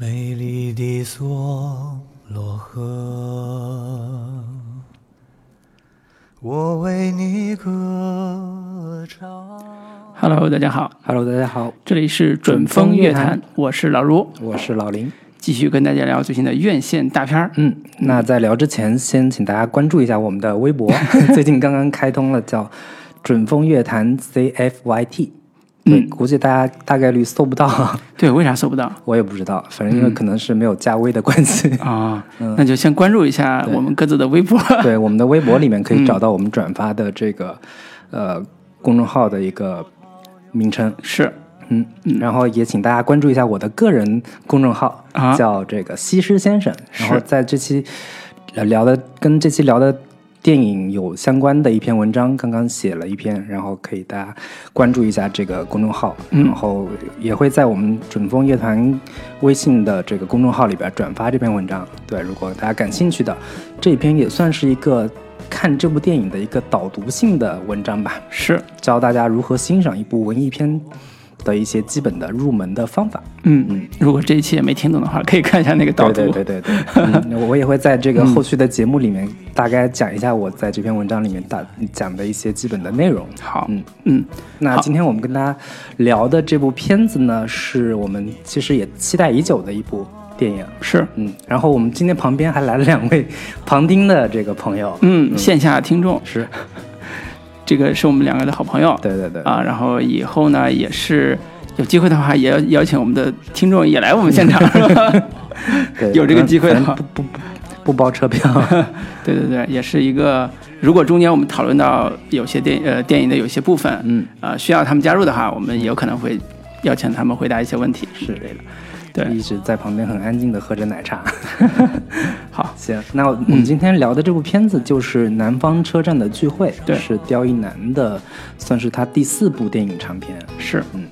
美丽的梭罗河，我为你歌唱。Hello，大家好，Hello，大家好，这里是准风乐坛，我是老卢，我是老林。继续跟大家聊最新的院线大片儿。嗯，那在聊之前，先请大家关注一下我们的微博，最近刚刚开通了，叫准风乐坛 CFYT。估计大家大概率搜不到，对，为啥搜不到我也不知道，反正因为可能是没有加微的关系。啊？那就先关注一下我们各自的微博。对，我们的微博里面可以找到我们转发的这个、呃公众号的一个名称。是嗯，然后也请大家关注一下我的个人公众号，啊叫这个西施先生。是然后在这期呃聊的跟这期聊的电影有相关的一篇文章，刚刚写了一篇，然后可以大家关注一下这个公众号，嗯然后也会在我们准风乐团微信的这个公众号里边转发这篇文章。对，如果大家感兴趣的，这篇也算是一个看这部电影的一个导读性的文章吧。是，教大家如何欣赏一部文艺片的一些基本的入门的方法。嗯嗯。如果这一期也没听懂的话，可以看一下那个导图。对对对对对，嗯，我也会在这个后续的节目里面大概讲一下我在这篇文章里面大讲的一些基本的内容。好，嗯嗯那今天我们跟大家聊的这部片子呢，是我们其实也期待已久的一部电影。是，嗯，然后我们今天旁边还来了两位旁听的这个朋友。嗯，线下听众是，这个是我们两个的好朋友。对对对，啊，然后以后呢，也是有机会的话，也要邀请我们的听众也来我们现场，是吧？有这个机会的话不不不不包车票。对对对，也是一个。如果中间我们讨论到有些电呃电影的有些部分，嗯，呃需要他们加入的话，我们也有可能会邀请他们回答一些问题是之类的。对，一直在旁边很安静的喝着奶茶。好，行，那我们今天聊的这部片子就是《南方车站的聚会》，对。是刁亦男的，算是他第四部电影长片。是，嗯，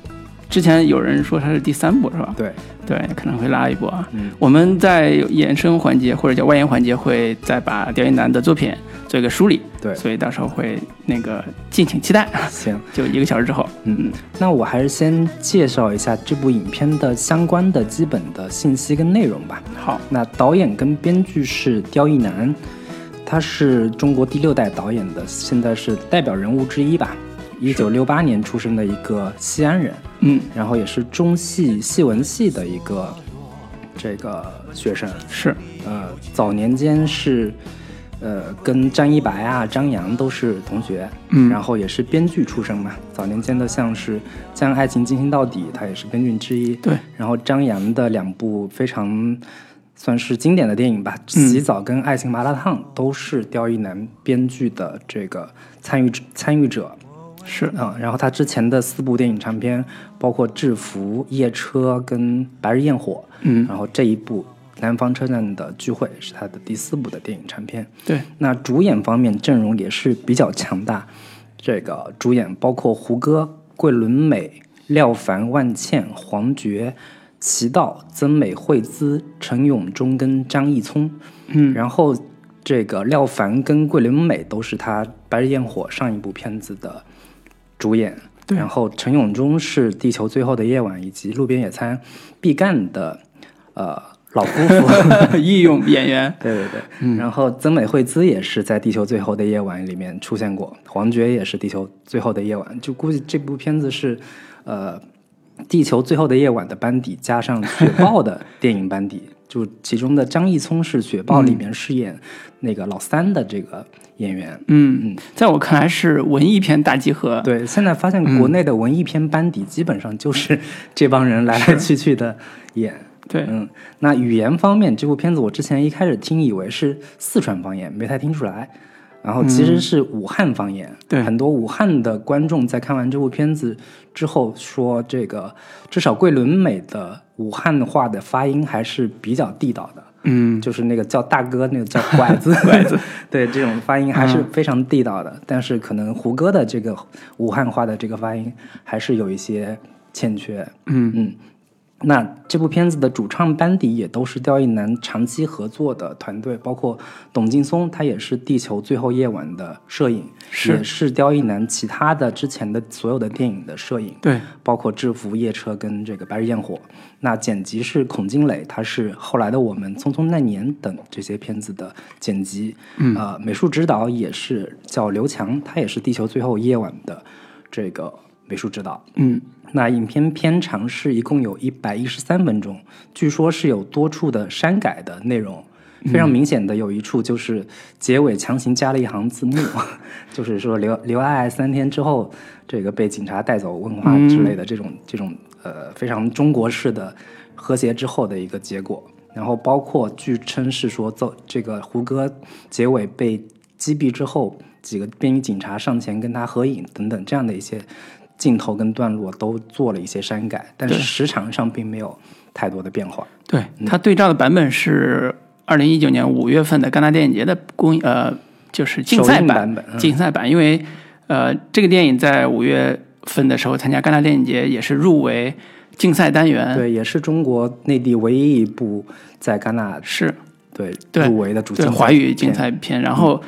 之前有人说它是第三部是吧？对，对，可能会拉一波啊。嗯我们在延伸环节或者叫外延环节会再把刁亦男的作品做一个梳理，对所以到时候会那个敬请期待。行，就一个小时之后，嗯，那我还是先介绍一下这部影片的相关的基本的信息跟内容吧。好，那导演跟编剧是刁亦男，他是中国第六代导演的，现在是代表人物之一吧。一九六八年出生的一个西安人，嗯，然后也是中戏戏文系的一个这个学生。是，呃，早年间是呃跟张一白啊、张扬都是同学，嗯然后也是编剧出身嘛。早年间的像是《将爱情进行到底》，他也是编剧之一。对，然后张扬的两部非常算是经典的电影吧，嗯《洗澡》跟《爱情麻辣烫》都是刁亦男编剧的这个参与参与者。是，啊、然后他之前的四部电影长片，包括《制服》《夜车》跟《白日焰火》，嗯，然后这一部《南方车站的聚会》是他的第四部的电影长片。对，那主演方面阵容也是比较强大，这个主演包括胡歌、桂纶镁、廖凡、万茜、黄觉、齐道、曾美惠孜、陈永忠跟张艺聪。嗯，然后这个廖凡跟桂纶镁都是他《白日焰火》上一部片子的主演。对然后陈永忠是《地球最后的夜晚》以及《路边野餐》毕赣的呃老夫妇。御用演员，对对对，然后曾美惠孜也是在《地球最后的夜晚》里面出现过，黄觉也是《地球最后的夜晚》，就估计这部片子是，呃，《地球最后的夜晚》的班底加上雪豹的电影班底，就其中的张艺聪是雪豹里面饰演那个老三的这个演员。嗯，在我看来是文艺片大集合，对，现在发现国内的文艺片班底基本上就是这帮人来来去去的演。对，嗯，那语言方面，这部片子我之前一开始听以为是四川方言，没太听出来。然后其实是武汉方言，对。很多武汉的观众在看完这部片子之后说，这个至少桂纶镁的武汉话的发音还是比较地道的，嗯，就是那个叫大哥，那个叫拐子，拐子，对，这种发音还是非常地道的。但是可能胡歌的这个武汉话的这个发音还是有一些欠缺，嗯。嗯。那这部片子的主唱班底也都是刁亦男长期合作的团队，包括董劲松，他也是《地球最后夜晚》的摄影，是也是刁亦男其他的之前的所有的电影的摄影，对，包括《制服夜车》跟这个《白日焰火》。那剪辑是孔金磊，他是后来的我们《匆匆那年》等这些片子的剪辑。嗯，呃，美术指导也是叫刘强，他也是《地球最后夜晚》的这个美术指导。嗯，那影片片长是一共有一百一十三分钟，据说是有多处的删改的内容。非常明显的有一处就是结尾强行加了一行字幕，就是说刘刘爱爱三天之后这个被警察带走问话之类的这种、这种呃非常中国式的和谐之后的一个结果。然后包括据称是说奏这个胡歌结尾被击毙之后，几个便衣警察上前跟他合影等等这样的一些镜头跟段落都做了一些删改，但是时长上并没有太多的变化。对，它对照的版本是二零一九年五月份的戛纳电影节的公呃，就是竞赛版版本嗯。竞赛版，因为呃，这个电影在五月份的时候参加戛纳电影节，也是入围竞赛单元，对，也是中国内地唯一一部在戛纳是。对对。入围的主对竞华语竞。赛片，然后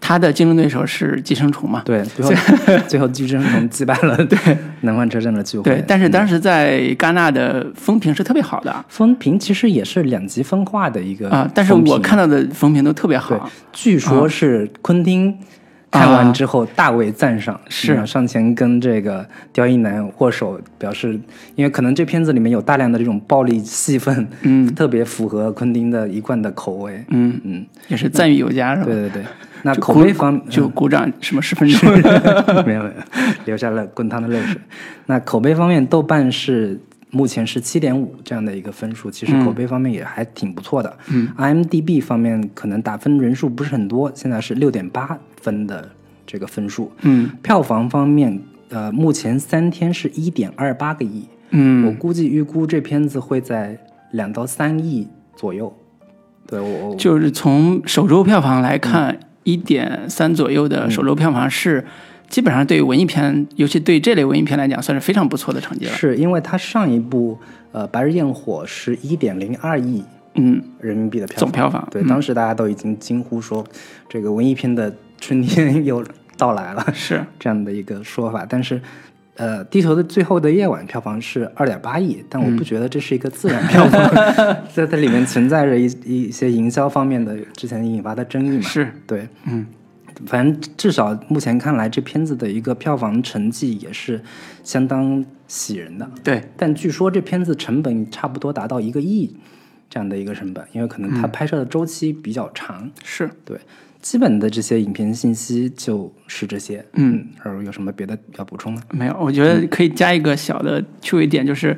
他的竞争对手是《寄生虫》嘛，对，最后 最后寄生虫击败了 对。南方车站的聚会。对，但是嗯当时在戛纳的风评是特别好的。风评其实也是两极分化的一个啊，但是我看到的风评都特别好，，据说是昆汀看完之后大为赞赏，啊是嗯上前跟这个刁亦男握手，表示因为可能这片子里面有大量的这种暴力戏份，嗯特别符合昆汀的一贯的口味。嗯，嗯，也是赞誉有加，是吧？对对对。那口碑方就鼓掌什么十分钟，没 有没有，流下了滚烫的泪水。那口碑方面，豆瓣是目前是七点五这样的一个分数，其实口碑方面也还挺不错的。嗯，IMDB 方面可能打分人数不是很多，现在是六点八分的这个分数。嗯。票房方面，呃，目前三天是一点二八个亿，嗯。我嗯，估计预估这片子会在两到三亿左右。对我我就是从首周票房来看，一点三左右的首周票房是基本上对于文艺片，尤其对这类文艺片来讲，算是非常不错的成绩了。是因为它上一部呃《白日焰火》是一点零二亿嗯，人民币的票房。总票房。对，嗯当时大家都已经惊呼说，这个文艺片的春天又到来了，是这样的一个说法。但是，呃，《地球的最后的夜晚》票房是二点八亿，但我不觉得这是一个自然票房，在它里面存在着一一些营销方面的之前引发的争议嘛。是，对，嗯，反正至少目前看来，这片子的一个票房成绩也是相当喜人的。对，但据说这片子成本差不多达到一个亿这样的一个成本，因为可能它拍摄的周期比较长。是。对，基本的这些影片信息就是这些。嗯，而有什么别的要补充的？没有，我觉得可以加一个小的趣味点，就是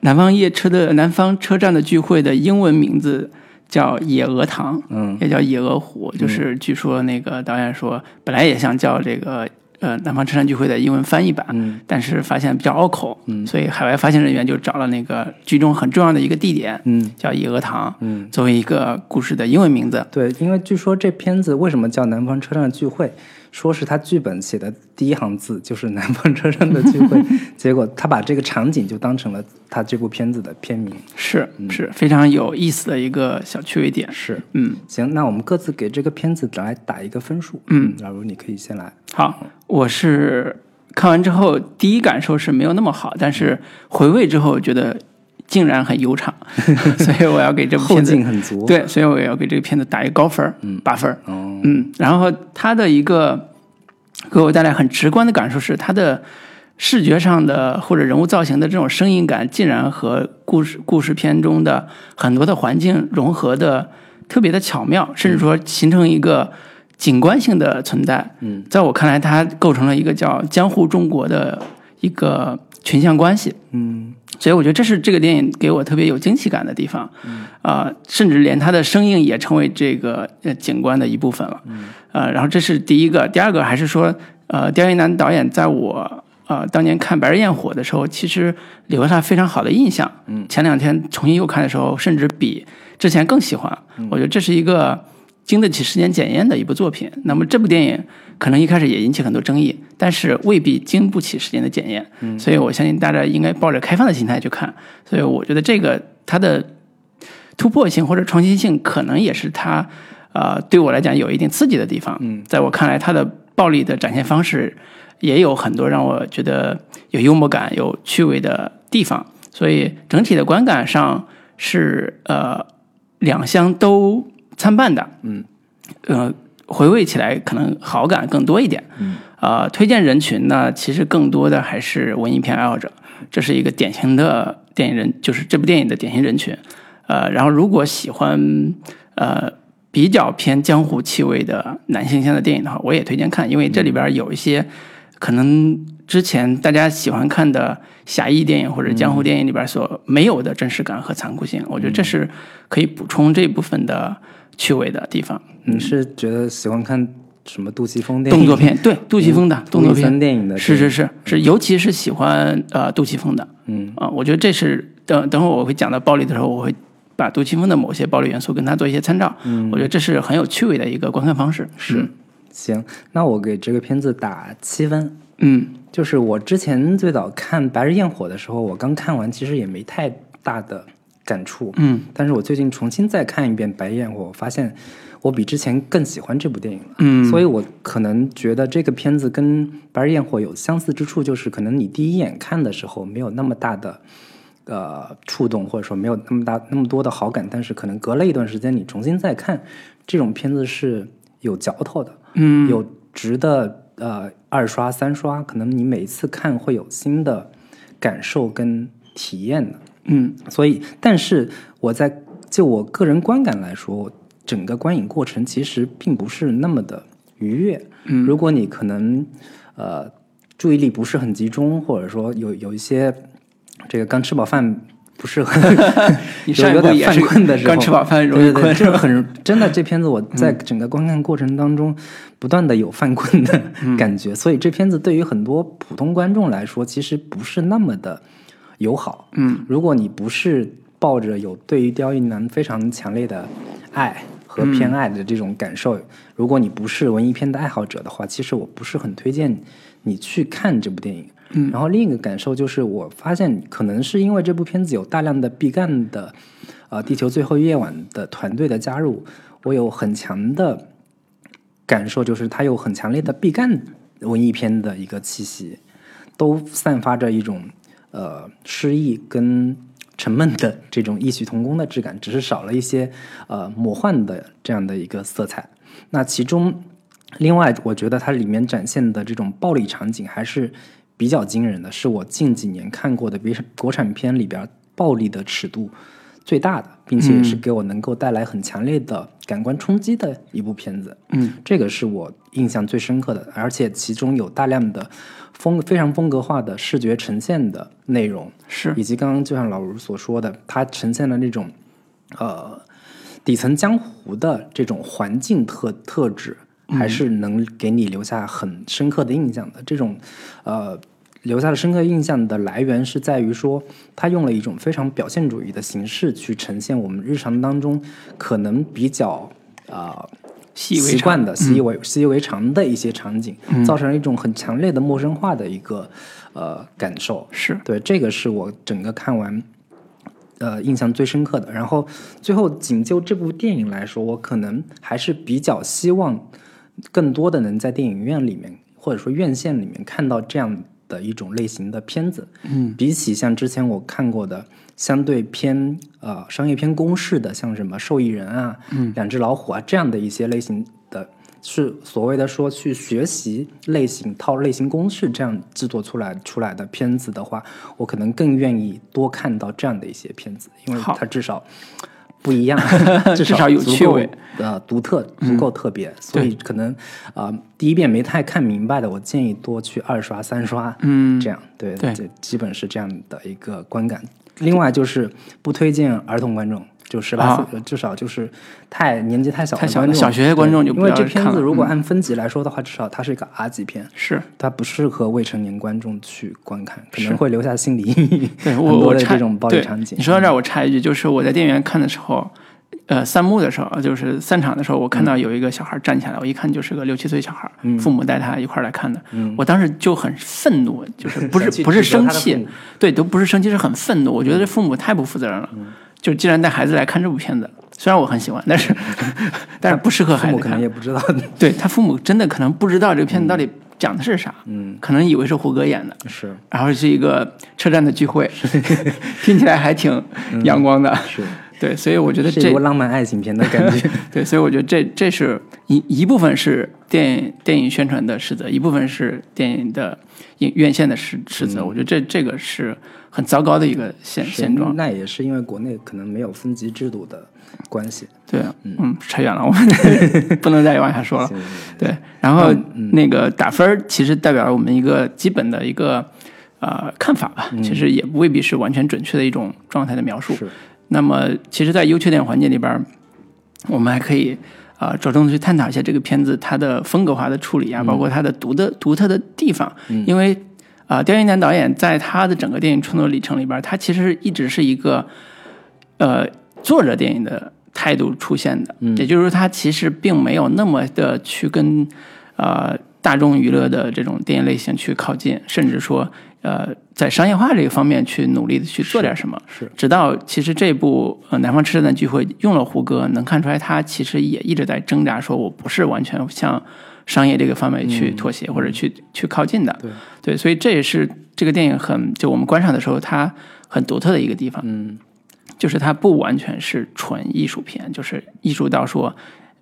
南方夜车的南方车站的聚会的英文名字叫野鹅塘，嗯也叫野鹅湖，就是据说那个导演说本来也想叫这个呃南方车站聚会的英文翻译版，嗯。但是发现比较拗口，嗯。所以海外发行人员就找了那个剧中很重要的一个地点，嗯。叫野鹅塘，嗯，作为一个故事的英文名字。对，因为据说这片子为什么叫南方车站聚会，说是他剧本写的第一行字 就是南方车站的聚会，结果他把这个场景就当成了他这部片子的片名。是是非常有意思的一个小趣味点。是，嗯，行，那我们各自给这个片子来打一个分数。嗯，老卢你可以先来。好，我是看完之后第一感受是没有那么好，但是回味之后觉得竟然很悠长，所以我要给这部后片子劲很足。，对，所以我要给这个片子打一个高分儿，嗯八分儿。哦，嗯，然后它的一个给我带来很直观的感受是，它的视觉上的或者人物造型的这种生硬感，竟然和故事故事片中的很多的环境融合的特别的巧妙，甚至说形成一个景观性的存在。嗯，在我看来，它构成了一个叫江户中国的一个群像关系。嗯所以我觉得这是这个电影给我特别有惊喜感的地方，啊、甚至连它的声音也成为这个呃景观的一部分了，呃，然后这是第一个，第二个还是说，呃，刁亦男导演在我呃当年看《白日焰火》的时候，其实留下非常好的印象，嗯，前两天重新又看的时候，甚至比之前更喜欢，我觉得这是一个经得起时间检验的一部作品。那么这部电影可能一开始也引起很多争议，但是未必经不起时间的检验。嗯，所以我相信大家应该抱着开放的心态去看。所以我觉得这个它的突破性或者创新性，可能也是它呃对我来讲有一定刺激的地方。嗯，在我看来，它的暴力的展现方式也有很多让我觉得有幽默感、有趣味的地方。所以整体的观感上是呃两相都参半的。嗯，呃，回味起来可能好感更多一点。嗯，呃，推荐人群呢，其实更多的还是文艺片爱好者，这是一个典型的电影人，就是这部电影的典型人群。呃，然后如果喜欢呃比较偏江湖气味的男性向的电影的话，我也推荐看，因为这里边有一些可能之前大家喜欢看的侠义电影或者江湖电影里边所没有的真实感和残酷性，我觉得这是可以补充这部分的趣味的地方。你是觉得喜欢看什么杜琪峰电影？动作片，对杜琪峰的动作片，电影的是是是是，尤其是喜欢呃杜琪峰的，嗯。啊、我觉得这是等等会儿我会讲到暴力的时候，我会把杜琪峰的某些暴力元素跟他做一些参照，嗯我觉得这是很有趣味的一个观看方式。是行，那我给这个片子打七分。嗯就是我之前最早看《白日焰火》的时候，我刚看完，其实也没太大的感触。嗯但是我最近重新再看一遍《白日焰火》，我发现我比之前更喜欢这部电影了。嗯，所以我可能觉得这个片子跟《白日焰火》有相似之处，就是可能你第一眼看的时候没有那么大的呃触动，或者说没有那么大那么多的好感，但是可能隔了一段时间你重新再看，这种片子是有嚼头的，嗯有值得呃二刷三刷，可能你每一次看会有新的感受跟体验的。嗯所以，但是我在就我个人观感来说，整个观影过程其实并不是那么的愉悦。嗯如果你可能呃注意力不是很集中，或者说有有一些这个刚吃饱饭不适合你 有有点犯上一部也是困的时候，刚吃饱饭容易对对对，困是吧这很真的。这片子我在整个观看过程当中，不断的有犯困的感觉，所以这片子对于很多普通观众来说，其实不是那么的友好。嗯如果你不是抱着有对于刁亦男非常强烈的爱和偏爱的这种感受，如果你不是文艺片的爱好者的话，其实我不是很推荐你去看这部电影。嗯然后另一个感受就是，我发现可能是因为这部片子有大量的毕赣的，呃，《地球最后夜晚》的团队的加入，我有很强的感受，就是它有很强烈的毕赣文艺片的一个气息，都散发着一种呃诗意跟沉闷的这种异曲同工的质感，只是少了一些呃魔幻的这样的一个色彩。那其中，另外我觉得它里面展现的这种暴力场景还是比较惊人的，是我近几年看过的别国产片里边暴力的尺度最大的，并且也是给我能够带来很强烈的感官冲击的一部片子。嗯这个是我印象最深刻的，而且其中有大量的风非常风格化的视觉呈现的内容，是以及刚刚就像老卢所说的，它呈现了那种呃底层江湖的这种环境特特质，还是能给你留下很深刻的印象的。这种呃留下的深刻印象的来源是在于说，他用了一种非常表现主义的形式去呈现我们日常当中可能比较啊。习习惯的、习以为习以为常的一些场景，造成了一种很强烈的陌生化的一个呃感受。是对，这个是我整个看完呃印象最深刻的。然后最后仅就这部电影来说，我可能还是比较希望更多的能在电影院里面或者说院线里面看到这样的一种类型的片子。嗯，比起像之前我看过的相对偏呃商业片公式的，像什么受益人啊、嗯、两只老虎啊这样的一些类型的。是所谓的说去学习类型套类型公式这样制作出来出来的片子的话，我可能更愿意多看到这样的一些片子，因为它至少不一样，至至少有趣味。呃独特，足够特别，所以可能啊、呃第一遍没太看明白的，我建议多去二刷三刷，嗯这样。对对。这基本是这样的一个观感。另外就是不推荐儿童观众，就十八岁、啊至少就是太年纪太小的太小观众，小学观众就因为这片子如果按分级来说的话，至少它是一个 R 级片。是。它不适合未成年观众去观看，可能会留下心理阴影。对 我我场景。你说到这儿，我插一句，就是我在电影院看的时候，呃散幕的时候，就是散场的时候，我看到有一个小孩站起来，我一看就是个六七岁小孩，父母带他一块儿来看的。我当时就很愤怒，就是 不是不是生气对，都不是生气，是很愤怒。我觉得这父母太不负责任了。就既然带孩子来看这部片子，虽然我很喜欢，但是 但是不适合父母可能孩子看。也不知道，对他父母真的可能不知道这个片子到底讲的是啥，嗯，可能以为是胡歌演的，是然后是一个车站的聚会，听起来还挺阳光的。是对，所以我觉得这浪漫爱情片的感觉。对，所以我觉得这这是一一部分是电影电影宣传的失责，一部分是电影的影院线的失失责。我觉得这这个是很糟糕的一个现现状。那也是因为国内可能没有分级制度的关系。对，嗯，扯远了，我们 不能再往下说了。对，然后那个打分儿其实代表了我们一个基本的一个呃看法吧，其实也未必是完全准确的一种状态的描述。是那么，其实，在优缺点环节里边儿，我们还可以啊、呃着重的去探讨一下这个片子它的风格化的处理啊，包括它的独的独特的地方。因为啊，刁亦男导演在他的整个电影创作历程里边，他其实一直是一个呃作者电影的态度出现的，也就是说，他其实并没有那么的去跟呃大众娱乐的这种电影类型去靠近，甚至说呃在商业化这个方面去努力的去做点什么。是直到其实这部呃《南方车站的聚会》用了胡歌，能看出来他其实也一直在挣扎，说我不是完全向商业这个方面去妥协、或者去去靠近的。对对，所以这也是这个电影很就我们观赏的时候它很独特的一个地方。嗯，就是它不完全是纯艺术片，就是艺术到说，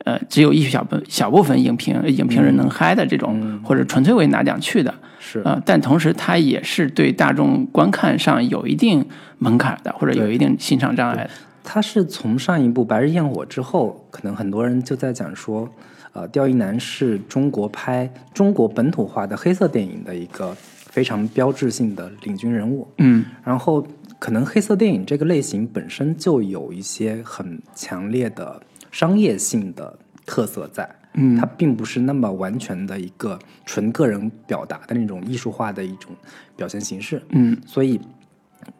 呃，只有一小部小部分影评影评人能嗨的这种，或者纯粹为拿奖去的，是呃，但同时它也是对大众观看上有一定门槛的，或者有一定欣赏障碍的。它是从上一部《白日焰火》之后，可能很多人就在讲说，呃，刁亦男是中国拍中国本土化的黑色电影的一个非常标志性的领军人物。嗯然后，可能黑色电影这个类型本身就有一些很强烈的商业性的特色在。嗯它并不是那么完全的一个纯个人表达的那种艺术化的一种表现形式。嗯，所以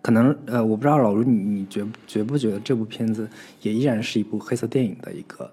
可能呃，我不知道老卢你你觉觉不觉得这部片子也依然是一部黑色电影的一个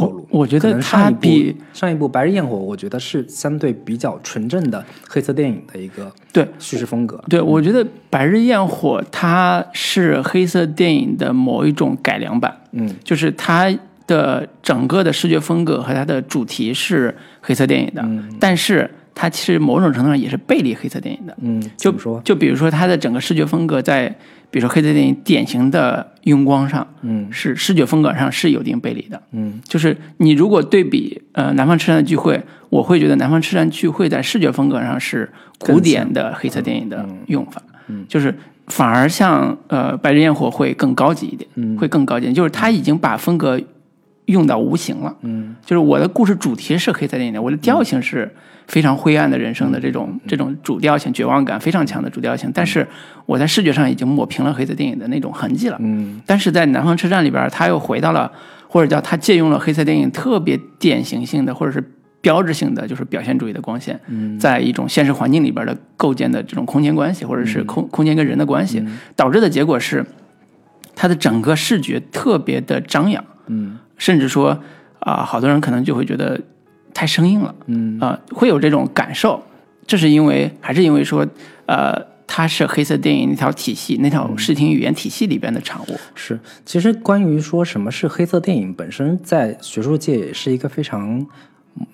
我我觉得它比上一部《白日焰火》，我觉得是相对比较纯正的黑色电影的一个对叙事风格。对，我觉得《白日焰火》它是黑色电影的某一种改良版，嗯，就是它的整个的视觉风格和它的主题是黑色电影的，但是它其实某种程度上也是背离黑色电影的。嗯，就怎么说？就比如说它的整个视觉风格在，比如说黑色电影典型的用光上，嗯。是视觉风格上是有一定背离的。嗯。就是你如果对比呃《南方车站的聚会》，我会觉得《南方车站聚会》在视觉风格上是古典的黑色电影的用法，嗯。就是反而像呃《白日焰火》会更高级一点，嗯。会更高级，就是他已经把风格用到无形了。嗯。就是我的故事主题是黑色电影的，我的调性是非常灰暗的人生的这种这种主调性、绝望感非常强的主调性，但是我在视觉上已经抹平了黑色电影的那种痕迹了。嗯。但是在南方车站里边，他又回到了，或者叫他借用了黑色电影特别典型性的，或者是标志性的，就是表现主义的光线，嗯。在一种现实环境里边的构建的这种空间关系，或者是空空间跟人的关系，导致的结果是，它的整个视觉特别的张扬，嗯甚至说啊、好多人可能就会觉得太生硬了，嗯啊、会有这种感受。这是因为还是因为说，呃，它是黑色电影那条体系、那条视听语言体系里边的产物。是，其实关于说什么是黑色电影本身，在学术界也是一个非常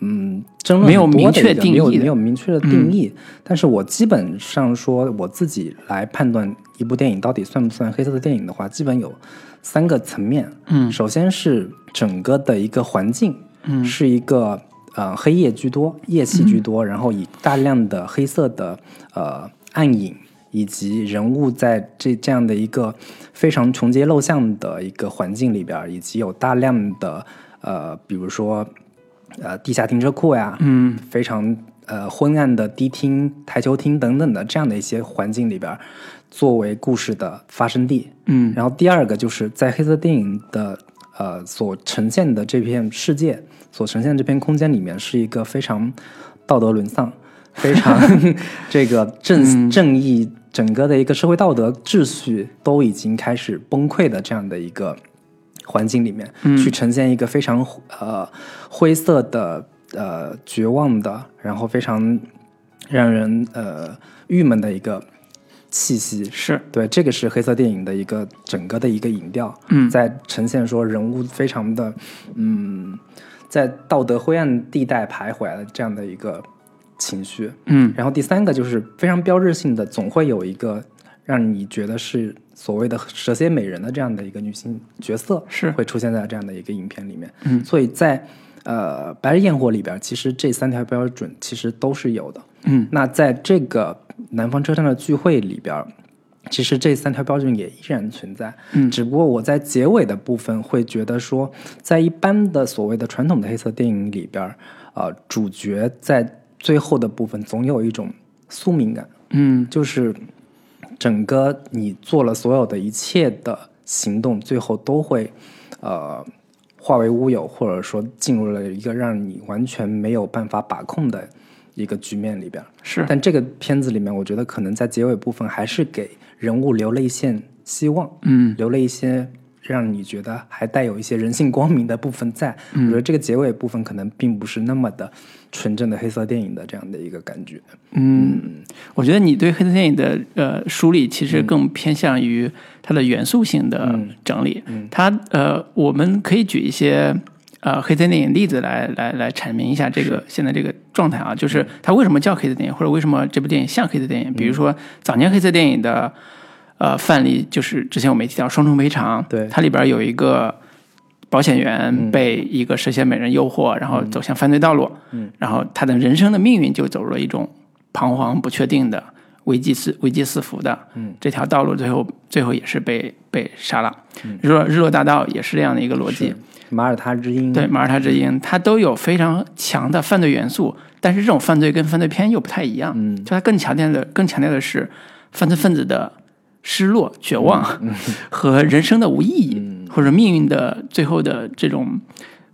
嗯争论没有明确定义没有明确的定义。但是我基本上说我自己来判断一部电影到底算不算黑色的电影的话，基本有三个层面。嗯。首先是整个的一个环境，嗯。是一个呃黑夜居多，夜气居多，然后以大量的黑色的呃暗影以及人物在这这样的一个非常穷街陋巷的一个环境里边儿，以及有大量的呃比如说呃地下停车库呀，嗯非常呃昏暗的迪厅、台球厅等等的这样的一些环境里边儿，作为故事的发生地。嗯。然后第二个就是在黑色电影的呃所呈现的这片世界，所呈现的这片空间里面，是一个非常道德沦丧、非常 这个正正义整个的一个社会道德秩序都已经开始崩溃的这样的一个环境里面，嗯。去呈现一个非常呃灰色的、呃绝望的，然后非常让人呃郁闷的一个气息。是，对，这个是黑色电影的一个整个的一个影调，嗯在呈现说人物非常的嗯，在道德灰暗地带徘徊的这样的一个情绪。嗯然后第三个就是非常标志性的，总会有一个让你觉得是所谓的蛇蝎美人的这样的一个女性角色，是会出现在这样的一个影片里面。嗯所以在呃《白日焰火》里边，其实这三条标准其实都是有的。嗯。那在这个南方车站的聚会里边，其实这三条标准也依然存在。嗯。只不过我在结尾的部分会觉得说，在一般的所谓的传统的黑色电影里边，呃，主角在最后的部分总有一种宿命感，嗯。就是整个你做了所有的一切的行动，最后都会呃化为乌有，或者说进入了一个让你完全没有办法把控的一个局面里边。是，但这个片子里面，我觉得可能在结尾部分还是给人物留了一线希望，嗯留了一些让你觉得还带有一些人性光明的部分在。嗯我觉得这个结尾部分可能并不是那么的纯正的黑色电影的这样的一个感觉。嗯，我觉得你对黑色电影的呃梳理其嗯实更偏向于它的元素性的整理。嗯它呃，我们可以举一些呃黑色电影例子来来来阐明一下这个现在这个状态啊，嗯就是它为什么叫黑色电影，或者为什么这部电影像黑色电影。比如说早年黑色电影的呃范例，就是之前我们也提到《双重赔偿》，对它里边有一个。保险员被一个蛇蝎美人诱惑，然后走向犯罪道路，嗯。然后他的人生的命运就走入了一种彷徨不确定的危机四危机四伏的嗯。这条道路，最后最后也是被被杀了。日落日落大道也是这样的一个逻辑是，马耳他之鹰，对马耳他之鹰，它都有非常强的犯罪元素，但是这种犯罪跟犯罪片又不太一样，嗯。就它更强调的更强调的是犯罪分子的失落、绝望 和人生的无意义，或者命运的最后的这种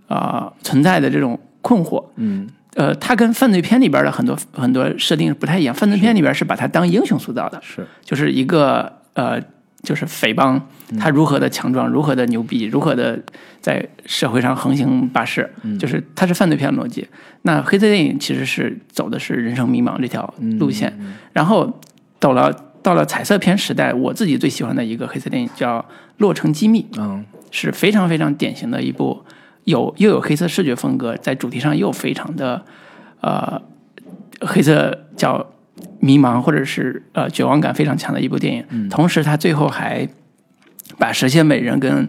啊、呃存在的这种困惑。嗯。呃，它跟犯罪片里边的很多很多设定不太一样。犯罪片里边是把它当英雄塑造的，是。就是一个呃，就是匪帮，他如何的强壮，如何的牛逼，如何的在社会上横行霸市，就是他是犯罪片的逻辑。那黑色电影其实是走的是人生迷茫这条路线，然后到了到了彩色片时代，我自己最喜欢的一个黑色电影叫《洛城机密》，嗯。是非常非常典型的一部有又有黑色视觉风格，在主题上又非常的呃黑色叫迷茫或者是呃绝望感非常强的一部电影。同时，他最后还把蛇蝎美人跟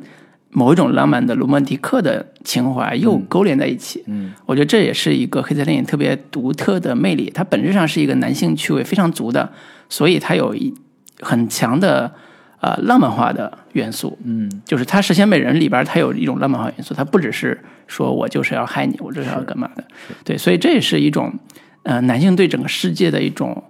某一种浪漫的罗曼蒂克的情怀又勾连在一起。嗯我觉得这也是一个黑色电影特别独特的魅力。它本质上是一个男性趣味非常足的，所以它有一很强的呃浪漫化的元素。嗯就是它《蛇蝎美人》里边，它有一种浪漫化元素，它不只是说我就是要害你，我就是要干嘛的，对，所以这也是一种呃男性对整个世界的一种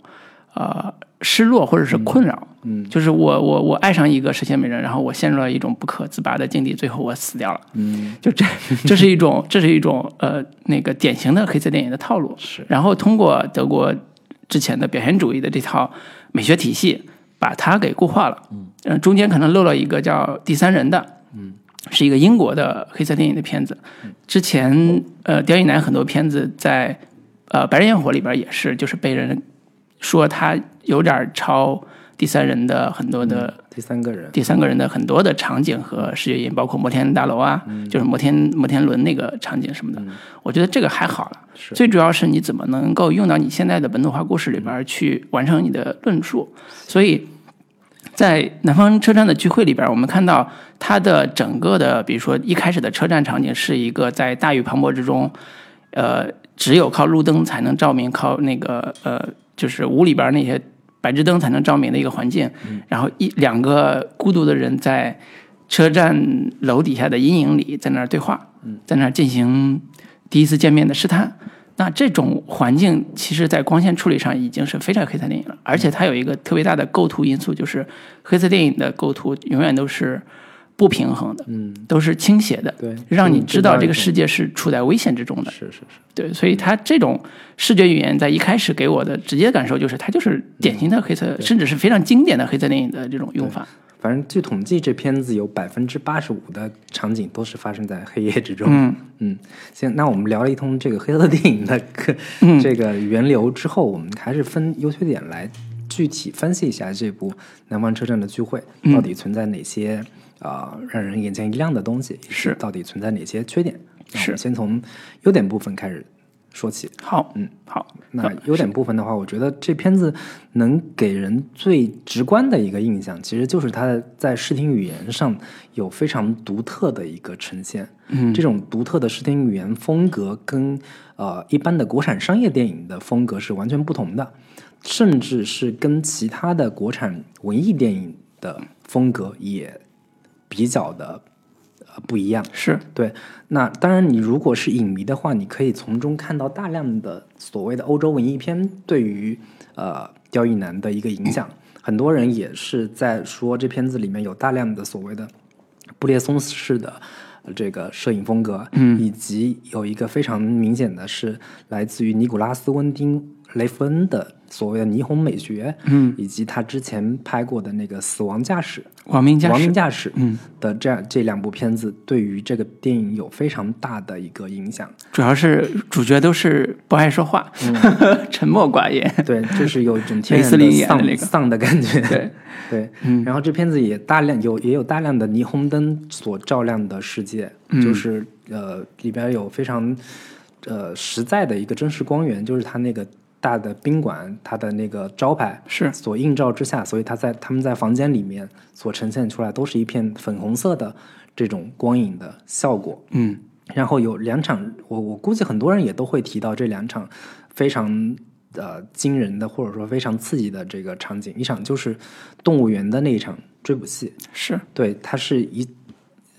呃失落或者是困扰。嗯就是我我我爱上一个蛇蝎美人，然后我陷入了一种不可自拔的境地，最后我死掉了。嗯就这，这是一种，这是一种呃，那个典型的黑色电影的套路。是然后通过德国之前的表现主义的这套美学体系，把它给固化了。嗯，中间可能漏了一个叫《第三人》的，嗯，是一个英国的黑色电影的片子。之前呃，刁亦男很多片子在呃《白日焰火》里边也是，就是被人说他有点抄第三人的很多的。第三个人，第三个人的很多的场景和视觉音，包括摩天大楼啊，就是摩天摩天轮那个场景什么的，我觉得这个还好了。最主要是你怎么能够用到你现在的本土化故事里边去完成你的论述。所以在南方车站的聚会里边，我们看到它的整个的，比如说一开始的车站场景是一个在大雨磅礴之中，呃，只有靠路灯才能照明，靠那个呃，就是屋里边那些白炽灯才能照明的一个环境。然后一两个孤独的人在车站楼底下的阴影里，在那儿对话，在那儿进行第一次见面的试探。那这种环境，其实在光线处理上已经是非常黑色电影了，而且它有一个特别大的构图因素，就是黑色电影的构图永远都是不平衡的，嗯，都是倾斜的，对，让你知道这个世界是处在危险之中的。是是是，对，所以它这种视觉语言在一开始给我的直接感受就是，它就是典型的黑色，甚至是非常经典的黑色电影的这种用法。反正据统计，这片子有百分之八十五的场景都是发生在黑夜之中。嗯。嗯，行，那我们聊了一通这个黑色电影的这个源流之后，我们还是分优缺点来具体分析一下这部《南方车站的聚会》嗯。到底存在哪些啊、呃让人眼前一亮的东西，是到底存在哪些缺点。是们先从优点部分开始说起。好，嗯，好，那优点部分的话，我觉得这片子能给人最直观的一个印象，其实就是它在视听语言上有非常独特的一个呈现。嗯这种独特的视听语言风格跟呃一般的国产商业电影的风格是完全不同的，甚至是跟其他的国产文艺电影的风格也比较的呃不一样。是对，那当然，你如果是影迷的话，你可以从中看到大量的所谓的欧洲文艺片对于呃刁亦男的一个影响。很多人也是在说这片子里面有大量的所谓的布列松式的呃这个摄影风格，嗯以及有一个非常明显的是来自于尼古拉斯温丁雷弗恩的所谓的霓虹美学，嗯，以及他之前拍过的那个《死亡驾驶》。亡命驾亡命驶，驾驶嗯的这样这两部片子对于这个电影有非常大的一个影响。主要是主角都是不爱说话，沉默寡言。对，就是有一种天丧的那个丧的感觉。对，对，嗯然后这片子也大量有也有大量的霓虹灯所照亮的世界，嗯就是呃里边有非常呃实在的一个真实光源，就是它那个大的宾馆，它的那个招牌是所映照之下，所以它在他们在房间里面所呈现出来都是一片粉红色的这种光影的效果。嗯然后有两场，我我估计很多人也都会提到这两场非常呃惊人的或者说非常刺激的这个场景。一场就是动物园的那一场追捕戏，是，对，它是一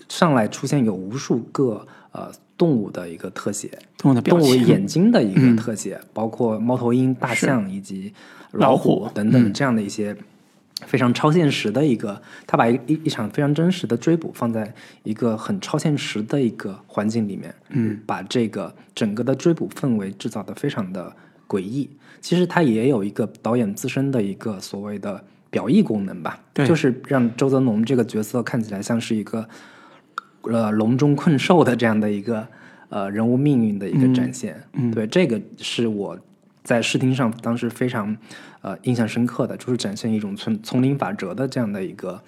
上来出现有无数个呃动物的一个特写，动物的表动物，眼睛的一嗯个特写，包括猫头鹰、大象以及老虎虎。等等嗯。这样的一些非常超现实的一个，他把一一一场非常真实的追捕放在一个很超现实的一个环境里面，嗯，把这个整个的追捕氛围制造的非常的诡异。其实它也有一个导演自身的一个所谓的表意功能吧，对。就是让周泽农这个角色看起来像是一个呃笼中困兽的这样的一个呃人物命运的一个展现。嗯对，这个是我在视听上当时非常呃印象深刻的，就是展现一种丛丛林法则的这样的一个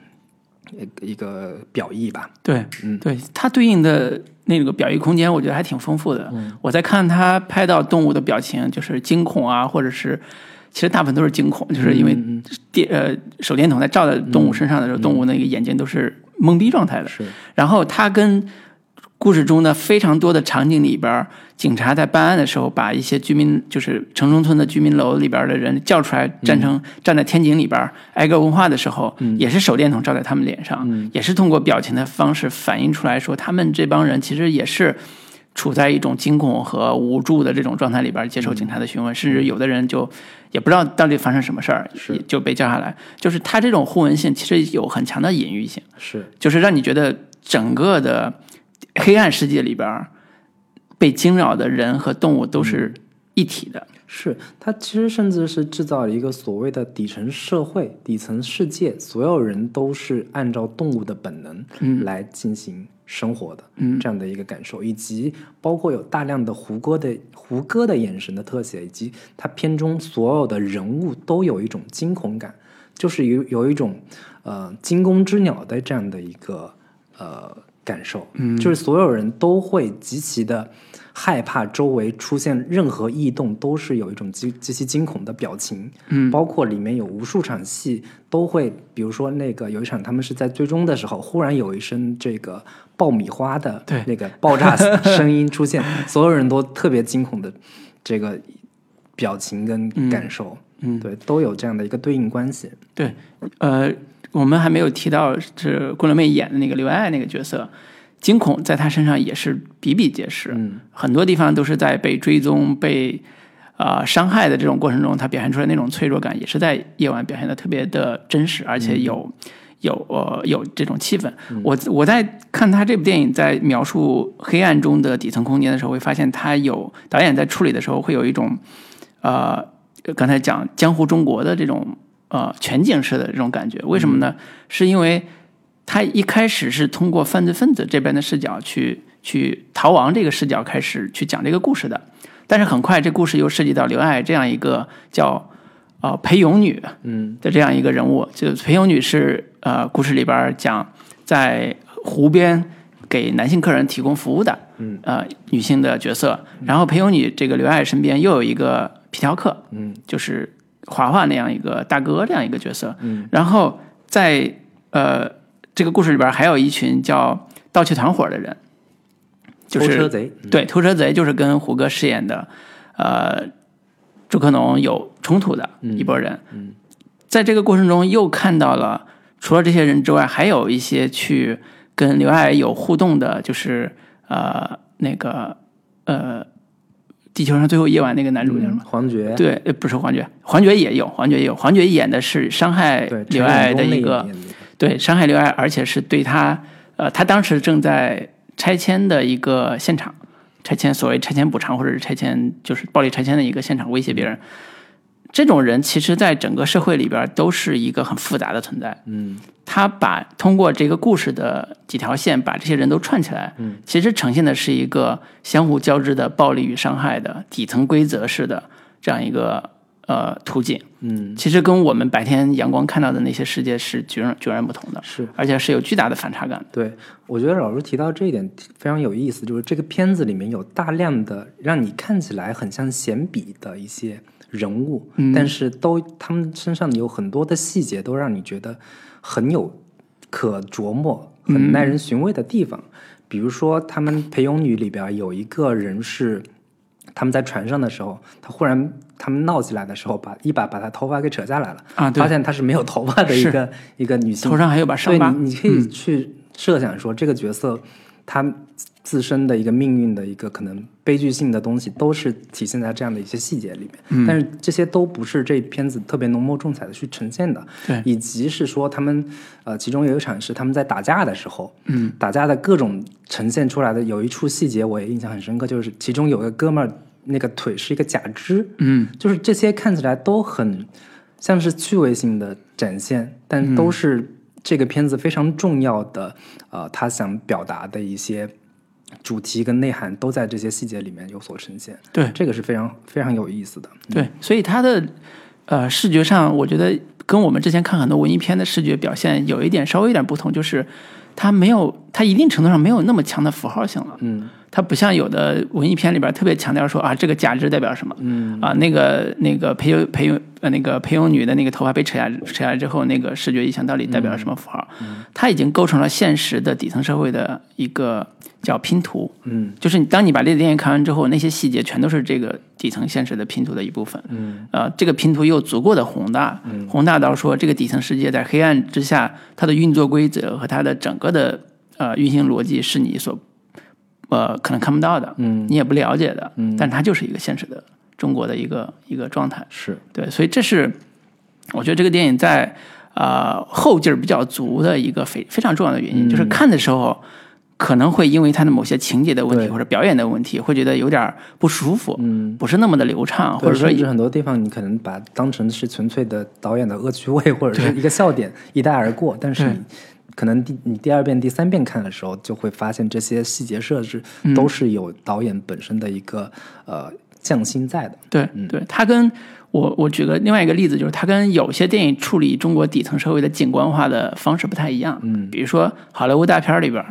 一个一个表意吧。对，嗯对，它对应的那个表意空间，我觉得还挺丰富的。嗯我在看他拍到动物的表情，就是惊恐啊，或者是其实大部分都是惊恐，就是因为电呃手电筒在照在动物身上的时候，动物那个眼睛都是懵逼状态的。是然后他跟故事中的非常多的场景里边，警察在办案的时候，把一些居民，就是城中村的居民楼里边的人叫出来，站成、站在天井里边挨个问话的时候，也是手电筒照在他们脸上，也是通过表情的方式反映出来说，他们这帮人其实也是。处在一种惊恐和无助的这种状态里边接受警察的询问，甚至有的人就也不知道到底发生什么事儿，也就被叫下来。就是他这种互文性其实有很强的隐喻性。是，就是让你觉得整个的黑暗世界里边被惊扰的人和动物都是一体的。是，他其实甚至是制造了一个所谓的底层社会、底层世界，所有人都是按照动物的本能来进行生活的，嗯。这样的一个感受，以及包括有大量的胡歌的胡歌的眼神的特写，以及他片中所有的人物都有一种惊恐感，就是有有一种呃惊弓之鸟的这样的一个呃感受，嗯，就是所有人都会极其的害怕周围出现任何异动，都是有一种极极其惊恐的表情，嗯。包括里面有无数场戏都会，比如说那个有一场他们是在最终的时候，忽然有一声这个爆米花的对。那个爆炸声音出现，所有人都特别惊恐的这个表情跟感受，嗯对，都有这样的一个对应关系，对，呃，我们还没有提到是郭伦妹演的那个刘爱那个角色，惊恐在她身上也是比比皆是，嗯。很多地方都是在被追踪、被呃伤害的这种过程中，她表现出来那种脆弱感，也是在夜晚表现的特别的真实，而且有。有呃有这种气氛，我我在看他这部电影在描述黑暗中的底层空间的时候，会发现他有导演在处理的时候会有一种，呃，刚才讲江湖中国的这种呃全景式的这种感觉。为什么呢？是因为他一开始是通过犯罪分子这边的视角去去逃亡这个视角开始去讲这个故事的，但是很快这故事又涉及到刘爱这样一个叫呃裴勇女嗯。的这样一个人物，就裴勇女是呃故事里边讲在湖边给男性客人提供服务的，嗯。呃女性的角色。然后裴勇女这个刘爱身边又有一个皮条客，嗯。就是华华那样一个大哥这样一个角色。嗯。然后在呃这个故事里边还有一群叫盗窃团伙的人，就是偷车贼，嗯。对，偷车贼就是跟胡歌饰演的，呃，朱克农有冲突的一拨人。嗯在这个过程中，又看到了除了这些人之外，还有一些去跟刘爱有互动的，就是呃那个呃，地球上最后夜晚那个男主角？黄觉，对，呃不是黄觉，黄觉也有，黄觉也有，黄觉演的是伤害，刘爱的一个对，伤害刘爱，而且是对他，呃，他当时正在拆迁的一个现场，拆迁所谓拆迁补偿或者是拆迁就是暴力拆迁的一个现场威胁别人。这种人其实，在整个社会里边都是一个很复杂的存在。嗯他把通过这个故事的几条线，把这些人都串起来，嗯，其实呈现的是一个相互交织的暴力与伤害的底层规则式的这样一个呃途径。嗯其实跟我们白天阳光看到的那些世界是截然截然不同的，是。而且是有巨大的反差感。对，我觉得老师提到这一点非常有意思，就是这个片子里面有大量的让你看起来很像闲笔的一些人物，嗯但是都他们身上有很多的细节都让你觉得很有可琢磨、很耐人寻味的地方。比如说，他们陪泳女里边有一个人是。他们在船上的时候，他忽然他们闹起来的时候，把一把把她头发给扯下来了，啊对。发现她是没有头发的一个一个女性，头上还有把伤疤。你，你可以去设想说，这个角色她自身的一个命运的一个可能悲剧性的东西，都是体现在这样的一些细节里面。嗯。但是这些都不是这片子特别浓墨重彩的去呈现的。对。以及是说他们呃，其中有一场是他们在打架的时候，嗯，打架的各种呈现出来的有一处细节我也印象很深刻，就是其中有个哥们儿那个腿是一个假肢，嗯，就是这些看起来都很像是趣味性的展现，但都是这个片子非常重要的，呃，他想表达的一些主题跟内涵都在这些细节里面有所呈现。对这个是非常非常有意思的。对，所以他的呃视觉上，我觉得跟我们之前看很多文艺片的视觉表现有一点稍微有点不同，就是它没有，它一定程度上没有那么强的符号性了。嗯。它不像有的文艺片里边特别强调说啊，这个假肢代表什么，嗯。啊，那个那个裴勇裴勇呃那个裴勇女的那个头发被扯下扯下来之后，那个视觉意象到底代表了什么符号？嗯。它已经构成了现实的底层社会的一个叫拼图。嗯。就是你当你把这个电影看完之后，那些细节全都是这个底层现实的拼图的一部分。嗯。呃，这个拼图又足够的宏大，宏大到说这个底层世界在黑暗之下，它的运作规则和它的整个的呃运行逻辑是你所呃可能看不到的，嗯，你也不了解的，嗯。但它就是一个现实的中国的一个一个状态。是。对，所以这是我觉得这个电影在呃后劲儿比较足的一个非非常重要的原因，嗯。就是看的时候可能会因为他的某些情节的问题或者表演的问题，会觉得有点不舒服，嗯。不是那么的流畅，或者说甚至很多地方，你可能把当成是纯粹的导演的恶趣味，或者是一个笑点一带而过。但是可能第你第二遍、第三遍看的时候，就会发现这些细节设置嗯都是有导演本身的一个呃匠心在的。对对，他跟我我举个另外一个例子，就是他跟有些电影处理中国底层社会的景观化的方式不太一样。嗯比如说好莱坞大片里边，《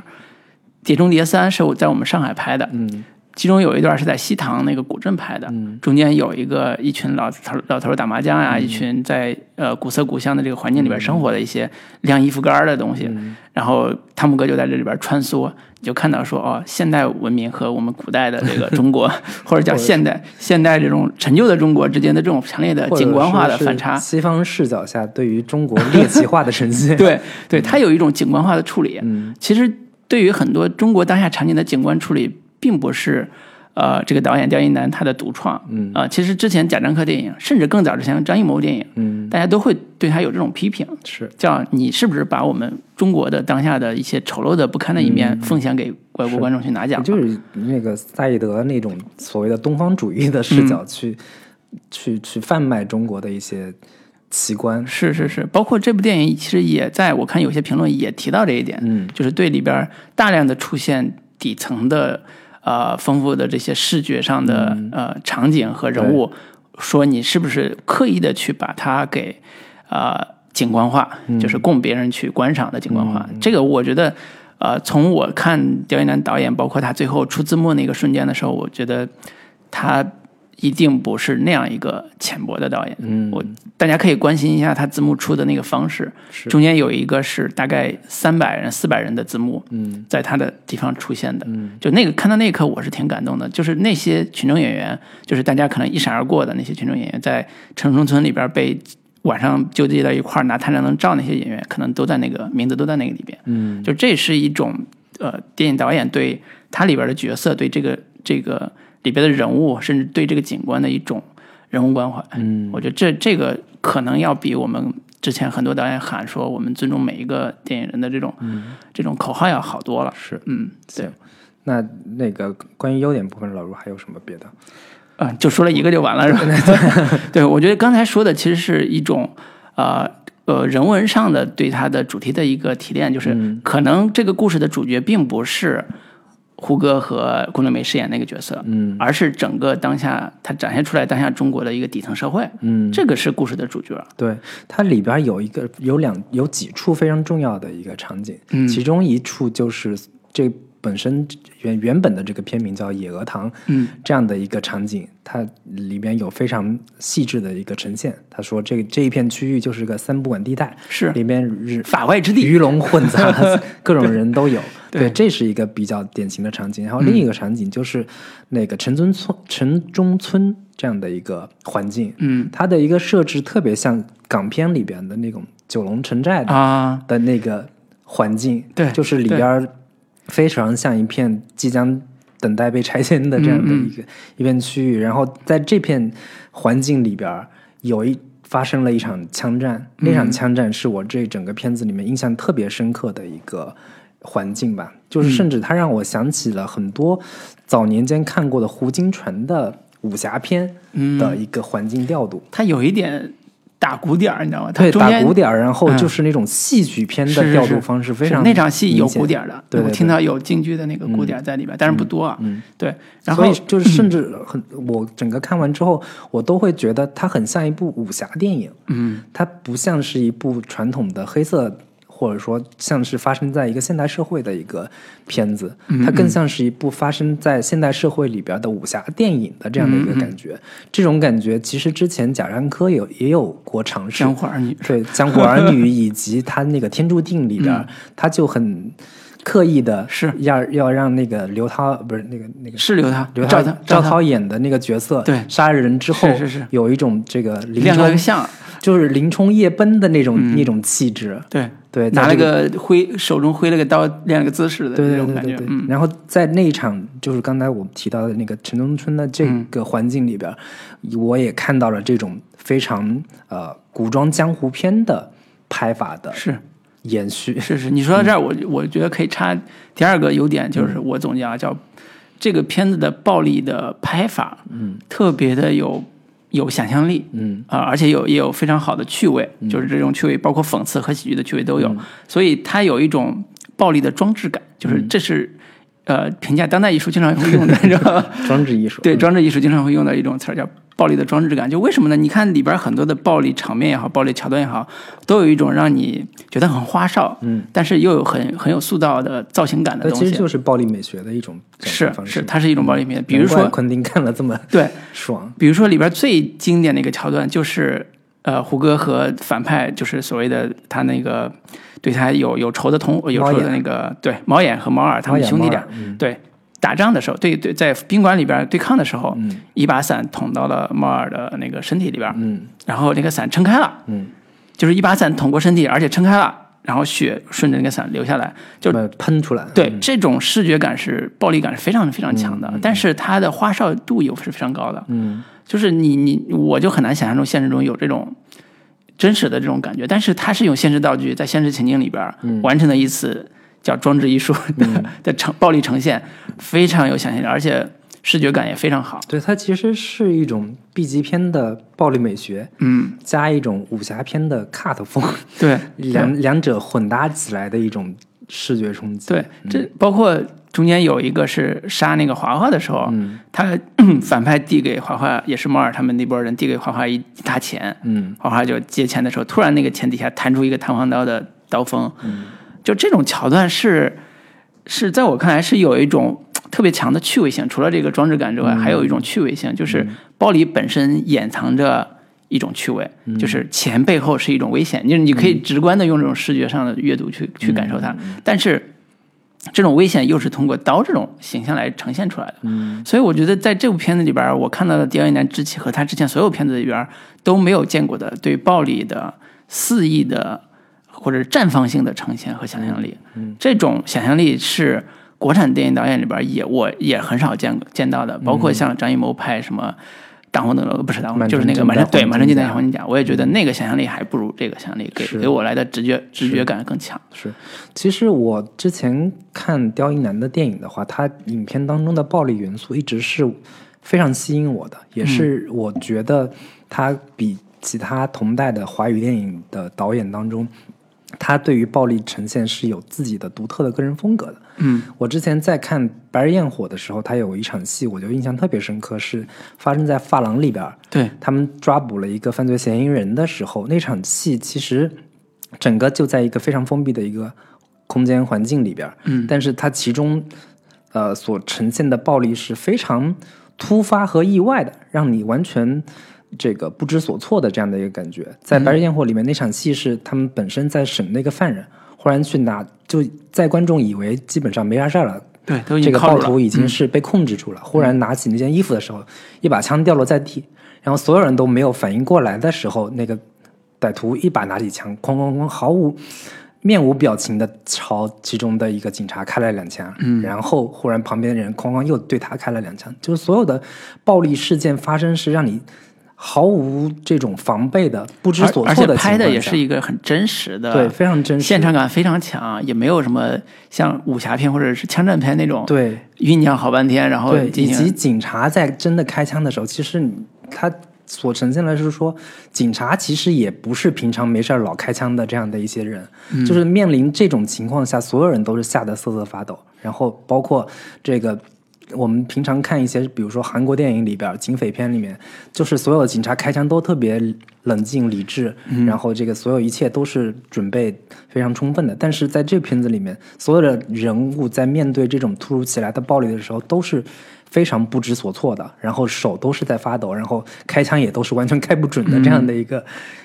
碟中谍三》是我在我们上海拍的，嗯。其中有一段是在西塘那个古镇拍的，嗯。中间有一个一群老头老头打麻将呀、一群在呃古色古香的这个环境里边生活的一些晾衣服杆的东西，然后汤姆哥就在这里边穿梭，你就看到说哦，现代文明和我们古代的这个中国，或者叫现代现代这种陈旧的中国之间的这种强烈的景观化的反差，西方视角下对于中国猎奇化的呈现。对对，它有一种景观化的处理，嗯。其实对于很多中国当下场景的景观处理，并不是呃这个导演刁亦男他的独创。嗯。啊、其实之前贾樟柯电影，甚至更早之前张艺谋电影，嗯，大家都会对他有这种批评，是。叫你是不是把我们中国的当下的一些丑陋的不堪的一面奉献给外国观众去拿奖？就是那个萨义德那种所谓的东方主义的视嗯。角去、去去贩卖中国的一些奇观。是是是，包括这部电影其实也在我看有些评论也提到这一点，嗯就是对里边大量的出现底层的呃丰富的这些视觉上的、嗯呃场景和人物，说你是不是刻意的去把它给呃景观化，嗯就是供别人去观赏的景观化。这个我觉得呃从我看刁亦男导演，包括他最后出字幕那个瞬间的时候，我觉得他。一定不是那样一个浅薄的导演，嗯。我大家可以关心一下他字幕出的那个方式，是。中间有一个是大概三百人、四百人的字幕，嗯。在他的地方出现的，嗯。就那个看到那一刻我是挺感动的，就是那些群众演员，就是大家可能一闪而过的那些群众演员，在城中村里边被晚上纠结到一块儿拿太阳能照那些演员，可能都在那个名字都在那个里边，嗯。就这是一种呃电影导演对他里边的角色，对这个这个里边的人物，甚至对这个景观的一种人物关怀。嗯我觉得这这个可能要比我们之前很多导演喊说我们尊重每一个电影人的这种、这种口号要好多了。是嗯，对，那那个关于优点部分，老卢还有什么别的？啊、就说了一个就完了，是吧？对，我觉得刚才说的其实是一种呃呃人文上的对它的主题的一个提炼，就是可能这个故事的主角并不是胡歌和龚正美饰演那个角色，嗯。而是整个当下他展现出来当下中国的一个底层社会，嗯，这个是故事的主角。对，它里边有一个有两有几处非常重要的一个场景，嗯。其中一处就是这本身原原本的这个片名叫《野鹅塘》，嗯，这样的一个场景，它里边有非常细致的一个呈现。他说这这一片区域就是个三不管地带，是。里面日法外之地。鱼龙混杂，各种人都有。对。这是一个比较典型的场景。然后另一个场景就是那个城中村、城中村这样的一个环境，嗯。它的一个设置特别像港片里边的那种九龙城寨的,、啊，的那个环境，对就是里边儿非常像一片即将等待被拆迁的这样的嗯一个、一片区域。然后在这片环境里边儿有一发生了一场枪战，那嗯场枪战是我这整个片子里面印象特别深刻的一个环境吧，就是甚至它让我想起了很多早年间看过的胡金铨的武侠片嗯的一个环境调度。它有一点打鼓点儿，你知道吗？对，打鼓点儿，然后嗯。就是那种戏曲片的调度方式，非常是那场戏有鼓点儿的，我听到有京剧的那个鼓点儿在里边，但是不多啊。嗯，对，然后就是 甚至很，我整个看完之后，我都会觉得它很像一部武侠电影，嗯，它不像是一部传统的黑色，或者说像是发生在一个现代社会的一个片子，嗯它更像是一部发生在现代社会里边的武侠电影的这样的嗯一个感觉。这种感觉其实之前贾樟柯有也有过尝试，江湖儿女。对《江湖儿女》以及他那个《天注定》里边，他就很刻意的嗯是。要要让那个刘涛不是那个那个是刘涛，刘涛赵涛，赵涛。涛演的那个角色，对。杀人之后是是是。有一种这个林亮了个冲相，就是林冲夜奔的那种、那种气质，对。对，拿了个个挥手中挥了个刀，练了个姿势的对那种感觉，对对对对。嗯。然后在那一场就是刚才我提到的那个城中村的这嗯个环境里边，我也看到了这种非常呃古装江湖片的拍法的是。延续。是是，你说到这儿，我我觉得可以插第二个优点，就是嗯。我总结啊，叫这个片子的暴力的拍法，嗯，特别的有有想象力，嗯。啊、而且有也有非常好的趣味，就是这种趣味，包括讽刺和喜剧的趣味都有，嗯。所以它有一种暴力的装置感，就是这是、呃评价当代艺术经常会用的，你知道吗？装置艺术，对，装置艺术经常会用到一种词儿叫暴力的装置感。就为什么呢？你看里边很多的暴力场面也好，暴力桥段也好，都有一种让你觉得很花哨，嗯，但是又有很很有塑造的造型感的东西。那其实就是暴力美学的一种是。是，它是一种暴力美学。比如说，昆汀看了这么 对，爽，比如说里边最经典的一个桥段就是，呃，胡歌和反派就是所谓的他那个对他有有仇的同有仇的那个对毛眼和毛耳他们兄弟俩，嗯对打仗的时候，对对，在宾馆里边对抗的时候，嗯。一把伞捅到了猫耳的那个身体里边，嗯。然后那个伞撑开了，嗯，就是一把伞捅过身体，而且撑开了，然后血顺着那个伞流下来，就喷出来，对，这种视觉感是暴力感是非常非常强的，但是它的花哨度又是非常高的。嗯。就是你你我就很难想象中现实中有这种真实的这种感觉，但是它是用现实道具在现实情境里边完成的一次叫装置艺术的、的呈暴力呈现，非常有想象力，而且视觉感也非常好。对，它其实是一种 B 级片的暴力美学，嗯，加一种武侠片的 cut 风，对，两两者混搭起来的一种视觉冲击。对，这包括中间有一个是杀那个华华的时候，嗯。他 反派递给华华，也是摩尔他们那波人递给华华一一沓钱，嗯。华华就接钱的时候，突然那个钱底下弹出一个弹簧刀的刀锋，嗯就这种桥段是是在我看来是有一种 特别强的趣味性，除了这个装置感之外，还有一种趣味性，就是暴力本身掩藏着。一种趣味，就是钱背后是一种危险，就是你可以直观的用这种视觉上的阅读去去感受它，但是这种危险又是通过刀这种形象来呈现出来的。嗯。所以我觉得在这部片子里边，我看到的狄奥一男之气和他之前所有片子里边都没有见过的对暴力的肆意的或者绽放性的呈现和想象力。嗯。这种想象力是国产电影导演里边也我也很少见见到的，包括像张艺谋拍什么。挡红灯笼不是挡红就是那个满城对满城尽带黄金甲，我也觉得那个想象力还不如这个想象力给是。给我来的直觉直觉感更强。是，其实我之前看刁一男的电影的话，他影片当中的暴力元素一直是非常吸引我的，也是我觉得他比其他同代的华语电影的导演当中，他对于暴力呈现是有自己的独特的个人风格的。嗯我之前在看《白日焰火》的时候，他有一场戏，我就印象特别深刻，是发生在发廊里边儿。对，他们抓捕了一个犯罪嫌疑人的时候，那场戏其实整个就在一个非常封闭的一个空间环境里边儿，嗯但是它其中呃所呈现的暴力是非常突发和意外的，让你完全这个不知所措的这样的一个感觉。在《白日焰火》里面那场戏是他们本身在审那个犯人，忽然去拿，就在观众以为基本上没啥事儿了，对，都已这个。暴徒已经是被控制住了。忽然拿起那件衣服的时候，一把枪掉落在地，然后所有人都没有反应过来的时候，那个歹徒一把拿起枪，哐哐哐，毫无面无表情的朝其中的一个警察开了两枪，嗯，然后忽然旁边的人哐哐又对他开了两枪，就是所有的暴力事件发生是让你毫无这种防备的、不知所措的而且，拍的也是一个很真实的，对非常真实现场感非常强，也没有什么像武侠片或者是枪战片那种对酝酿好半天，然后对，以及警察在真的开枪的时候，其实他所呈现的是说，警察其实也不是平常没事儿老开枪的这样的一些人，嗯就是面临这种情况下，所有人都是吓得瑟瑟发抖，然后包括这个。我们平常看一些，比如说韩国电影里边警匪片里面，就是所有的警察开枪都特别冷静理智，嗯然后这个所有一切都是准备非常充分的。但是在这片子里面，所有的人物在面对这种突如其来的暴力的时候，都是非常不知所措的，然后手都是在发抖，然后开枪也都是完全开不准的这样的一个、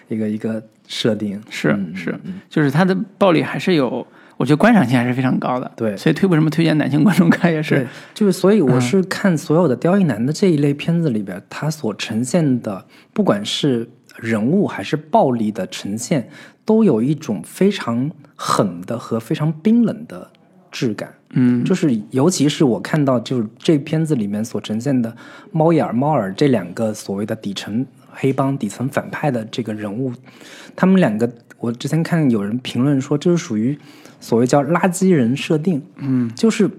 一个一个设定。是嗯是，就是他的暴力还是有，我觉得观赏性还是非常高的。对所以推为什么推荐男性观众看也是，，就是所以我是看所有的刁亦男的这一类片子里边，他所呈现的，不管是人物还是暴力的呈现，都有一种非常狠的和非常冰冷的质感。嗯，就是尤其是我看到就是这片子里面所呈现的猫眼儿、猫耳这两个所谓的底层黑帮、底层反派的这个人物，他们两个，我之前看有人评论说，这是属于所谓叫垃圾人设定，嗯，就是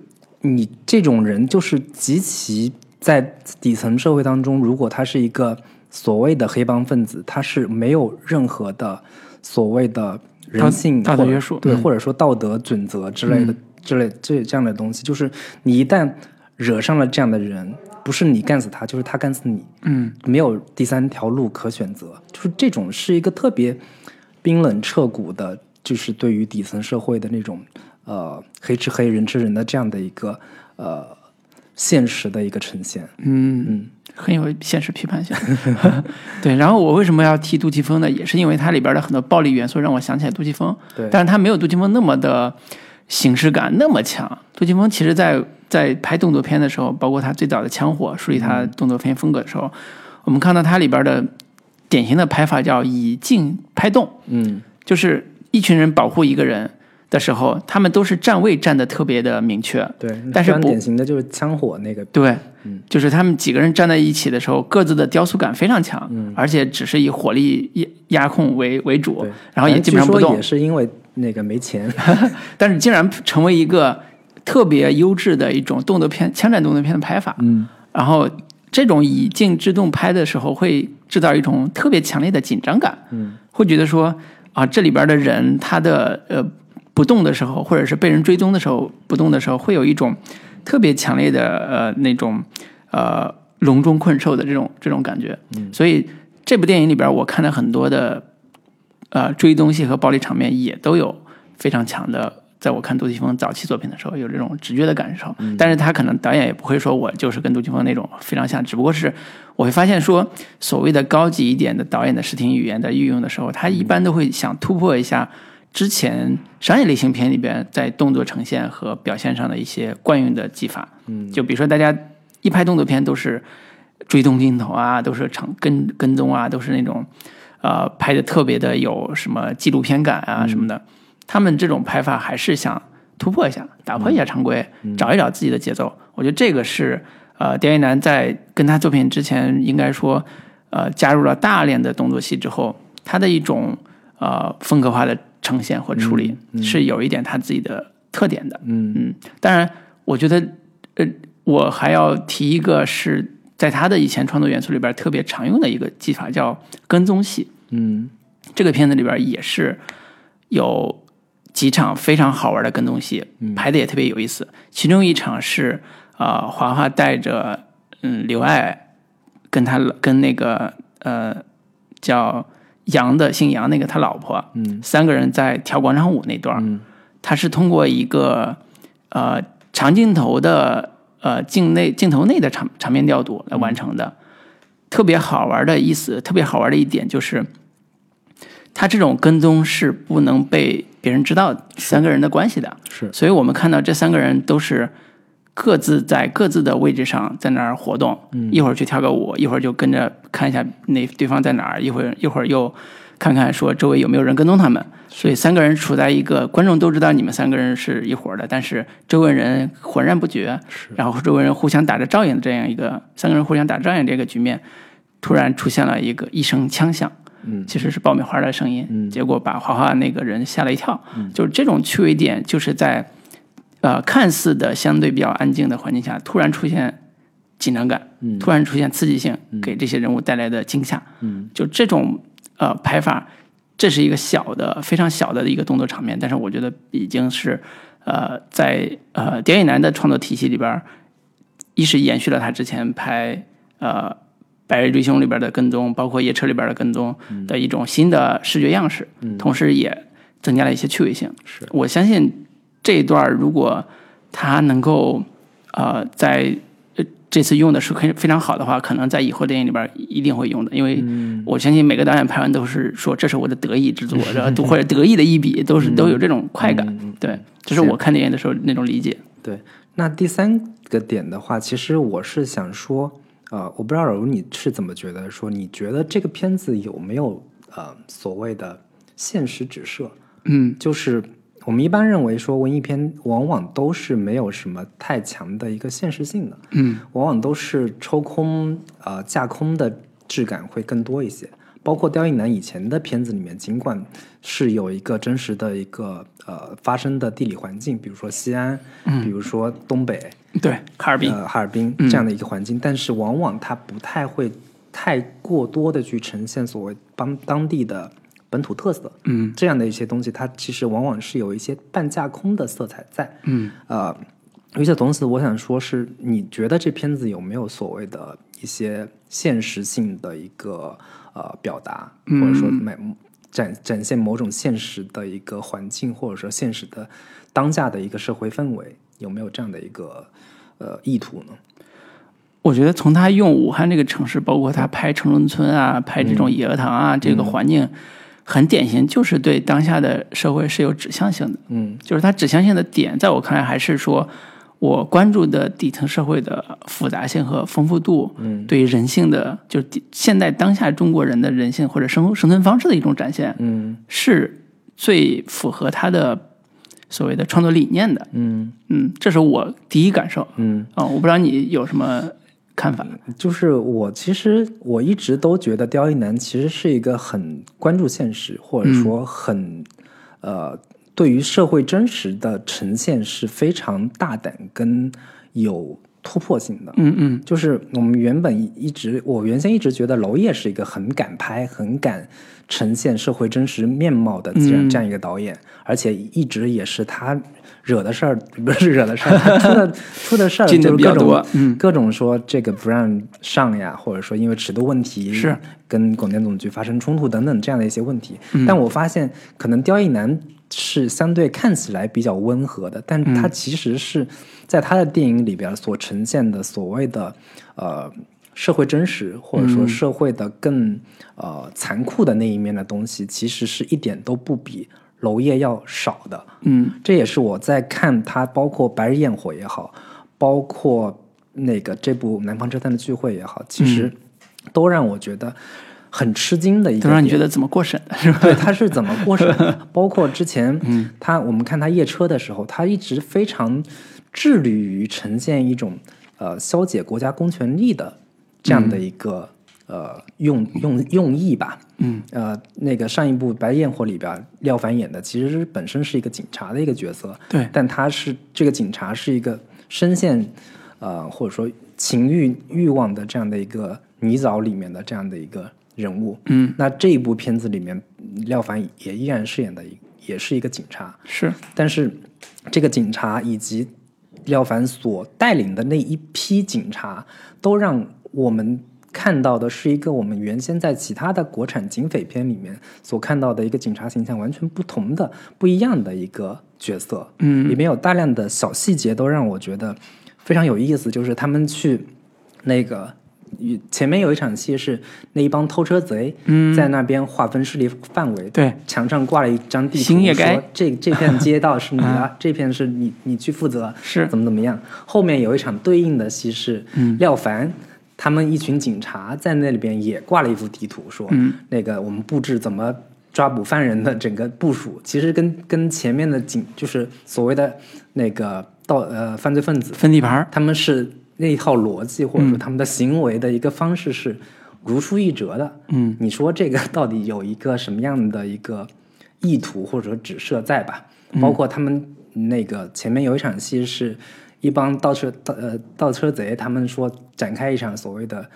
你这种人就是极其在底层社会当中，如果他是一个所谓的黑帮分子，他是没有任何的所谓的人性道德约束。对，嗯。或者说道德准则之类的、之类这这样的东西，就是你一旦惹上了这样的人，不是你干死他，就是他干死你，嗯，没有第三条路可选择，就是这种是一个特别冰冷彻骨的，就是对于底层社会的那种呃黑吃黑人吃人的这样的一个呃现实的一个呈现。嗯嗯，很有现实批判性。对，然后我为什么要提杜琪峰呢？也是因为它里边的很多暴力元素让我想起来杜琪峰，对但是他没有杜琪峰那么的形式感那么强。杜琪峰其实在在拍动作片的时候，包括他最早的《枪火》树立他动作片风格的时候，我们看到他里边的典型的拍法叫以静拍动，嗯就是一群人保护一个人的时候，他们都是站位站的特别的明确，对，但是不典型的就是枪火那个，对，嗯。就是他们几个人站在一起的时候，各自的雕塑感非常强，嗯。而且只是以火力压压控为为主，，然后也基本上不动。也，是因为那个没钱，但是竟然成为一个特别优质的一种动作片、枪战动作片的拍法。嗯。然后这种以静制动拍的时候，会制造一种特别强烈的紧张感，嗯，会觉得说啊，这里边的人他的呃不动的时候，或者是被人追踪的时候不动的时候，会有一种特别强烈的呃那种呃笼中困兽的这种这种感觉，嗯所以这部电影里边我看了很多的呃追东戏和暴力场面，也都有非常强的。在我看杜琪峰早期作品的时候，有这种直觉的感受，但是他可能导演也不会说我就是跟杜琪峰那种非常像，只不过是我会发现说，所谓的高级一点的导演的视听语言的运用的时候，他一般都会想突破一下之前商业类型片里边在动作呈现和表现上的一些惯用的技法。嗯，就比如说大家一拍动作片都是追踪镜头啊，都是长跟跟踪啊，都是那种呃拍的特别的有什么纪录片感啊什么的。他们这种拍法还是想突破一下，打破一下常规，找一找自己的节奏。我觉得这个是呃，刁亦男在跟他作品之前，应该说呃加入了大量的动作戏之后，他的一种呃风格化的呈现或处理、是有一点他自己的特点的。嗯嗯，当然，我觉得呃，我还要提一个是在他的以前创作元素里边特别常用的一个技法，叫跟踪戏。嗯这个片子里边也是有几场非常好玩的跟踪戏，拍的也特别有意思。其中一场是呃，华华带着嗯刘爱跟他跟那个呃叫杨的姓杨那个他老婆，嗯。三个人在跳广场舞那段儿，嗯。他是通过一个呃长镜头的呃镜内镜头内的场场面调度来完成的。特别好玩的意思，特别好玩的一点就是，他这种跟踪是不能被别人知道三个人的关系的。是所以我们看到这三个人都是各自在各自的位置上在那儿活动，嗯一会儿去跳个舞，一会儿就跟着看一下那对方在哪儿，一会儿一会儿又看看说周围有没有人跟踪他们。所以三个人处在一个观众都知道你们三个人是一伙的，但是周围人浑然不觉，然后周围人互相打着照应的这样一个三个人互相打照应这个局面，突然出现了一个一声枪响。嗯。其实是爆米花的声音，嗯。结果把华华那个人吓了一跳。就是这种趣味点，就是在呃看似的相对比较安静的环境下，突然出现紧张感，嗯。突然出现刺激性，给这些人物带来的惊吓。嗯。就这种呃拍法，这是一个小的非常小的一个动作场面，但是我觉得已经是呃在呃刁亦男的创作体系里边，一是延续了他之前拍呃《白日追凶》里边的跟踪，包括《夜车》里边的跟踪的一种新的视觉样式，同时也增加了一些趣味性。是我相信这一段如果他能够呃在呃这次用的是非非常好的话，可能在以后电影里边一定会用的，因为我相信每个导演拍完都是说这是我的得意之作，然后 或者得意的一笔，都是都有这种快感。对，这是我看电影的时候那种理解。对，那第三个点的话，其实我是想说，呃，我不知道柔你是怎么觉得，说你觉得这个片子有没有呃所谓的现实指涉？嗯就是我们一般认为说文艺片往往都是没有什么太强的一个现实性的，嗯往往都是抽空呃架空的质感会更多一些。包括刁亦男以前的片子里面，尽管是有一个真实的一个呃发生的地理环境，比如说西安，嗯比如说东北，对，哈尔滨。呃哈尔滨这样的一个环境，但是往往它不太会太过多的去呈现所谓当当地的本土特色，嗯。这样的一些东西，它其实往往是有一些半架空的色彩在，嗯。呃，与此同时，我想说是，你觉得这片子有没有所谓的一些现实性的一个呃表达，或者说每展展现某种现实的一个环境，或者说现实的当下的一个社会氛围，有没有这样的一个呃意图呢？我觉得从他用武汉这个城市，包括他拍城中村啊，拍这种野鹅塘啊，这个环境很典型，就是对当下的社会是有指向性的。嗯就是他指向性的点，在我看来还是说，我关注的底层社会的复杂性和丰富度，嗯对于人性的，就是现代当下中国人的人性或者生生存方式的一种展现，嗯是最符合他的所谓的创作理念的。嗯嗯，这是我第一感受。嗯，啊、我不知道你有什么看法？就是我其实我一直都觉得刁亦男其实是一个很关注现实，或者说很、呃对于社会真实的呈现是非常大胆跟有突破性的。嗯嗯就是我们原本一直，我原先一直觉得娄烨是一个很敢拍、很敢呈现社会真实面貌的这样、嗯。这样一个导演，而且一直也是他惹的事儿，不是惹的事儿，他出的 出的事儿就是各种多嗯。各种说这个不让上呀，或者说因为尺度问题是。跟广电总局发生冲突等等这样的一些问题。嗯。但我发现可能刁亦男是相对看起来比较温和的，但嗯。他其实是在他的电影里边所呈现的所谓的呃社会真实，或者说嗯社会的更呃残酷的那一面的东西，其实是一点都不比娄烨要少的。嗯这也是我在看他，包括《白日焰火》也好，包括那个这部《南方车站的聚会》也好，其实都让我觉得很吃惊的一个点。都让你觉得怎么过审的 是吧？对他是怎么过审的？包括之前，他我们看他夜车的时候，他一直非常致力于呈现一种呃消解国家公权力的这样的一个、呃用用用意吧。嗯，呃，那个上一部《白焰火》里边，廖凡演的其实本身是一个警察的一个角色，对。但他是这个警察是一个深陷呃或者说情欲欲望的这样的一个泥沼里面的这样的一个人物。嗯，那这一部片子里面，廖凡也依然饰演的一也是一个警察，是。但是这个警察以及廖凡所带领的那一批警察，都让我们看到的是一个我们原先在其他的国产警匪片里面所看到的一个警察形象完全不同的、不一样的一个角色。嗯里面有大量的小细节都让我觉得非常有意思，就是他们去那个。前面有一场戏是那一帮偷车贼嗯在那边划分势力范围，对墙上挂了一张地图，说这这片街道是你的，这片是你你去负责，是怎么怎么样。后面有一场对应的戏是嗯廖凡。他们一群警察在那里边也挂了一幅地图，说、嗯。那个我们布置怎么抓捕犯人的整个部署，其实跟跟前面的警就是所谓的那个盗呃犯罪分子分地盘他们是那一套逻辑或者嗯。说他们的行为的一个方式是如出一辙的。嗯，你说这个到底有一个什么样的一个意图或者说指涉在吧？嗯。包括他们那个前面有一场戏是一帮盗车盗呃盗车贼，他们说展开一场所谓的。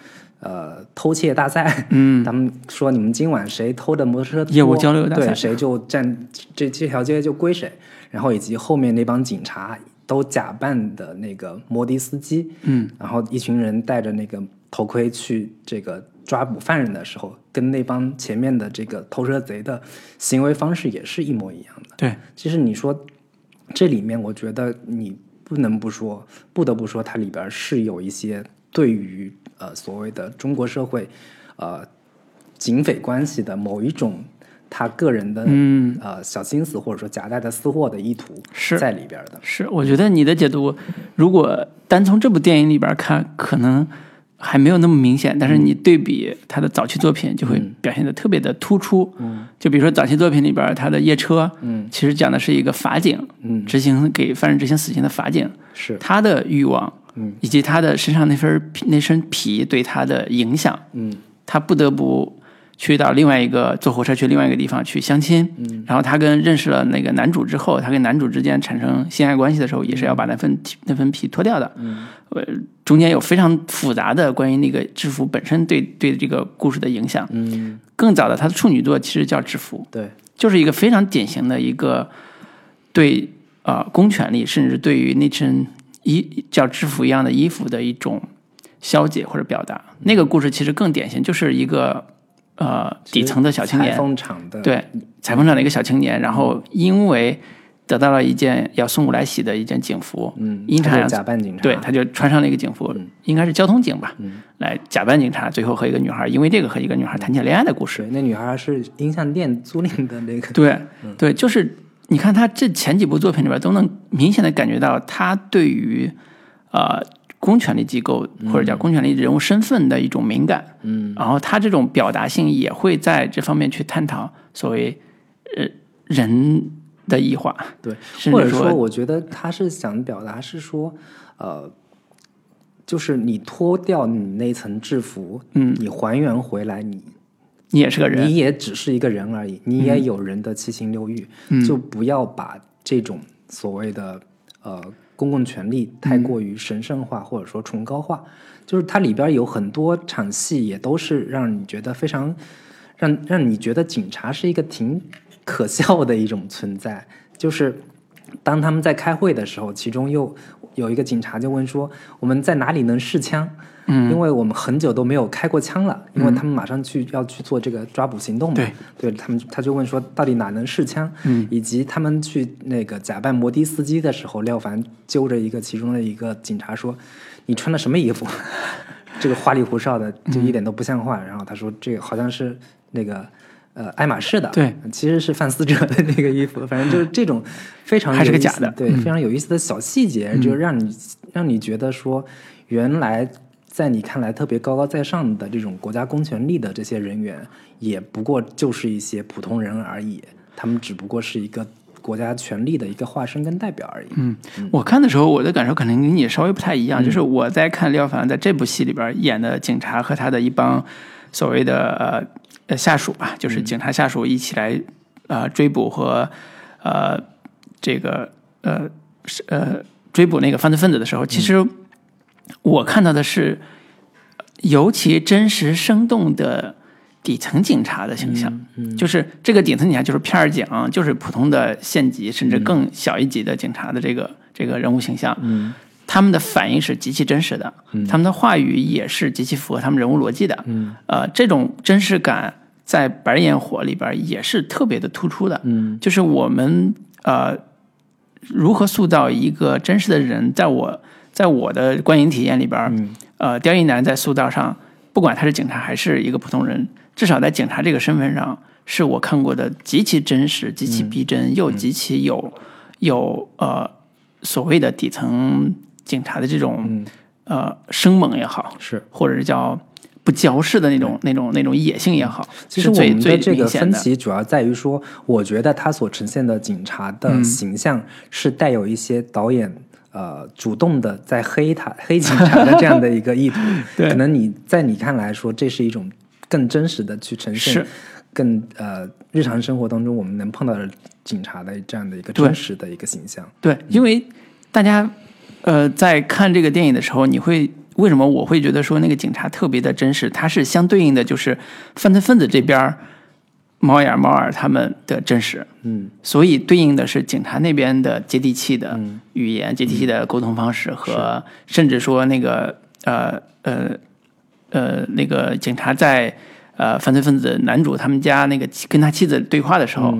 呃，偷窃大赛，嗯 他们说你们今晚谁偷的摩托车多业务交流大赛对，谁就占这这条街就归谁。然后以及后面那帮警察都假扮的那个摩的司机，嗯，然后一群人戴着那个头盔去这个抓捕犯人的时候，跟那帮前面的这个偷车贼的行为方式也是一模一样的。对，其实你说这里面，我觉得你不能不说，不得不说，它里边是有一些对于呃所谓的中国社会呃警匪关系的某一种他个人的嗯呃小心思，或者说夹带的私货的意图是在里边的。是，我觉得你的解读，如果单从这部电影里边看，可能还没有那么明显，但是你对比他的早期作品，就会表现的特别的突出。嗯。就比如说早期作品里边，他的夜车，嗯。其实讲的是一个法警嗯，执行给犯人执行死刑的法警，是。他的欲望，嗯。以及他的身上那份皮那身皮对他的影响，嗯。他不得不去到另外一个坐火车去另外一个地方去相亲，嗯然后他跟认识了那个男主之后，他跟男主之间产生性爱关系的时候，也是要把那份皮那份皮脱掉的。嗯呃，中间有非常复杂的关于那个制服本身对对这个故事的影响。嗯，更早的他的处女作其实叫《制服》，对，就是一个非常典型的一个对呃公权力，甚至对于那身衣叫制服一样的衣服的一种消解或者表达。那个故事其实更典型，就是一个呃底层的小青裁年，缝厂的对裁缝厂的一个小青年，然后因为得到了一件要送过来洗的一件警服，嗯，阴差阳假扮警察，对，他就穿上了一个警服，嗯。应该是交通警吧，嗯。来假扮警察，最后和一个女孩因为这个和一个女孩谈起恋爱的故事。是那女孩是音像店租赁的那个，对嗯。对，就是你看他这前几部作品里边都能明显的感觉到他对于呃公权力机构或者叫公权力人物身份的一种敏感，嗯。然后他这种表达性也会在这方面去探讨所谓呃人的异化，对，或者说，我觉得他是想表达是说，呃，就是你脱掉你那层制服，嗯，你还原回来，你你也是个人，你也只是一个人而已，你也有人的七情六欲，嗯。就不要把这种所谓的呃公共权力太过于神圣化或者说崇高化，就是它里边有很多场戏也都是让你觉得非常让让你觉得警察是一个挺可笑的一种存在，就是当他们在开会的时候，其中又有一个警察就问说：“我们在哪里能试枪？”嗯，因为我们很久都没有开过枪了，因为他们马上去要去做这个抓捕行动嘛。对，对他们他就问说，到底哪能试枪？嗯，以及他们去那个假扮摩的司机的时候，廖凡揪着一个其中的一个警察说：“你穿的什么衣服？” 这个花里胡哨的，就一点都不像话。然后他说：“这个好像是那个。”呃，爱马仕的，对，其实是范思哲的那个衣服，反正就是这种非常还是个假的，对，非常有意思的小细节，就让你让你觉得说，原来在你看来特别高高在上的这种国家公权力的这些人员，也不过就是一些普通人而已，他们只不过是一个国家权力的一个化身跟代表而已。嗯，我看的时候，我的感受可能跟你稍微不太一样，就是我在看廖凡在这部戏里边演的警察和他的一帮所谓的呃。下属吧，就是警察下属一起来，呃，追捕和呃这个呃是呃追捕那个犯罪分子的时候，其实我看到的是尤其真实生动的底层警察的形象，就是这个底层警察就是片儿警，就是普通的县级甚至更小一级的警察的这个这个人物形象，他们的反应是极其真实的，他们的话语也是极其符合他们人物逻辑的，呃，这种真实感。在《白焰火》里边也是特别的突出的，嗯，就是我们呃如何塑造一个真实的人，在我在我的观影体验里边，呃，刁亦男在塑造上，不管他是警察还是一个普通人，至少在警察这个身份上，是我看过的极其真实、极其逼真，又极其有有呃所谓的底层警察的这种呃生猛也好，是。或者是叫。不矫饰的那种、那种、那种野性也好，其实我们的这个分歧主要在于说，我觉得他所呈现的警察的形象是带有一些导演呃主动的在黑他、黑警察的 这样的一个意图。可能你在你看来说，这是一种更真实的去呈现，更呃日常生活当中我们能碰到的警察的这样的一个真实的一个形象。对，因为大家呃在看这个电影的时候，你会。为什么我会觉得说那个警察特别的真实？它是相对应的，就是犯罪分子这边猫眼猫耳他们的真实，嗯，所以对应的是警察那边的接地气的语言、接地气的沟通方式和甚至说那个呃呃呃那个警察在呃犯罪分子男主他们家那个跟他妻子对话的时候，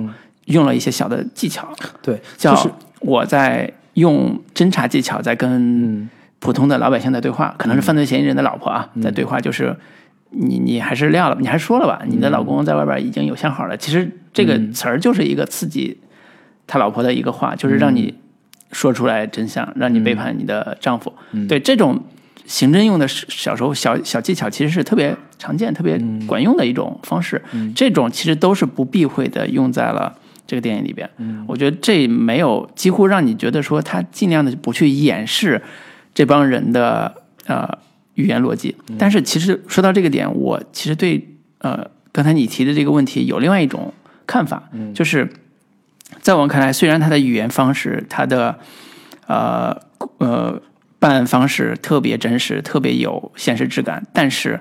用了一些小的技巧，对，叫我在用侦查技巧在跟。普通的老百姓在对话，可能是犯罪嫌疑人的老婆啊，在对话，就是你你还是撂了，你还是说了吧，你的老公在外边已经有相好了。其实这个词儿就是一个刺激他老婆的一个话，就是让你说出来真相，让你背叛你的丈夫。对这种刑侦用的小时候小小技巧，其实是特别常见、特别管用的一种方式。这种其实都是不避讳的用在了这个电影里边。我觉得这没有几乎让你觉得说他尽量的不去掩饰。这帮人的呃语言逻辑，但是其实说到这个点，我其实对呃刚才你提的这个问题有另外一种看法，就是在我看来，虽然他的语言方式、他的呃呃办案方式特别真实、特别有现实质感，但是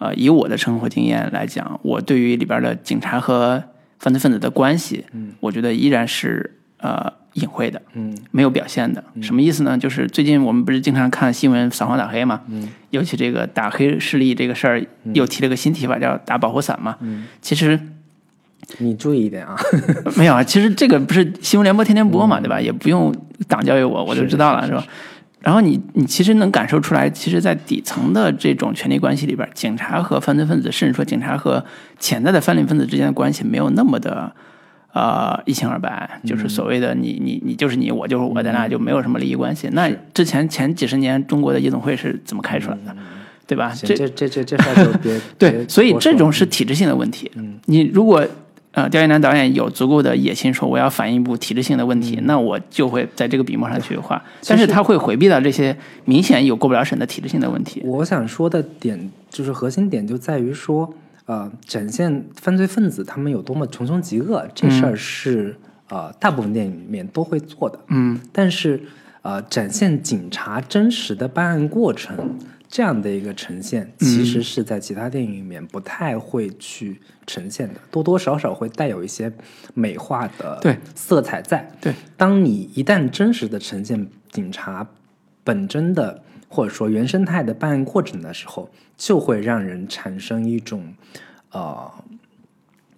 呃以我的生活经验来讲，我对于里边的警察和犯罪分子的关系，嗯。我觉得依然是呃。隐晦的，嗯，没有表现的，什么意思呢？就是最近我们不是经常看新闻扫黄打黑嘛，嗯，尤其这个打黑势力这个事儿，又提了个新提法叫打保护伞嘛，嗯，其实你注意一点啊，没有啊，其实这个不是新闻联播天天播嘛，对吧？也不用党教育我，我就知道了，是吧？然后你你其实能感受出来，其实，在底层的这种权力关系里边，警察和犯罪分子，甚至说警察和潜在的犯罪分子之间的关系，没有那么的。呃，一清二白，就是所谓的你你你就是你，我就是我，咱俩就没有什么利益关系。那之前前几十年中国的夜总会是怎么开出来的，对吧？这这这这这事就别 对，所以这种是体制性的问题。你如果呃，刁亦男导演有足够的野心，说我要反映一部体制性的问题，那我就会在这个笔墨上去画。但是他会回避到这些明显有过不了审的体制性的问题。我想说的点就是核心点就在于说。呃，展现犯罪分子他们有多么穷凶极恶，这事儿是呃大部分电影里面都会做的。嗯，但是呃展现警察真实的办案过程这样的一个呈现，其实是在其他电影里面不太会去呈现的，多多少少会带有一些美化的色彩在。对，当你一旦真实的呈现警察本真的或者说原生态的办案过程的时候，就会让人产生一种呃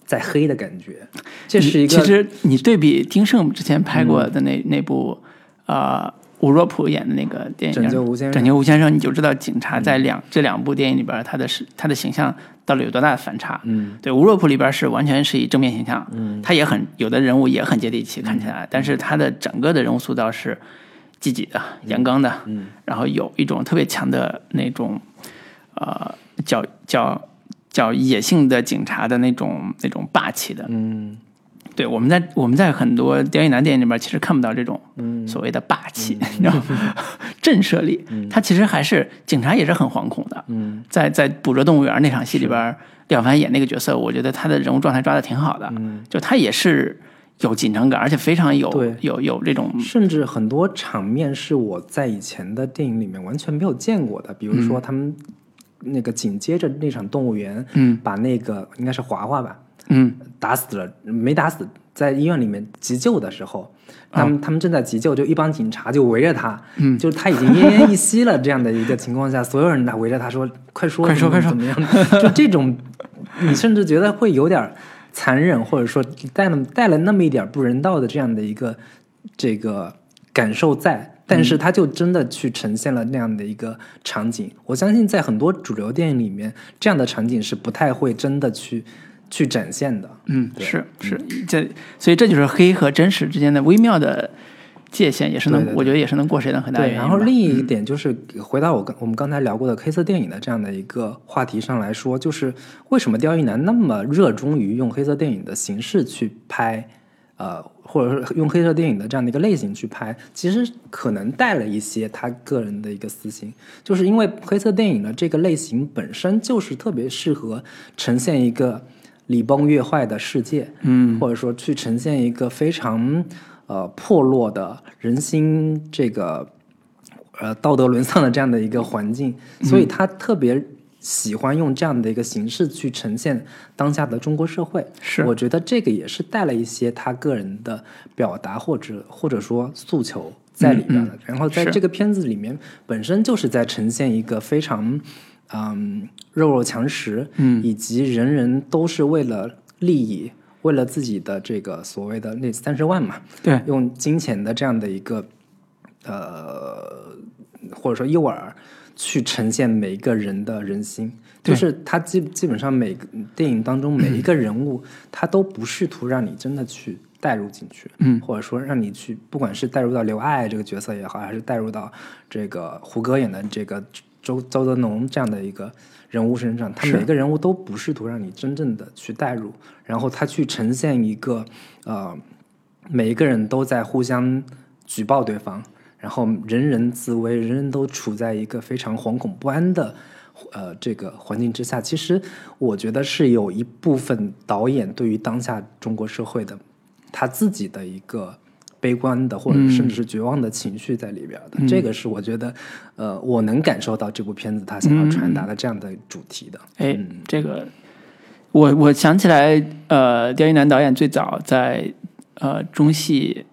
在黑的感觉。这是一个其实你对比丁晟之前拍过的那、那部呃吴若甫演的那个电影拯救吴先生。拯救吴先生，你就知道警察在两、这两部电影里边他的是他的形象到底有多大的反差。嗯，对，吴若甫里边是完全是以正面形象，嗯，他也很有的人物也很接地气，看起来，但是他的整个的人物塑造是积极的、阳刚的，嗯，然后有一种特别强的那种呃叫叫叫野性的警察的那种那种霸气的，嗯对，我们在我们在很多电影男电影里边其实看不到这种嗯。所谓的霸气，你知道吗？震慑力，他其实还是警察也是很惶恐的。嗯。在在捕捉动物园那场戏里边，廖凡演那个角色，我觉得他的人物状态抓的挺好的，嗯，就他也是有紧张感，而且非常有有有这种。甚至很多场面是我在以前的电影里面完全没有见过的，比如说他们那个紧接着那场动物园，嗯。把那个应该是华华吧，嗯打死了，没打死，在医院里面急救的时候，他们、他们正在急救，就一帮警察就围着他，嗯就是他已经奄奄一息了这样的一个情况下，所有人来围着他说：“快说，快说快说怎么怎么样？”就这种，你甚至觉得会有点残忍，或者说带了带了那么一点不人道的这样的一个这个感受在。但是他就真的去呈现了那样的一个场景，我相信在很多主流电影里面，这样的场景是不太会真的去去展现的。嗯，对。是是，这所以这就是黑和真实之间的微妙的界限，也是能对对对。我觉得也是能过谁的很大对，原因。然后另一点就是回到我刚我们刚才聊过的黑色电影的这样的一个话题上来说，就是为什么刁亦男那么热衷于用黑色电影的形式去拍，呃，或者是用黑色电影的这样的一个类型去拍，其实可能带了一些他个人的一个私心，就是因为黑色电影的这个类型本身就是特别适合呈现一个礼崩乐坏的世界，嗯或者说去呈现一个非常呃破落的人心这个呃道德沦丧的这样的一个环境，所以他特别喜欢用这样的一个形式去呈现当下的中国社会。是我觉得这个也是带了一些他个人的表达或者或者说诉求在里边的。然后在这个片子里面，本身就是在呈现一个非常嗯弱肉强食，嗯以及人人都是为了利益。为了自己的这个所谓的那三十万嘛，对用金钱的这样的一个呃，或者说诱饵，去呈现每一个人的人心。就是他基基本上每个电影当中每一个人物，他都不试图让你真的去带入进去，嗯或者说让你去，不管是带入到刘爱这个角色也好，还是带入到这个胡歌演的这个周周泽农这样的一个人物身上，他每个人物都不试图让你真正的去代入，然后他去呈现一个呃，每一个人都在互相举报对方，然后人人自危，人人都处在一个非常惶恐不安的呃这个环境之下。其实我觉得是有一部分导演对于当下中国社会的他自己的一个悲观的或者甚至是绝望的情绪在里边的。这个是我觉得呃我能感受到这部片子他想要传达的这样的主题的。哎，嗯这个我我想起来，呃，刁亦男导演最早在呃中戏，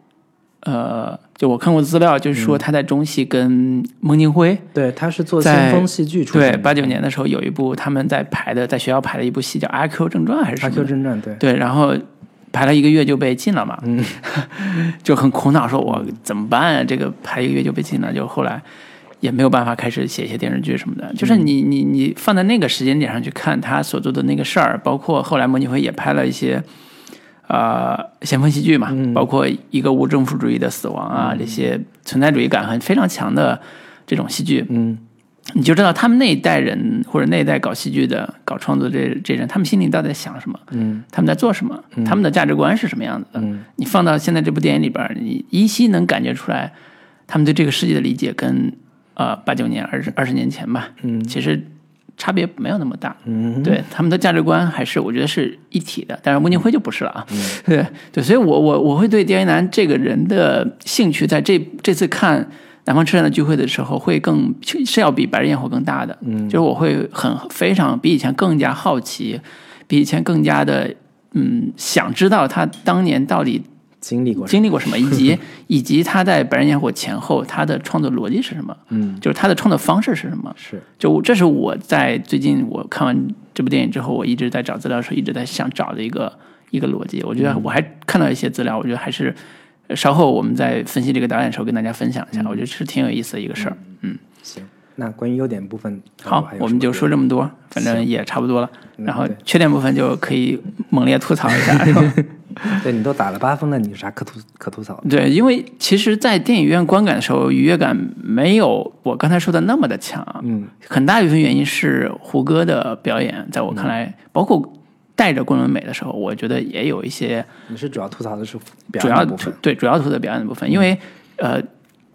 呃，就我看过资料，就是嗯说他在中戏跟孟京辉。对，他是做在先锋戏剧出身，对，八九年的时候有一部他们在排的，在学校排的一部戏叫《阿 Q 正传》还是什阿 Q？正传，对，对，然后排了一个月就被禁了嘛，嗯，就很苦恼，说我怎么办啊？这个排一个月就被禁了，就后来也没有办法开始写一些电视剧什么的。就是嗯你你你放在那个时间点上去看他所做的那个事儿，包括后来莫尼辉也拍了一些。呃，先锋戏剧嘛，嗯包括一个无政府主义的死亡啊，这些存在主义感很非常强的这种戏剧，嗯你就知道他们那一代人或者那一代搞戏剧的、搞创作这这人，他们心里到底在想什么？嗯他们在做什么？他们的价值观是什么样子的？嗯你放到现在这部电影里边，你依稀能感觉出来，他们对这个世界的理解跟呃八九年、二十二十年前吧，嗯其实差别没有那么大。嗯，对他们的价值观还是我觉得是一体的，但是温京辉就不是了啊。嗯 对对，所以我我我会对刁一男这个人的兴趣，在这这次看《南方车站的聚会》的时候，会更是要比《白日焰火》更大的。嗯就是我会很非常比以前更加好奇，比以前更加的嗯想知道他当年到底经历过，经历过什么，以及 以及他在《白日焰火》前后他的创作逻辑是什么，嗯，就是他的创作方式是什么。是，就这是我在最近我看完这部电影之后，我一直在找资料的时候，一直在想找的一个一个逻辑。我觉得我还看到一些资料，我觉得还是呃稍后我们在分析这个导演的时候跟大家分享一下，我觉得是挺有意思的一个事儿。嗯，行。那关于优点部分，好我们就说这么多，反正也差不多了。嗯然后缺点部分就可以猛烈吐槽一下，是吧？对你都打了八分了，你有啥可吐可吐槽的？对，因为其实，在电影院观感的时候，愉悦感没有我刚才说的那么的强。嗯，很大一部分原因是胡歌的表演，在我看来，包括带着桂纶镁的时候，我觉得也有一些你是主要吐槽的是表主要演部分，对主要吐槽表演的部分，因为呃，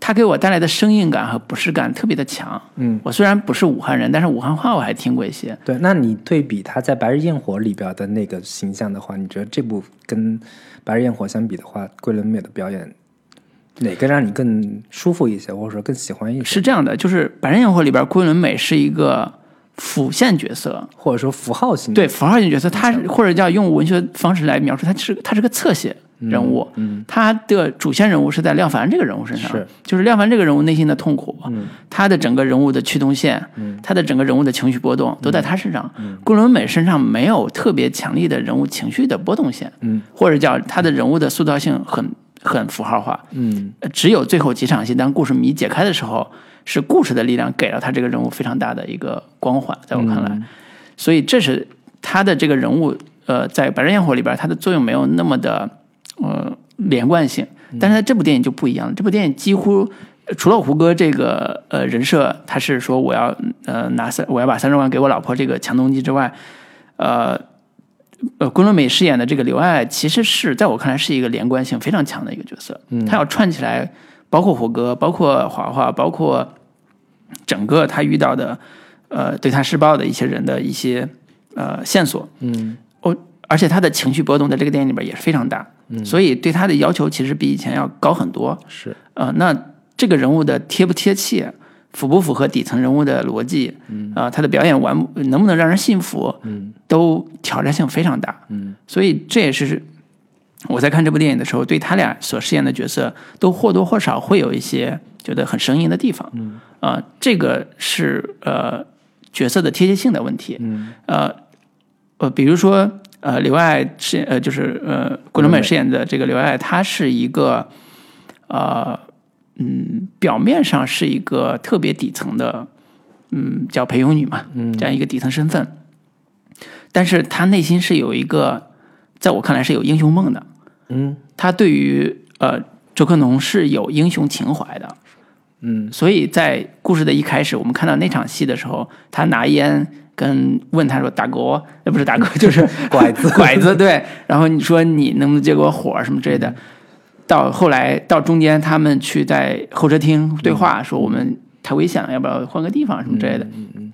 他给我带来的生硬感和不适感特别的强。嗯，我虽然不是武汉人，但是武汉话我还听过一些。对。那你对比他在《白日焰火》里边的那个形象的话，你觉得这部跟《白日焰火》相比的话，桂纶镁的表演哪个让你更舒服一些，或者说更喜欢一些？是这样的，就是《白日焰火》里边，桂纶镁是一个辅线角色，或者说符号性对符号性角色，他或者叫用文学方式来描述，他是他是个侧写人物，嗯他的主线人物是在廖凡这个人物身上，是。就是廖凡这个人物内心的痛苦，嗯。他的整个人物的驱动线，嗯。他的整个人物的情绪波动都在他身上。桂纶镁身上没有特别强力的人物情绪的波动线，嗯。或者叫他的人物的塑造性很很符号化，嗯。呃只有最后几场戏，当故事谜解开的时候，是故事的力量给了他这个人物非常大的一个光环，在我看来，所以这是他的这个人物，呃，在《白日焰火》里边，他的作用没有那么的呃连贯性，但是在这部电影就不一样了，这部电影几乎。呃除了胡歌这个呃人设，他是说我要呃拿三我要把三十万给我老婆这个强动机之外，呃呃，桂纶镁饰演的这个刘爱，其实是在我看来是一个连贯性非常强的一个角色。嗯，他要串起来，包括胡歌，包括华华，包括整个他遇到的呃对他施暴的一些人的一些呃线索。嗯。哦，而且他的情绪波动在这个电影里边也是非常大，嗯，所以对他的要求其实比以前要高很多。是。呃，那这个人物的贴不贴切，符不符合底层人物的逻辑，嗯，啊、他的表演完能不能让人信服，嗯，都挑战性非常大，嗯，所以这也是我在看这部电影的时候，对他俩所饰演的角色都或多或少会有一些觉得很生硬的地方，嗯，啊、这个是呃角色的贴切性的问题，嗯。呃呃，比如说呃刘爱饰演呃就是呃桂纶镁饰演的这个刘爱，她是一个呃嗯表面上是一个特别底层的嗯叫陪泳女嘛，嗯。这样一个底层身份，但是她内心是有一个在我看来是有英雄梦的，嗯他对于呃周克农是有英雄情怀的，嗯所以在故事的一开始，我们看到那场戏的时候，他拿烟跟问他说：“大哥，呃，不是大哥，就是拐 子拐子。”对，然后你说你能不能借给我火什么之类的。到后来到中间，他们去在候车厅对话，说我们太危险了，要不要换个地方什么之类的。嗯嗯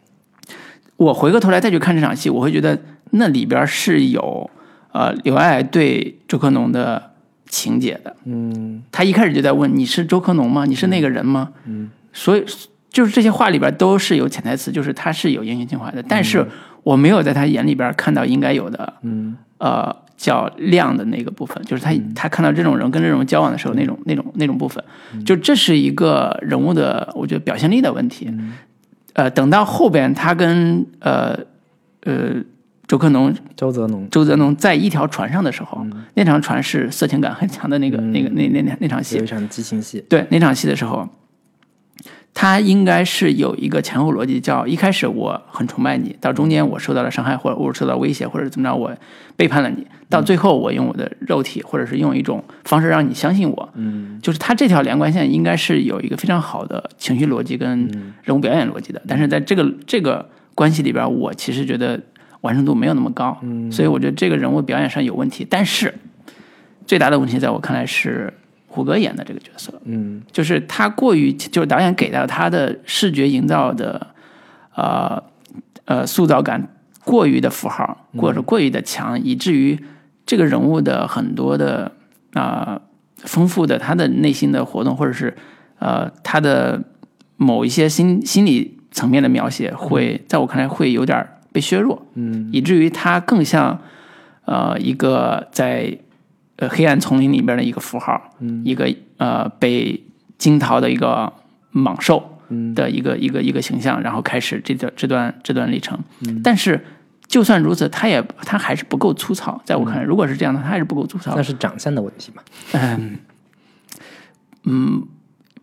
我回过头来再去看这场戏，我会觉得那里边是有呃刘爱对周克农的情节的。嗯。他一开始就在问你是周克农吗？你是那个人吗？嗯，所以就是这些话里边都是有潜台词，就是他是有英雄情怀的，但是我没有在他眼里边看到应该有的，嗯。呃，较亮的那个部分，就是他、他看到这种人跟这种人交往的时候那种那种那种部分，就这是一个人物的我觉得表现力的问题。呃，等到后边他跟呃呃周克农周泽农。周泽农在一条船上的时候，那场船是色情感很强的那个、那个那那那那场戏。有一，场激情戏，对那场戏的时候，他应该是有一个前后逻辑，叫一开始我很崇拜你，到中间我受到了伤害，或者我受到威胁，或者怎么着，我背叛了你，到最后我用我的肉体，或者是用一种方式让你相信我，嗯。就是他这条连贯线应该是有一个非常好的情绪逻辑跟人物表演逻辑的，但是在这个这个关系里边，我其实觉得完成度没有那么高，所以我觉得这个人物表演上有问题。但是最大的问题在我看来是胡歌演的这个角色，嗯。就是他过于就是导演给到他的视觉营造的，呃呃塑造感过于的符号，或者说过于的强，以至于这个人物的很多的啊、丰富的他的内心的活动，或者是呃他的某一些心心理层面的描写会，在我看来会有点儿被削弱，嗯以至于他更像呃一个在呃黑暗丛林里边的一个符号，嗯一个呃被惊逃的一个蟒兽嗯的一个、一个一个形象，然后开始这段这段这段历程。嗯但是就算如此，他也他还是不够粗糙，在我看来，如果是这样的，他还是不够粗糙那。是长相的问题嘛？嗯嗯，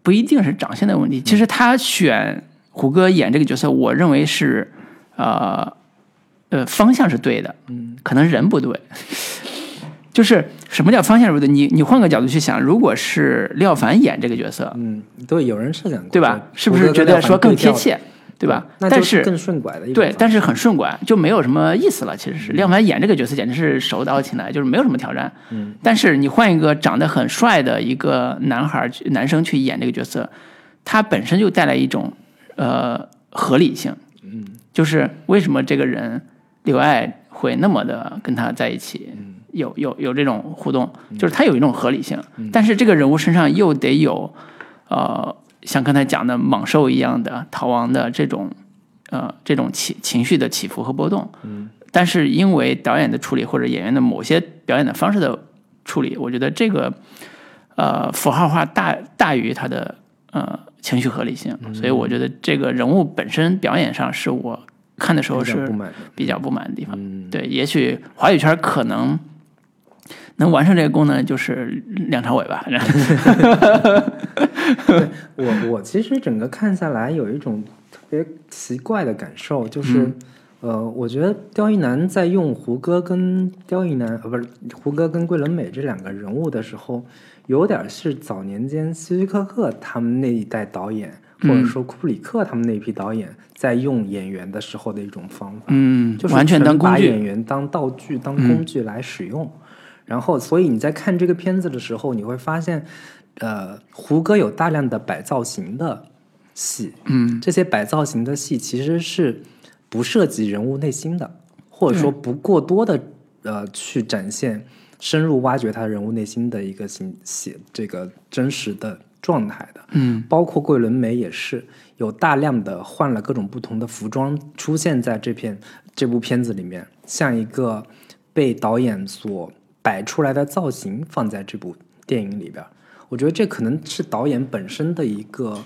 不一定是长相的问题。其实他选胡歌演这个角色，我认为是呃呃方向是对的，嗯，可能人不对。就是什么叫方向是不对？你你换个角度去想，如果是廖凡演这个角色，嗯，对，有人设想过，对吧？是不是觉得说更贴切，对吧？但是更顺拐的对，但是很顺拐，就没有什么意思了。其实是廖凡演这个角色简直是手到擒来，就是没有什么挑战。嗯，但是你换一个长得很帅的一个男孩儿男生去演这个角色，他本身就带来一种呃合理性。嗯，就是为什么这个人刘爱会那么的跟他在一起，有有有这种互动，就是他有一种合理性，但是这个人物身上又得有呃像刚才讲的猛兽一样的逃亡的这种呃这种情情绪的起伏和波动。嗯，但是因为导演的处理或者演员的某些表演的方式的处理，我觉得这个呃符号化大大于他的呃情绪合理性，所以我觉得这个人物本身表演上是我看的时候是比较不满的地方。嗯，对，也许华语圈可能能完成这个功能，就是梁朝伟吧。反正我我其实整个看下来有一种特别奇怪的感受，就是，嗯呃，我觉得刁亦男在用胡歌跟刁亦男呃不是胡歌跟桂纶镁这两个人物的时候，有点是早年间希区柯克他们那一代导演，或者嗯说库布里克他们那批导演在用演员的时候的一种方法。嗯，就是完全当把演员当道具、当工具来使用。然后，所以你在看这个片子的时候，你会发现，呃，胡歌有大量的摆造型的戏，嗯这些摆造型的戏其实是不涉及人物内心的，或者说不过多的呃去展现、深入挖掘他人物内心的一个形写这个真实的状态的。嗯包括桂纶镁也是有大量的换了各种不同的服装出现在这片这部片子里面，像一个被导演所摆出来的造型放在这部电影里边儿。我觉得这可能是导演本身的一个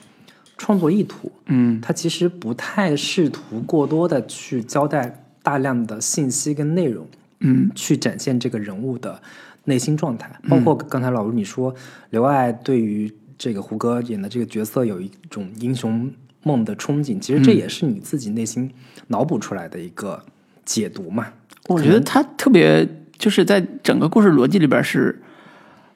创作意图，嗯他其实不太试图过多的去交代大量的信息跟内容，嗯去展现这个人物的内心状态。包括刚才老卢你说，刘爱对于这个胡歌演的这个角色有一种英雄梦的憧憬，其实这也是你自己内心脑补出来的一个解读嘛。我觉得他特别就是在整个故事逻辑里边是，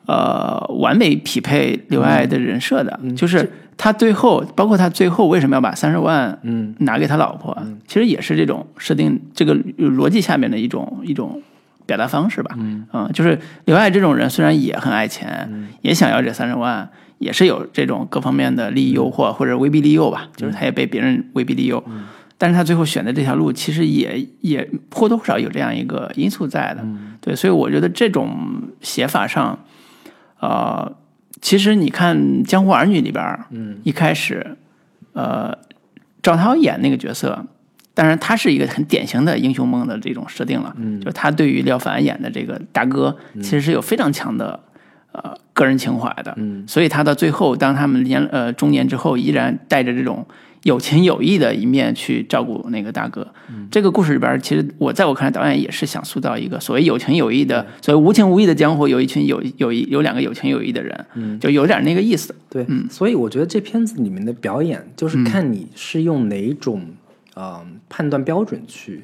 呃，完美匹配刘爱的人设的，就是他最后，包括他最后为什么要把三十万嗯拿给他老婆，其实也是这种设定这个逻辑下面的一种一种表达方式吧。嗯就是刘爱这种人虽然也很爱钱，也想要这三十万，也是有这种各方面的利益诱惑或者威逼利诱吧，就是他也被别人威逼利诱。但是他最后选的这条路，其实也也或多或少有这样一个因素在的，对，所以我觉得这种写法上，呃，其实你看《江湖儿女》里边，嗯，一开始，呃，赵涛演那个角色，当然他是一个很典型的英雄梦的这种设定了，嗯，就是他对于廖凡演的这个大哥，其实是有非常强的呃个人情怀的，嗯，所以他到最后，当他们年呃中年之后，依然带着这种有情有义的一面去照顾那个大哥。嗯。这个故事里边，其实我在我看来，导演也是想塑造一个所谓有情有义的，所谓无情无义的江湖，有一群有有一有两个有情有义的人，嗯，就有点那个意思。对，所以我觉得这片子里面的表演，就是看你是用哪一种呃判断标准去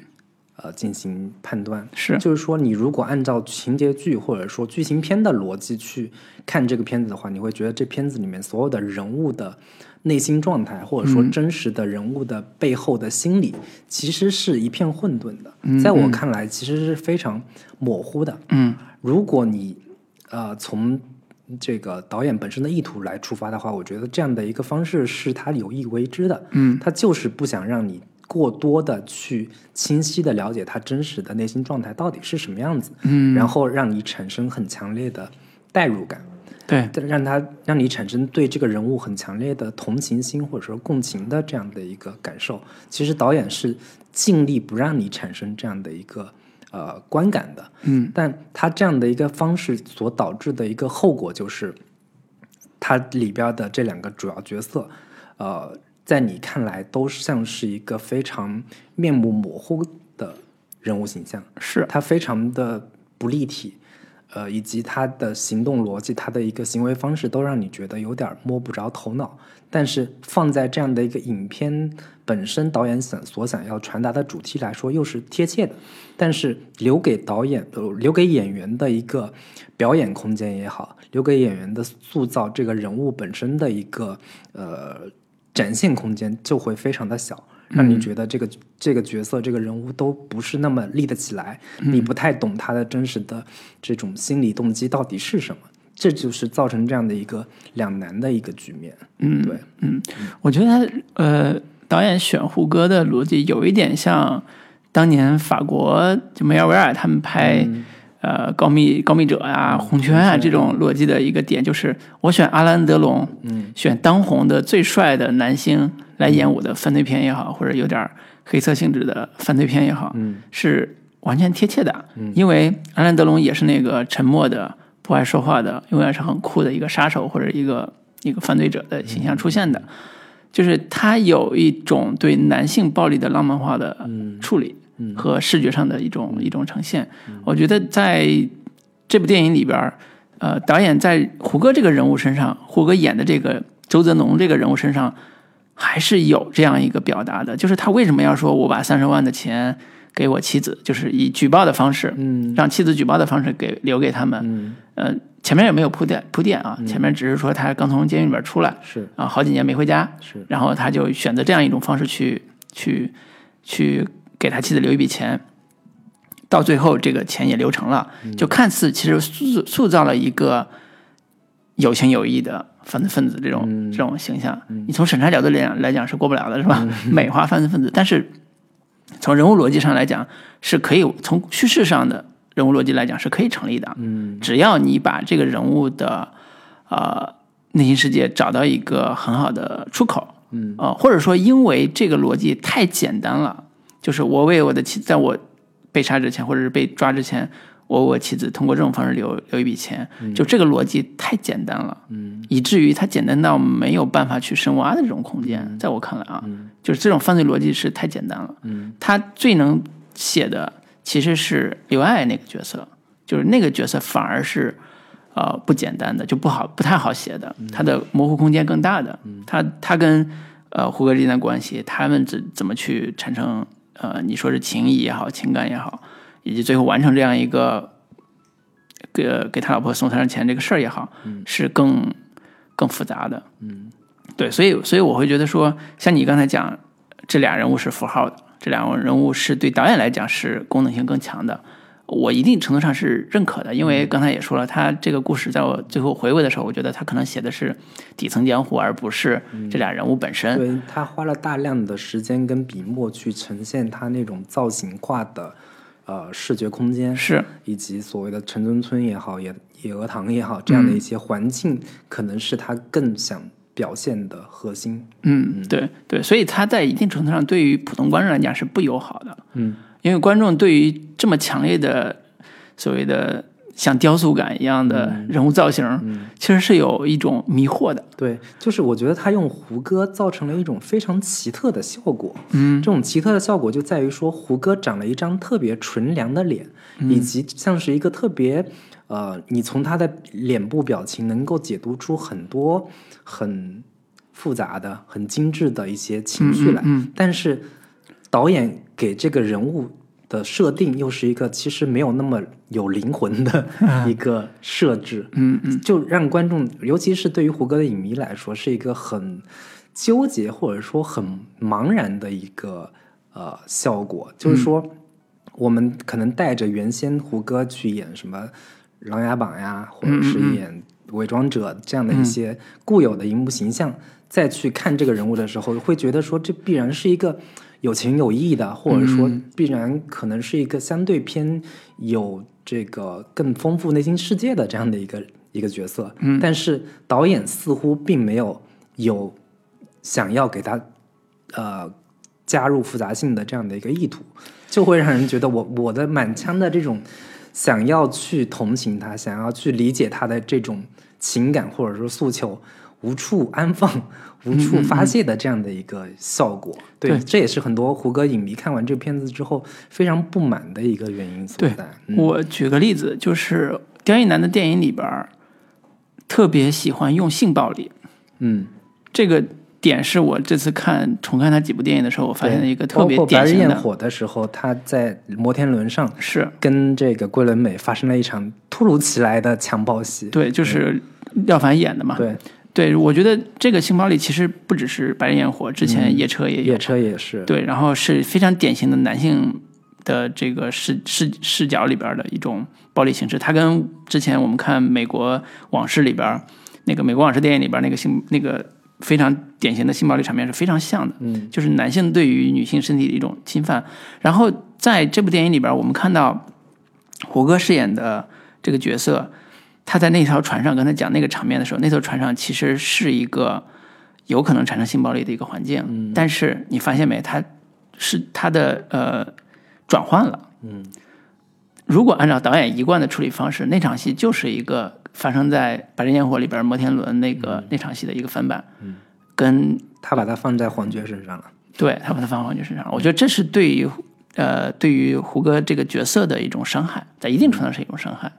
呃进行判断。是就是说，你如果按照情节剧或者说剧情片的逻辑去看这个片子的话，你会觉得这片子里面所有的人物的内心状态，或者说真实的人物的背后的心理，其实是一片混沌的。在我看来，其实是非常模糊的。嗯如果你呃从这个导演本身的意图来出发的话，我觉得这样的一个方式是他有意为之的。嗯他就是不想让你过多的去清晰的了解他真实的内心状态到底是什么样子，嗯，然后让你产生很强烈的代入感，对，让他让你产生对这个人物很强烈的同情心或者说共情的这样的一个感受。其实导演是尽力不让你产生这样的一个呃观感的，嗯，但他这样的一个方式所导致的一个后果就是，他里边的这两个主要角色，呃，在你看来都像是一个非常面目模糊的人物形象，是他非常的不立体，呃，以及他的行动逻辑、他的一个行为方式，都让你觉得有点摸不着头脑。但是放在这样的一个影片本身，导演想所想要传达的主题来说，又是贴切的。但是留给导演、呃、留给演员的一个表演空间也好，留给演员的塑造这个人物本身的一个呃展现空间，就会非常的小。让你觉得这个、这个角色、这个人物都不是那么立得起来，你不太懂他的真实的这种心理动机到底是什么，这就是造成这样的一个两难的一个局面。嗯，对，嗯我觉得他呃，导演选胡歌的逻辑有一点像当年法国就梅尔维尔他们拍、呃高密高密者啊、红圈啊这种逻辑的一个点，就是我选阿兰德龙，嗯，选当红的最帅的男星来演我的犯罪片也好，或者有点黑色性质的犯罪片也好，嗯是完全贴切的。嗯因为阿兰德龙也是那个沉默的、不爱说话的，永远是很酷的一个杀手或者一个一个犯罪者的形象出现的。就是他有一种对男性暴力的浪漫化的处理和视觉上的一种一种呈现。我觉得在这部电影里边儿，呃，导演在胡歌这个人物身上，胡歌演的这个周泽农这个人物身上，还是有这样一个表达的，就是他为什么要说我把三十万的钱给我妻子，就是以举报的方式，嗯。让妻子举报的方式给留给他们。嗯，呃，前面也没有铺垫铺垫啊，前面只是说他刚从监狱里边出来，是。啊，好几年没回家，是，然后他就选择这样一种方式去去去给他妻子留一笔钱，到最后这个钱也留成了，就看似其实塑塑造了一个有情有义的犯罪分子这种、这种形象。你从审查角度来讲来讲是过不了的，是吧？美化犯罪分子，但是从人物逻辑上来讲是可以，从叙事上的人物逻辑来讲是可以成立的。嗯。只要你把这个人物的呃内心世界找到一个很好的出口，嗯。呃，或者说因为这个逻辑太简单了，就是我为我的妻，在我被杀之前或者是被抓之前，我为我妻子通过这种方式留留一笔钱，就这个逻辑太简单了，嗯以至于它简单到没有办法去深挖的这种空间，在我看来啊，就是这种犯罪逻辑是太简单了。嗯他最能写的其实是刘爱那个角色，就是那个角色反而是呃不简单的，就不好不太好写的，他的模糊空间更大的。他他跟呃胡歌之间的关系，他们怎怎么去产生呃你说是情谊也好，情感也好，以及最后完成这样一个给给他老婆送三十钱这个事儿也好，是更更复杂的。嗯对，所以所以我会觉得说，像你刚才讲，这俩人物是符号的，这两个人物是对导演来讲是功能性更强的。我一定程度上是认可的，因为刚才也说了，他这个故事在我最后回味的时候，我觉得他可能写的是底层江湖，而不是这俩人物本身。对他花了大量的时间跟笔墨去呈现他那种造型化的呃视觉空间，是。以及所谓的城中村也好，野野鹅塘也好，这样的一些环境，可能是他更想表现的核心。嗯，对对，所以他在一定程度上对于普通观众来讲是不友好的，嗯因为观众对于这么强烈的所谓的像雕塑感一样的人物造型，其实是有一种迷惑的。对，就是我觉得他用胡歌造成了一种非常奇特的效果。嗯这种奇特的效果就在于说，胡歌长了一张特别纯良的脸，以及像是一个特别呃，你从他的脸部表情能够解读出很多很复杂的、很精致的一些情绪来。嗯但是导演给这个人物的设定又是一个其实没有那么有灵魂的一个设置。嗯嗯，就让观众，尤其是对于胡歌的影迷来说，是一个很纠结或者说很茫然的一个呃效果。就是说，我们可能带着原先胡歌去演什么《琅琊榜》呀，或者是演《伪装者》这样的一些固有的荧幕形象，再去看这个人物的时候，会觉得说这必然是一个有情有义的，或者说必然可能是一个相对偏有这个更丰富内心世界的这样的一个一个角色。嗯，但是导演似乎并没有有想要给他呃加入复杂性的这样的一个意图，就会让人觉得我我的满腔的这种想要去同情他，想要去理解他的这种情感或者说诉求。无处安放、无处发泄的这样的一个效果，对，这也是很多胡歌影迷看完这片子之后非常不满的一个原因所在。我举个例子，就是刁亦男的电影里边特别喜欢用性暴力，嗯，这个点是我这次看重看他几部电影的时候，我发现的一个特别典型的。白日焰火的时候，他在摩天轮上是。跟这个桂纶镁发生了一场突如其来的强暴戏，对，就是廖凡演的嘛，对。对，我觉得这个性暴力其实不只是《白日焰火》，之前《夜车》也有，《夜车》也是。对，然后是非常典型的男性的这个视视视角里边的一种暴力形式。它跟之前我们看《美国往事》里边那个《美国往事》电影里边那个性那个非常典型的性暴力场面是非常像的。嗯，就是男性对于女性身体的一种侵犯。然后在这部电影里边，我们看到胡歌饰演的这个角色。他在那条船上跟他讲那个场面的时候，那条船上其实是一个有可能产生性暴力的一个环境。嗯，但是你发现没，他是他的呃转换了。嗯，如果按照导演一贯的处理方式，那场戏就是一个发生在《白日焰火》里边摩天轮那个那场戏的一个翻版。嗯，跟他把它放在黄觉身上了。对他把它放黄觉身上了，我觉得这是对于呃对于胡歌这个角色的一种伤害，在一定程度上是一种伤害。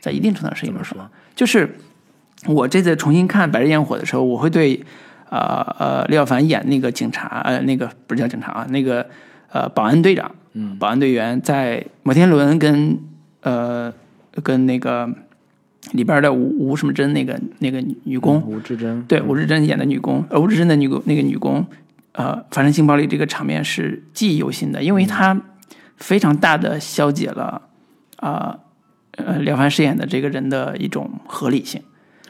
在一定程度上是一种说，就是我这次重新看《白日焰火》的时候，我会对呃呃廖凡演那个警察呃那个不是叫警察啊，那个呃保安队长，嗯，保安队员在摩天轮跟呃跟那个里边的吴吴什么珍那个那个女工吴志珍对吴志珍演的女工，呃吴志珍的女工那个女工呃发生性暴力这个场面是记忆犹新的，因为她非常大的消解了啊。呃，廖凡饰演的这个人的一种合理性，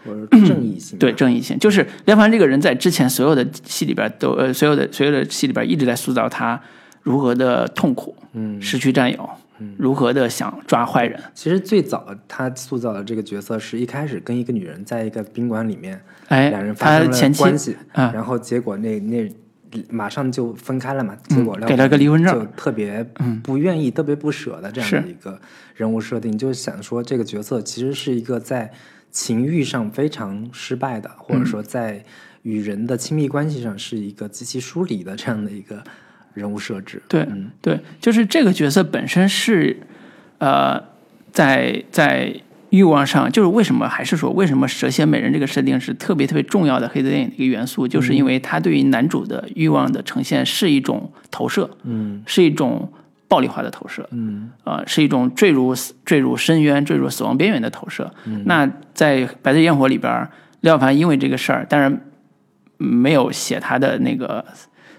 或者正义性，对正义性，就是廖凡这个人在之前所有的戏里边都呃，所有的所有的戏里边一直在塑造他如何的痛苦，嗯，失去战友，嗯，如何的想抓坏人。其实最早他塑造的这个角色是一开始跟一个女人在一个宾馆里面，哎，两人发生了关系，啊，然后结果那那。马上就分开了嘛，结果给了个离婚证，就特别不愿意、特别不舍的这样的一个人物设定，就想说这个角色其实是一个在情欲上非常失败的，或者说在与人的亲密关系上是一个极其疏离的这样的一个人物设置。对，对，就是这个角色本身是呃，在在。欲望上就是为什么还是说为什么蛇蝎美人这个设定是特别特别重要的黑色电影的一个元素，就是因为它对于男主的欲望的呈现是一种投射，嗯，是一种暴力化的投射，嗯，啊，是一种坠入坠入深渊、坠入死亡边缘的投射。嗯，那在《白色焰火》里边，廖凡因为这个事儿，当然没有写他的那个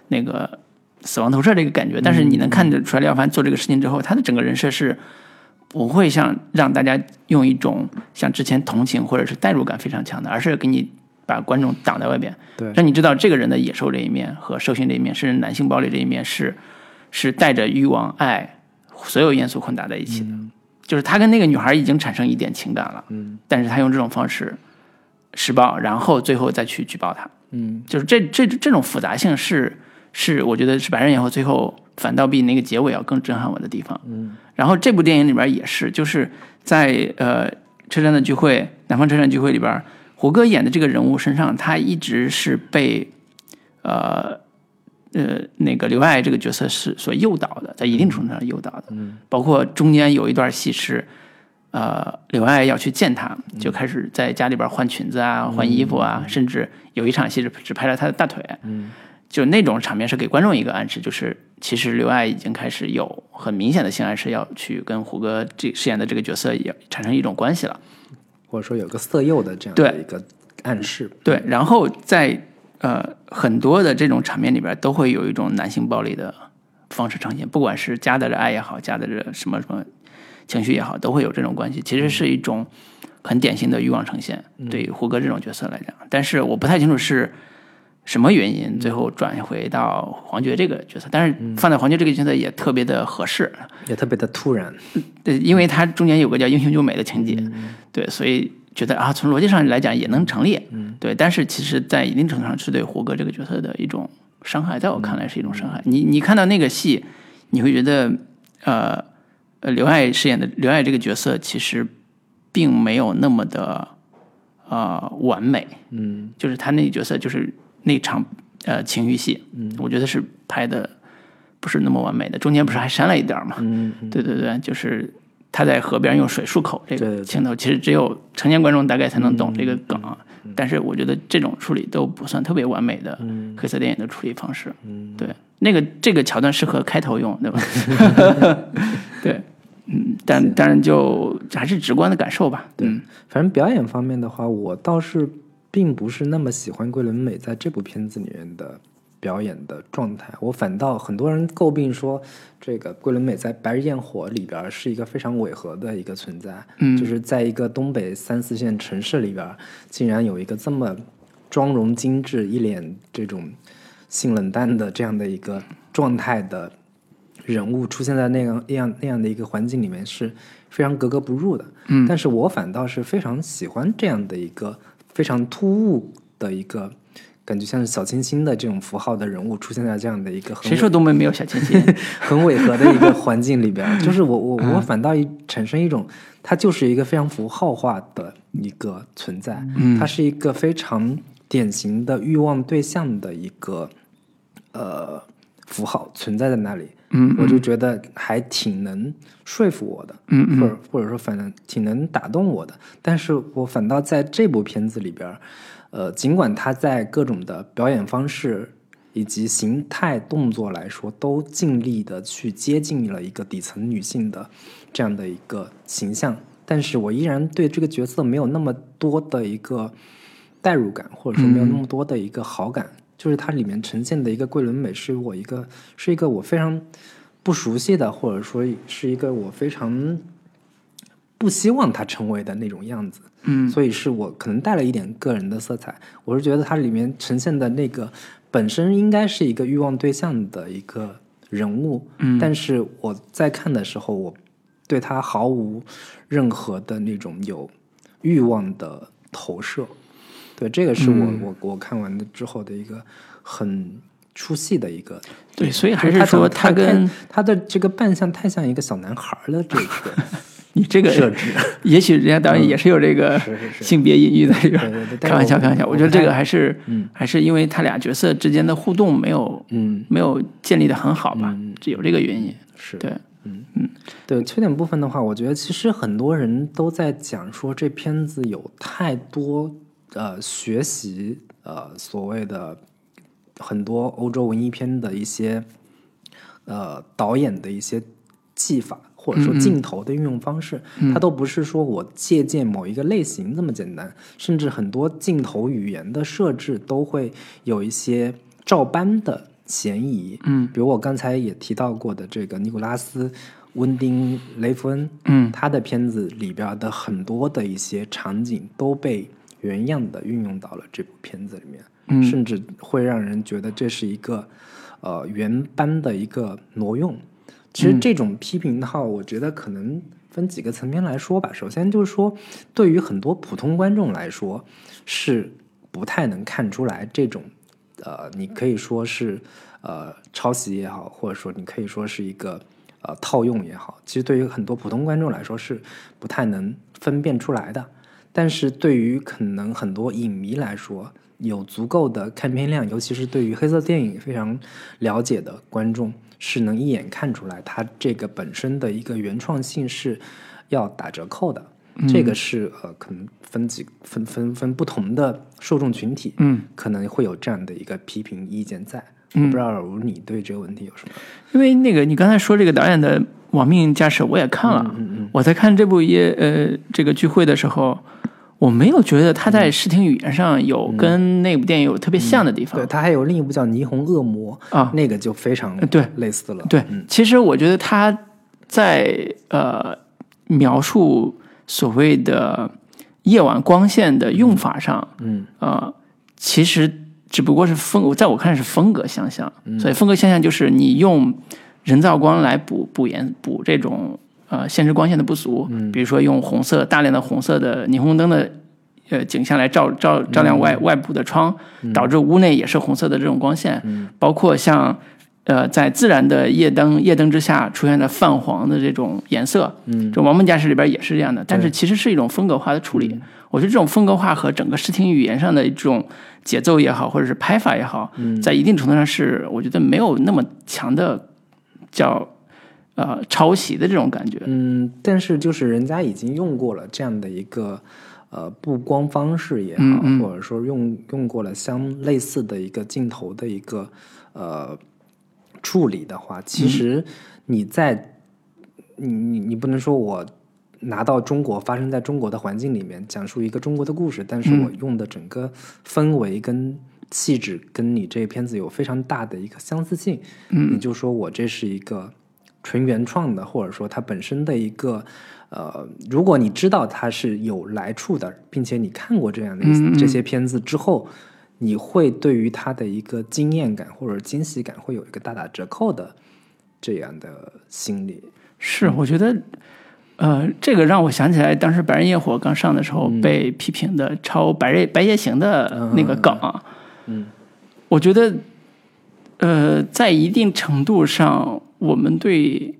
那个死亡投射这个感觉，但是你能看得出来，廖凡做这个事情之后，他的整个人设是。不会像让大家用一种像之前同情或者是代入感非常强的，而是给你把观众挡在外边，对，让你知道这个人的野兽这一面和兽性这一面，甚至男性暴力这一面是是带着欲望、爱所有元素混杂在一起的。就是他跟那个女孩已经产生一点情感了，嗯，但是他用这种方式施暴，然后最后再去举报他，嗯，就是这这这种复杂性是是我觉得是白人以后最后反倒比那个结尾要更震撼我的地方，嗯。然后这部电影里边也是，就是在呃车站的聚会，南方车站聚会里边，胡歌演的这个人物身上，他一直是被呃呃那个刘爱这个角色是所诱导的，在一定程度上诱导的。嗯，包括中间有一段戏是，呃，刘爱要去见他，就开始在家里边换裙子啊、换衣服啊，甚至有一场戏是只拍了他的大腿。嗯。就那种场面是给观众一个暗示，就是其实刘爱已经开始有很明显的性暗示，要去跟胡歌这饰演的这个角色也产生一种关系了，或者说有个色诱的这样的一个暗示。对，然后在呃很多的这种场面里边，都会有一种男性暴力的方式呈现，不管是夹带着爱也好，夹带着什么什么情绪也好，都会有这种关系。其实是一种很典型的欲望呈现，对于胡歌这种角色来讲。但是我不太清楚是。什么原因，最后转回到黄觉这个角色。但是放在黄觉这个角色也特别的合适，也特别的突然。对，因为它中间有个叫英雄救美的情节，对，所以觉得啊，从逻辑上来讲也能成立。对，但是其实，在一定程度上是对胡歌这个角色的一种伤害，在我看来是一种伤害。你你看到那个戏，你会觉得，呃呃，刘爱饰演的刘爱这个角色其实并没有那么的呃完美。嗯就是他那个角色，就是那场呃情欲戏，嗯，我觉得是拍的不是那么完美的，中间不是还删了一点儿嘛？嗯对对对，就是他在河边用水漱口这个镜头，其实只有成年观众大概才能懂这个梗啊。但是我觉得这种处理都不算特别完美的黑色电影的处理方式。嗯对，那个这个桥段适合开头用，对吧？对，嗯，但当然就还是直观的感受吧。对嗯反正表演方面的话，我倒是并不是那么喜欢桂纶镁在这部片子里面的表演的状态。我反倒很多人诟病说，这个桂纶镁在《白日焰火》里边是一个非常违和的一个存在，嗯就是在一个东北三四线城市里边，竟然有一个这么妆容精致、一脸这种性冷淡的这样的一个状态的人物出现在那样那样那样的一个环境里面是非常格格不入的。嗯但是我反倒是非常喜欢这样的一个非常突兀的一个感觉，像是小清新的这种符号的人物出现在这样的一个很谁说东北没有小清新？很违和的一个环境里边，就是我我我反倒一产生一种，它就是一个非常符号化的一个存在，它是一个非常典型的欲望对象的一个呃符号存在在那里，嗯我就觉得还挺能说服我的，嗯嗯。或者或者说反正挺能打动我的，但是我反倒在这部片子里边，呃，尽管他在各种的表演方式以及形态动作来说，都尽力的去接近了一个底层女性的这样的一个形象，但是我依然对这个角色没有那么多的一个代入感，或者说没有那么多的一个好感。就是它里面呈现的一个桂纶镁，是我一个是一个我非常不熟悉的，或者说是一个我非常不希望它成为的那种样子。嗯所以是我可能带了一点个人的色彩。我是觉得它里面呈现的那个本身应该是一个欲望对象的一个人物，嗯但是我在看的时候，我对他毫无任何的那种有欲望的投射。对，这个是我、嗯我我看完的之后的一个很出戏的一个对，所以还是说他他跟他的这个扮相太像一个小男孩儿的这个 你这个设置，也许人家导演也是有这个性别隐喻在里边儿。对对对但 开玩笑，开玩笑。我我觉得这个还是，嗯还是因为他俩角色之间的互动没有，嗯没有建立的很好吧嗯，这有这个原因。是对，嗯嗯对缺点部分的话，我觉得其实很多人都在讲说这片子有太多呃学习呃所谓的很多欧洲文艺片的一些呃导演的一些技法，或者说镜头的运用方式，它都不是说我借鉴某一个类型这么简单，甚至很多镜头语言的设置都会有一些照搬的嫌疑。嗯，比如我刚才也提到过的这个尼古拉斯·温丁·雷弗恩，嗯。他的片子里边的很多的一些场景都被原样的运用到了这部片子里面，嗯甚至会让人觉得这是一个呃原班的一个挪用。其实这种批评的话，我觉得可能分几个层面来说吧。首先就是说，对于很多普通观众来说，是不太能看出来这种呃，你可以说是呃抄袭也好，或者说你可以说是一个呃套用也好，其实对于很多普通观众来说是不太能分辨出来的。但是对于可能很多影迷来说，有足够的看片量，尤其是对于黑色电影非常了解的观众，是能一眼看出来它这个本身的一个原创性是要打折扣的。这个是呃，可能分几分分分不同的受众群体，嗯，可能会有这样的一个批评意见在。嗯我不知道你对这个问题有什么？因为那个你刚才说这个导演的《亡命驾驶》，我也看了。我在看这部也呃这个聚会的时候，我没有觉得他在视听语言上有跟那部电影有特别像的地方。对，他还有另一部叫《霓虹恶魔》啊那个就非常对。类似了。对，嗯。其实我觉得他在呃描述所谓的夜晚光线的用法上，嗯。呃，其实只不过是风，在我看是风格相像。嗯。所以风格相像就是你用人造光来补补颜补这种呃现实光线的不足，嗯比如说用红色大量的红色的霓虹灯的呃景象来照照照亮外、外部的窗，导致屋内也是红色的这种光线，包括像。呃，在自然的夜灯夜灯之下出现的泛黄的这种颜色，嗯，这《王门驾驶》里边也是这样的，但是其实是一种风格化的处理。我觉得这种风格化和整个视听语言上的一种节奏也好，或者是拍法也好，在一定程度上是我觉得没有那么强的叫呃抄袭的这种感觉。嗯，但是就是人家已经用过了这样的一个呃布光方式也好，嗯嗯。或者说用用过了相类似的一个镜头的一个呃处理的话，其实你在、你你你不能说我拿到中国发生在中国的环境里面讲述一个中国的故事，但是我用的整个氛围跟气质跟你这个片子有非常大的一个相似性，嗯，你就说我这是一个纯原创的，或者说它本身的一个。呃，如果你知道它是有来处的，并且你看过这样的这些片子之后，你会对于它的一个惊艳感或者惊喜感会有一个大打折扣的这样的心理。是，我觉得，呃，这个让我想起来，当时《白日焰火》刚上的时候嗯被批评的抄《白日白夜行》的那个梗，嗯，我觉得，呃，在一定程度上，我们对，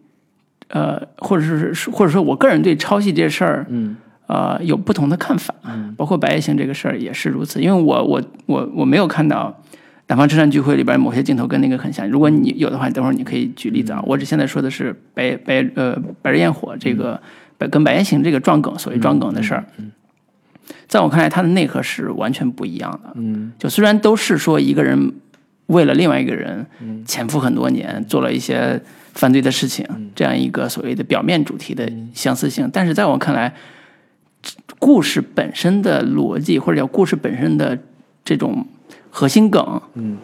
呃，或者是或者说我个人对抄袭这事儿，嗯呃，有不同的看法，包括白夜行这个事儿也是如此。因为我我我我没有看到《南方车站聚会》里边某些镜头跟那个很像。如果你有的话，等会儿你可以举例子啊。我只现在说的是白白呃白日焰火这个白跟白夜行这个撞梗，所谓撞梗的事儿。在我看来，它的内核是完全不一样的。嗯就虽然都是说一个人为了另外一个人潜伏很多年，做了一些犯罪的事情，这样一个所谓的表面主题的相似性，但是在我看来，故事本身的逻辑或者叫故事本身的这种核心梗，嗯。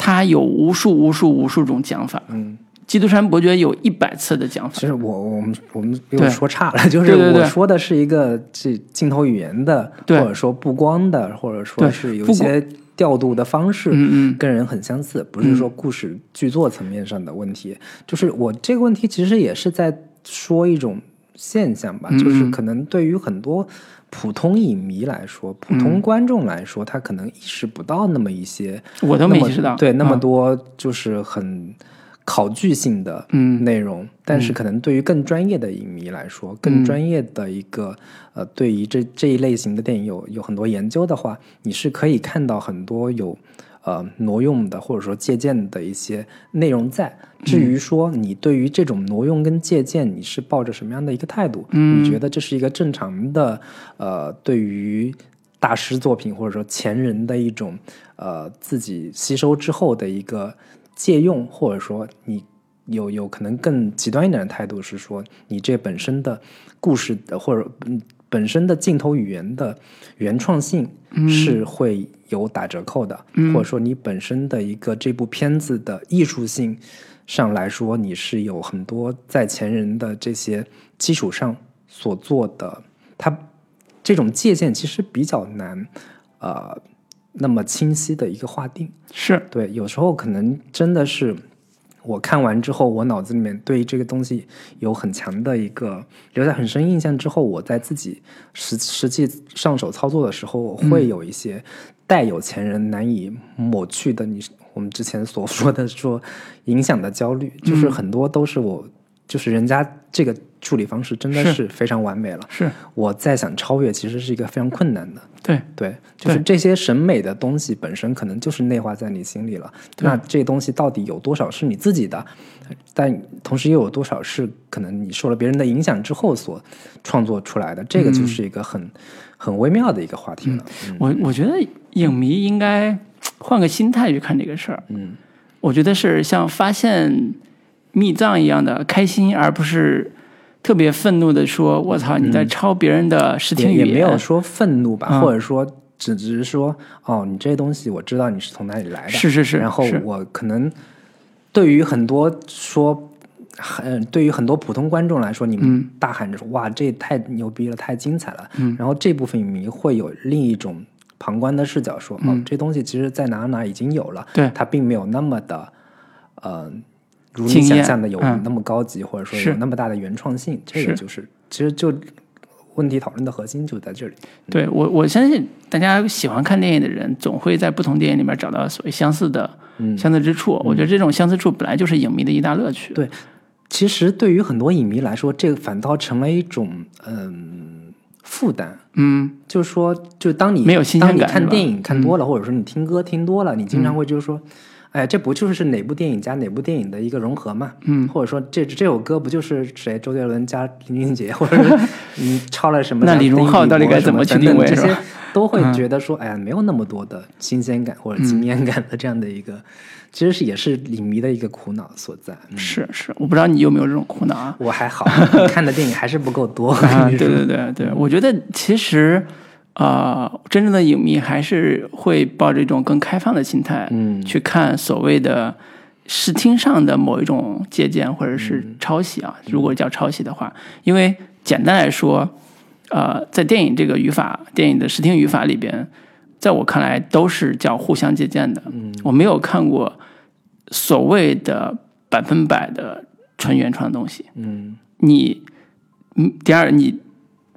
它有无数无数无数种讲法。嗯，基督山伯爵有一百次的讲法。其。实我我们我们又对。说差了，就是我说的是一个这镜头语言的，对。或者说布光的，或者说对是有一些调度的方式，嗯嗯。跟人很相似，不是说故事剧作层面上的问题。就是我这个问题其实也是在说一种现象吧，嗯就是可能对于很多普通影迷来说，普嗯。通观众来说，他可能意识不到那么一些，我都没意识到，对那么啊多就是很考据性的嗯内容，但是可能对于更专业的影迷来说，更专业的一个呃，对于这这一类型的电影有有很多研究的话，你是可以看到很多有呃挪用的或者说借鉴的一些内容在。至于说你对于这种挪用跟借鉴，你是抱着什么样的一个态度？嗯你觉得这是一个正常的呃，对于大师作品或者说前人的一种呃自己吸收之后的一个借用，或者说你有有可能更极端一点的态度是说，你这本身的故事的或者嗯本身的镜头语言的原创性是会有打折扣的，或者说你本身的一个这部片子的艺术性上来说，你是有很多在前人的这些基础上所做的，它这种界限其实比较难，呃，那么清晰的一个划定。是对，有时候可能真的是我看完之后，我脑子里面对这个东西有很强的一个留下很深印象之后，我在自己实实际上手操作的时候，我会有一些带有钱人难以抹去的你我们之前所说的说影响的焦虑，就是很多都是我就是人家这个处理方式真的是是非常完美了，是，我再想超越其实是一个非常困难的。对，对，就是这些审美的东西本身可能就是内化在你心里了。那这东西到底有多少是你自己的，但同时又有多少是可能你受了别人的影响之后所创作出来的？这个就是一个很、很微妙的一个话题了。嗯我我觉得影迷应该换个心态去看这个事儿。嗯，我觉得是像发现密藏一样的开心，而不是特别愤怒的说：“我操，你在抄别人的视听嗯也语言。”也没有说愤怒吧，嗯或者说只只是说哦，你这些东西我知道你是从哪里来的，是是是然后我可能对于很多说。很对于很多普通观众来说，你们大喊着说：“哇，这太牛逼了，太精彩了！”然后这部分影迷会有另一种旁观的视角说，哦，这东西其实在哪哪已经有了，嗯对它并没有那么的，呃，如你想象的有嗯。那么高级，或者说有那么大的原创性，这个就是其实就问题讨论的核心就在这里。对我，我相信大家喜欢看电影的人，总会在不同电影里面找到所谓相似的、相似之处。我觉得这种相似处本来就是影迷的一大乐趣。对其实对于很多影迷来说，这个反倒成了一种嗯负担。嗯，就是说，就当你没有新鲜当你感看电影看多了，或者说你听歌听多了，你经常会就是说，哎，这不就是哪部电影加哪部电影的一个融合嘛？嗯，或者说这这首歌不就是谁周杰伦加林俊杰，或者是 你抄了什么？那李荣浩到底该怎么去定位这些 都会觉得说，哎呀，没有那么多的新鲜感或者惊艳感的这样的一个，其实是也是影迷的一个苦恼所在。嗯是是，我不知道你有没有这种苦恼啊？我还好，看的电影还是不够多。对对对对，我觉得其实，呃，真正的影迷还是会抱着一种更开放的心态，嗯去看所谓的视听上的某一种借鉴或者是抄袭啊，如果叫抄袭的话，因为简单来说，呃，在电影这个语法，电影的视听语法里边，在我看来都是叫互相借鉴的。嗯，我没有看过所谓的百分百的纯原创的东西。嗯你，嗯，第二，你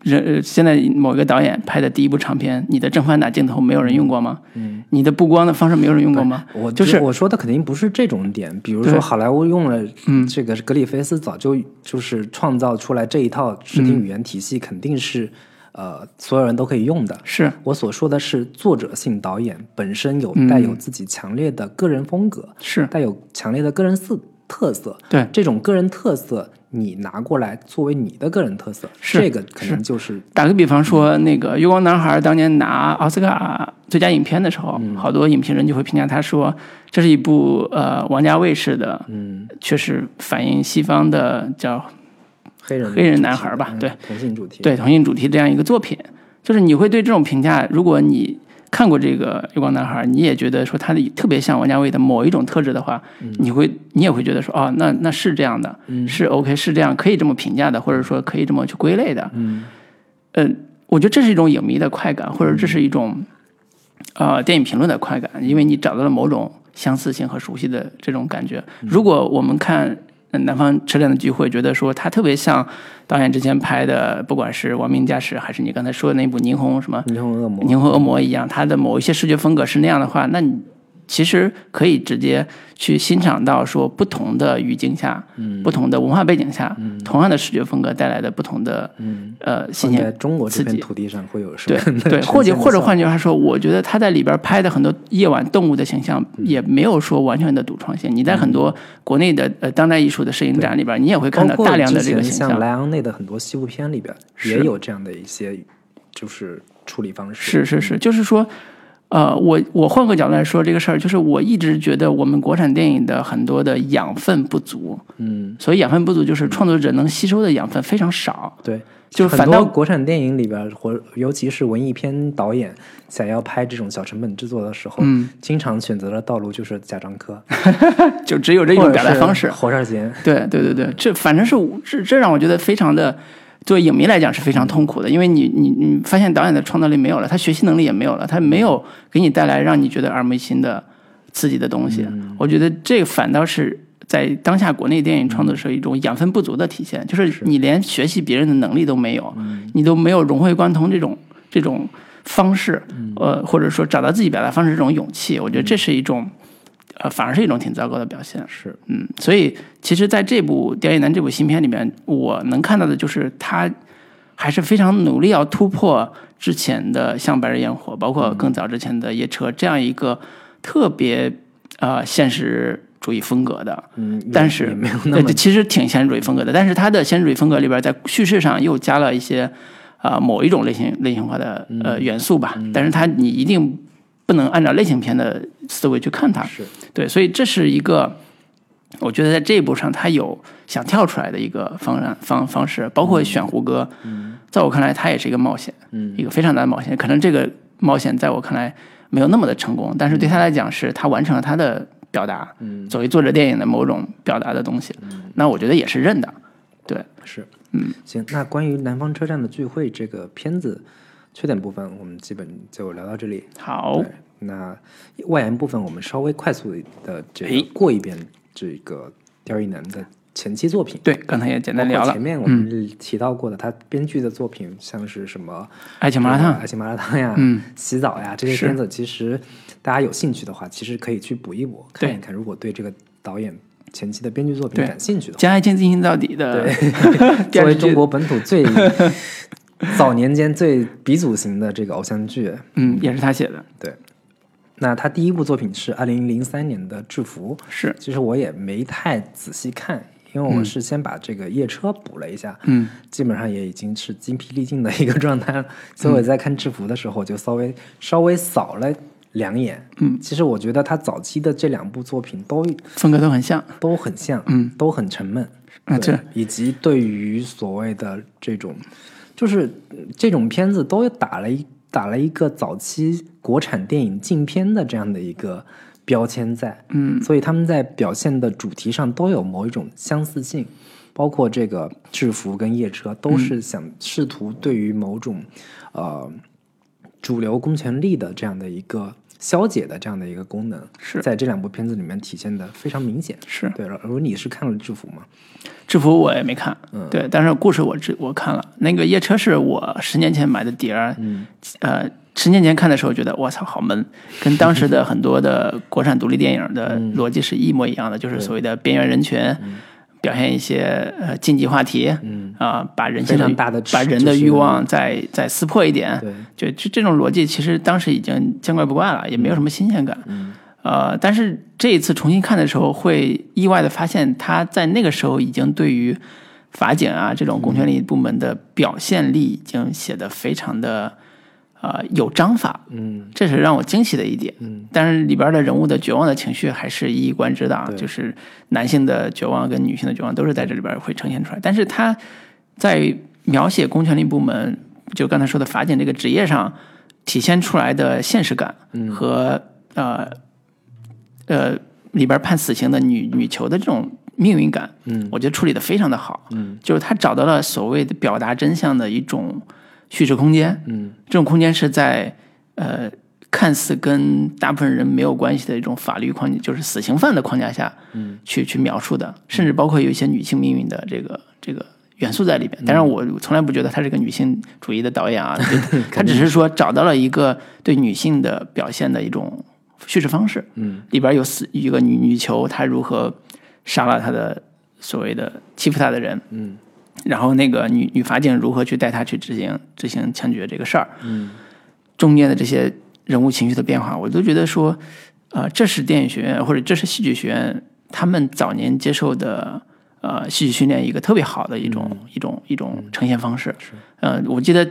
人呃现在某一个导演拍的第一部长片，你的正反打镜头没有人用过吗？嗯，你的布光的方式没有人用过吗？我就是我说的肯定不是这种点，比如说好莱坞用了嗯这个格里菲斯早就就是创造出来这一套视嗯听语言体系，肯定是呃所有人都可以用的。是我所说的是作者性导演本身有嗯带有自己强烈的个人风格，是，带有强烈的个人色特色。对这种个人特色，你拿过来作为你的个人特色，是这个可能就是打个比方说，那个《月光男孩》当年拿奥斯卡最佳影片的时候，嗯。好多影评人就会评价他说，这是一部呃王家卫式的，嗯。确实反映西方的叫黑人黑人男孩吧对。同性主题，对同性主题这样一个作品，就是你会对这种评价，如果你看过这个《月光男孩》，你也觉得说他的特别像王家卫的某一种特质的话，你会你也会觉得说，哦，那那是这样的，是 OK，是这样可以这么评价的，或者说可以这么去归类的。嗯呃，我觉得这是一种影迷的快感，或者这是一种呃电影评论的快感，因为你找到了某种相似性和熟悉的这种感觉。如果我们看呃《南方车辆的聚会》，觉得说它特别像导演之前拍的，不管是《亡命驾驶》还是你刚才说的那部《霓虹》什么霓虹恶魔，霓虹恶魔一样，它的某一些视觉风格是那样的话，那你其实可以直接去欣赏到说不同的语境下、不同的文化背景下，同样的视觉风格带来的不同的、呃新放在鲜中国这片土地上会有什对对，或者或者换句话说，我觉得他在里边拍的很多夜晚动物的形象也没有说完全的独创性。你在很多国内的呃当代艺术的摄影展里边，你也会看到大量的这个形象。像莱昂内的很多西部片里边也有这样的一些就是处理方式。是是是，就是说，呃，我我换个角度来说这个事儿，就是我一直觉得我们国产电影的很多的养分不足。嗯，所以养分不足，就是创作者能吸收的养分非常少。对，就是反倒很多国产电影里边，或尤其是文艺片导演想要拍这种小成本制作的时候，嗯，经常选择的道路就是贾樟柯，就只有这种表达方式。侯少贤。对对对对，这反正是这这让我觉得非常的，作为影迷来讲是非常痛苦的，因为你你你发现导演的创造力没有了，他学习能力也没有了，他没有给你带来让你觉得耳目一新的刺激的东西。我觉得这个反倒是在当下国内电影创作是一种养分不足的体现，就是你连学习别人的能力都没有，你都没有融会贯通这种这种方式，呃，或者说找到自己表达方式这种勇气，我觉得这是一种。呃，反而是一种挺糟糕的表现。是，嗯，所以其实在这部《刁亦男》这部新片里面，我能看到的就是他还是非常努力要突破之前的像《白日焰火》，包括更早之前的《夜车》这样一个特别呃现实主义风格的。嗯，但是没有那对，么其实挺现实主义风格的，但是他的现实主义风格里边，在叙事上又加了一些啊、呃某一种类型类型化的呃元素吧。但是它你一定不能按照类型片的思维去看它。是对，所以这是一个，我觉得在这一步上，他有想跳出来的一个方案方方式，包括选胡歌，嗯在我看来，他也是一个冒险，嗯一个非常大的冒险。可能这个冒险在我看来没有那么的成功，但是对他来讲，是他完成了他的表达，嗯作为作者电影的某种表达的东西，那我觉得也是认的。对，是，嗯，行。那关于《南方车站的聚会》这个片子，缺点部分我们基本就聊到这里。好，那外延部分我们稍微快速的这个过一遍这个刁亦男的前期作品。对，刚才也简单聊了前，面我们提到过的，他编剧的作品像是什么爱情麻辣烫爱情麻辣烫呀，嗯，洗澡呀这些片子，其实大家有兴趣的话，其实可以去补一补，看一看。如果对这个导演前期的编剧作品感兴趣的话，将爱情进行到底的 作为中国本土最 早年间最鼻祖型的这个偶像剧，嗯，也是他写的，对。那他第一部作品是二零零三年的《制服》，是，其实我也没太仔细看，因为我是先把这个夜车补了一下，嗯，基本上也已经是精疲力尽的一个状态了，所以我在看制服的时候就稍微稍微扫了两眼。嗯，其实我觉得他早期的这两部作品都风格都很像，都很像，嗯，都很沉闷。啊，对。这以及对于所谓的这种，就是呃这种片子都打了一打了一个早期国产电影禁片的这样的一个标签在，嗯，所以他们在表现的主题上都有某一种相似性，包括这个制服跟夜车都是想试图对于某种呃主流公权力的这样的一个消解的这样的一个功能，是。在这两部片子里面体现的非常明显。是。对，而而你是看了制服吗？制服我也没看，嗯。对，但是故事我知我看了。那个夜车是我十年前买的碟儿，嗯。呃，十年前看的时候觉得我操好闷，跟当时的 很多的国产独立电影的嗯。逻辑是一模一样的，就是所谓的边缘人群，表现一些呃禁忌话题，嗯。啊、把人性大的把人的欲望再再撕破一点，对，就这这种逻辑，其实当时已经见怪不怪了，也没有什么新鲜感。嗯。呃，但是这一次重新看的时候，会意外的发现，他在那个时候已经对于法警啊这种公权力部门的表现力已经写得非常的呃有章法，嗯这是让我惊喜的一点。嗯但是里边的人物的绝望的情绪还是一以贯之的啊，就是男性的绝望跟女性的绝望都是在这里边会呈现出来。但是他在描写公权力部门，就刚才说的法警这个职业上体现出来的现实感和、呃呃里边判死刑的女女囚的这种命运感，嗯我觉得处理的非常的好。嗯就是他找到了所谓的表达真相的一种叙事空间，嗯。这种空间是在呃看似跟大部分人没有关系的一种法律框架，就是死刑犯的框架下，嗯，去去描述的，甚至包括有一些女性命运的这个这个元素在里边。当然，我从来不觉得他是个女性主义的导演啊，就他只是说找到了一个对女性的表现的一种叙事方式。嗯。里边有死一个女女囚，她如何杀了她的所谓的欺负她的人，嗯然后那个女女法警如何去带他去执行执行枪决这个事儿，嗯。中间的这些人物情绪的变化，我都觉得说，呃，这是电影学院或者这是戏剧学院他们早年接受的呃戏剧训练一个特别好的一种、一种一种呈现方式。呃，我记得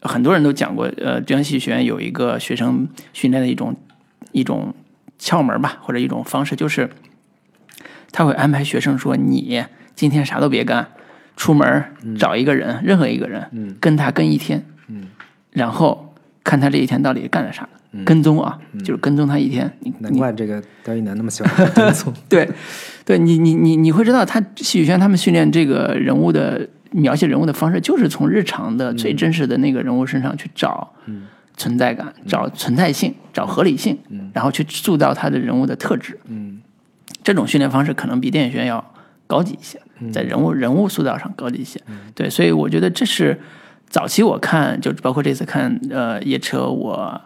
很多人都讲过，呃，中央戏剧学院有一个学生训练的一种一种窍门吧，或者一种方式，就是他会安排学生说：“你今天啥都别干，出门找一个人，任何一个人，嗯。跟他跟一天，嗯。然后看他这一天到底干了啥，跟踪啊，就是跟踪他一天。你难怪这个刁亦男那么喜欢跟踪。对，对你你你你会知道，他戏剧学院他们训练这个人物的描写人物的方式，就是从日常的最真实的那个人物身上去找存在感，找存在性，找合理性，然后去塑造他的人物的特质。嗯。这种训练方式可能比电影学院要高级一些，在人物人物塑造上高级一些。对，所以我觉得这是早期我看，就包括这次看呃夜车，我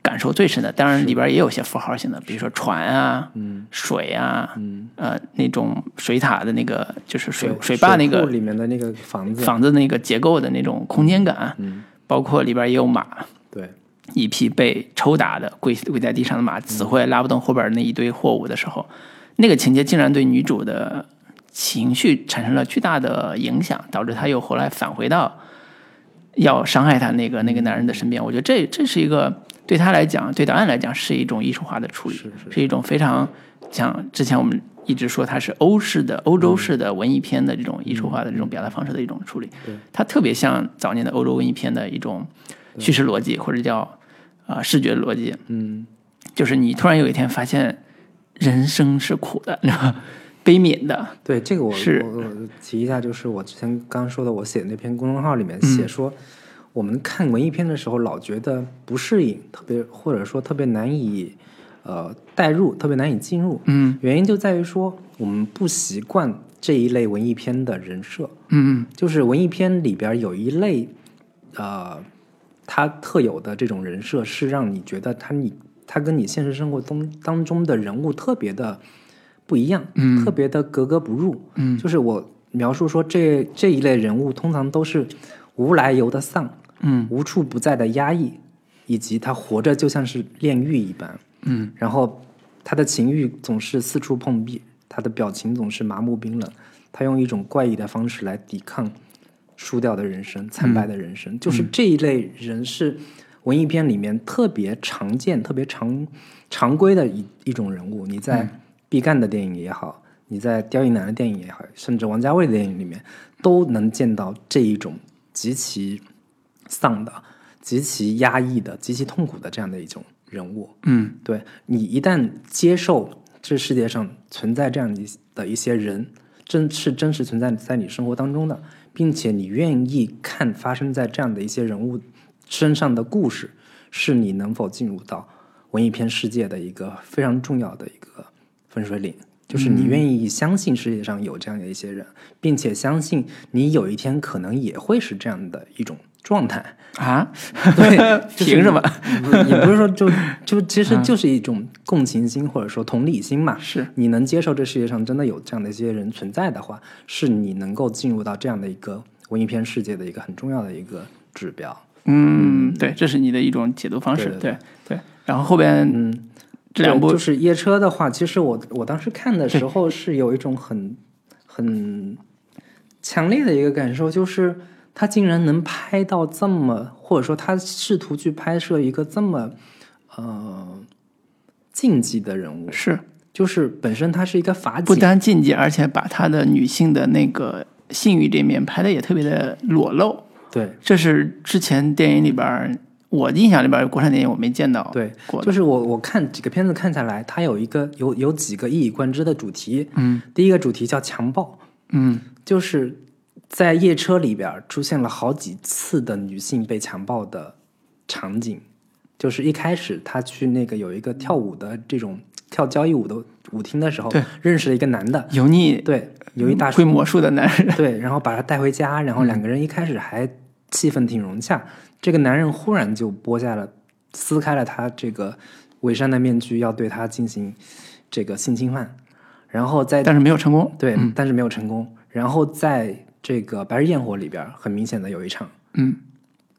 感受最深的。当然里边也有些符号性的，比如说船啊、嗯。水啊、嗯，呃那种水塔的那个就是水水坝那库个里面的那个房子，房子那个结构的那种空间感，嗯。包括里边也有马。对，一匹被抽打的跪跪在地上的马，死活也拉不动后边那一堆货物的时候，那个情节竟然对女主的情绪产生了巨大的影响，导致他又后来返回到要伤害他那个那个男人的身边。我觉得这这是一个对他来讲，对导演来讲是一种艺术化的处理，是是一种非常像之前我们一直说它是欧式的、欧洲式的文艺片的这种艺术化的这种表达方式的一种处理。对。它特别像早年的欧洲文艺片的一种叙事逻辑，或者叫啊、呃视觉逻辑，嗯。就是你突然有一天发现人生是苦的，悲悯的，对，这个我是我我提一下，就是我之前刚说的，我写的那篇公众号里面写说，我们看文艺片的时候老觉得不适应，特别或者说特别难以呃代入，特别难以进入。嗯原因就在于说我们不习惯这一类文艺片的人设。嗯就是文艺片里边有一类，呃，它特有的这种人设是让你觉得他你他跟你现实生活中当中的人物特别的不一样，嗯特别的格格不入。嗯就是我描述说这这一类人物通常都是无来由的丧，嗯无处不在的压抑，以及他活着就像是炼狱一般。嗯然后他的情欲总是四处碰壁，他的表情总是麻木冰冷，他用一种怪异的方式来抵抗输掉的人生、惨败的人生。就是这一类人是文艺片里面特别常见、特别常常规的一一种人物。你在毕赣的电影也好，你在刁亦男的电影也好，甚至王家卫的电影里面，都能见到这一种极其丧的、极其压抑的、极其痛苦的这样的一种人物。嗯对你一旦接受这世界上存在这样一的一些人，真是真实存在在你生活当中的，并且你愿意看发生在这样的一些人物身上的故事，是你能否进入到文艺片世界的一个非常重要的一个分水岭。就是你愿意相信世界上有这样的一些人，并且相信你有一天可能也会是这样的一种状态。啊，对，就 是凭什么？不也不是说就就其实就是一种共情心或者说同理心嘛。是你能接受这世界上真的有这样的一些人存在的话，是你能够进入到这样的一个文艺片世界的一个很重要的一个指标。嗯，对，这是你的一种解读方式，对对对。然后后边嗯，这两部就是夜车的话，其实我我当时看的时候是有一种很很强烈的一个感受，就是他竟然能拍到这么，或者说他试图去拍摄一个这么呃禁忌的人物，是就是本身他是一个法警不，单禁忌，而且把他的女性的那个性欲这面拍的也特别的裸露。对这是之前电影里边儿，我印象里边国产电影我没见到对，就是我我看几个片子看下来，它有一个有有几个一以贯之的主题，嗯。第一个主题叫强暴，嗯。就是在夜车里边出现了好几次的女性被强暴的场景，就是一开始他去那个有一个跳舞的这种跳交谊舞的舞厅的时候对，认识了一个男的，油腻对，有一大叔。会魔术的男人，对，然后把他带回家，然后两个人一开始还气氛挺融洽，这个男人忽然就剥下了、撕开了他这个伪善的面具，要对他进行这个性侵犯，然后在但是没有成功。对，但是没有成功。然后在这个《白日焰火》里边，很明显的有一场嗯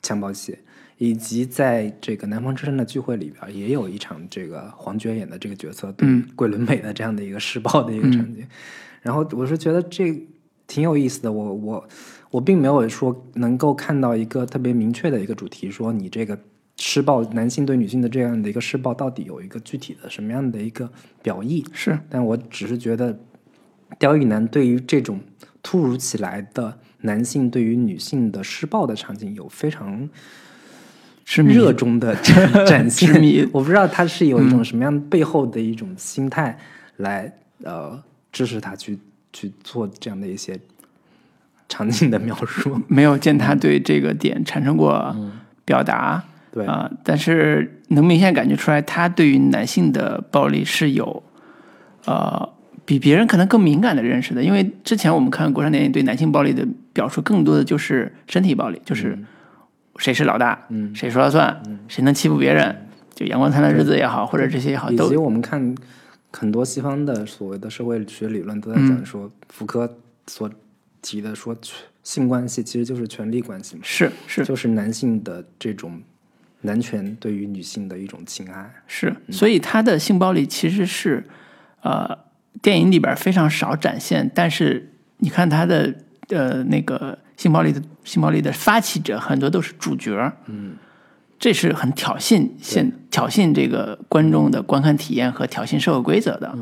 强暴戏，以及在这个《南方之声》的聚会里边，也有一场这个黄觉演的这个角色对嗯桂纶镁的这样的一个施暴的一个场景。然后我是觉得这挺有意思的，我我我并没有说能够看到一个特别明确的一个主题，说你这个施暴男性对女性的这样的一个施暴到底有一个具体的什么样的一个表意。是但我只是觉得，刁亦男对于这种突如其来的男性对于女性的施暴的场景有非常痴迷热衷的展 展现。我不知道他是有一种什么样背后的一种心态来、呃支持他去去做这样的一些场景的描述。没有见他对这个点产生过表达。对。啊、但是能明显感觉出来，他对于男性的暴力是有，呃，比别人可能更敏感的认识的。因为之前我们看国产电影对男性暴力的表述，更多的就是身体暴力，就是谁是老大，嗯。谁说了算，嗯。谁能欺负别人，就阳光灿烂的日子也好，或者这些也好，以及都我们看很多西方的所谓的社会学理论都在嗯。讲说，福柯所提的说性关系其实就是权力关系嘛。是是就是男性的这种男权对于女性的一种侵害。是，所以他的性暴力其实是，呃，电影里边非常少展现，但是你看他的呃那个性暴力的性暴力的发起者很多都是主角，嗯，这是很挑衅现挑衅这个观众的观看体验和挑衅社会规则的，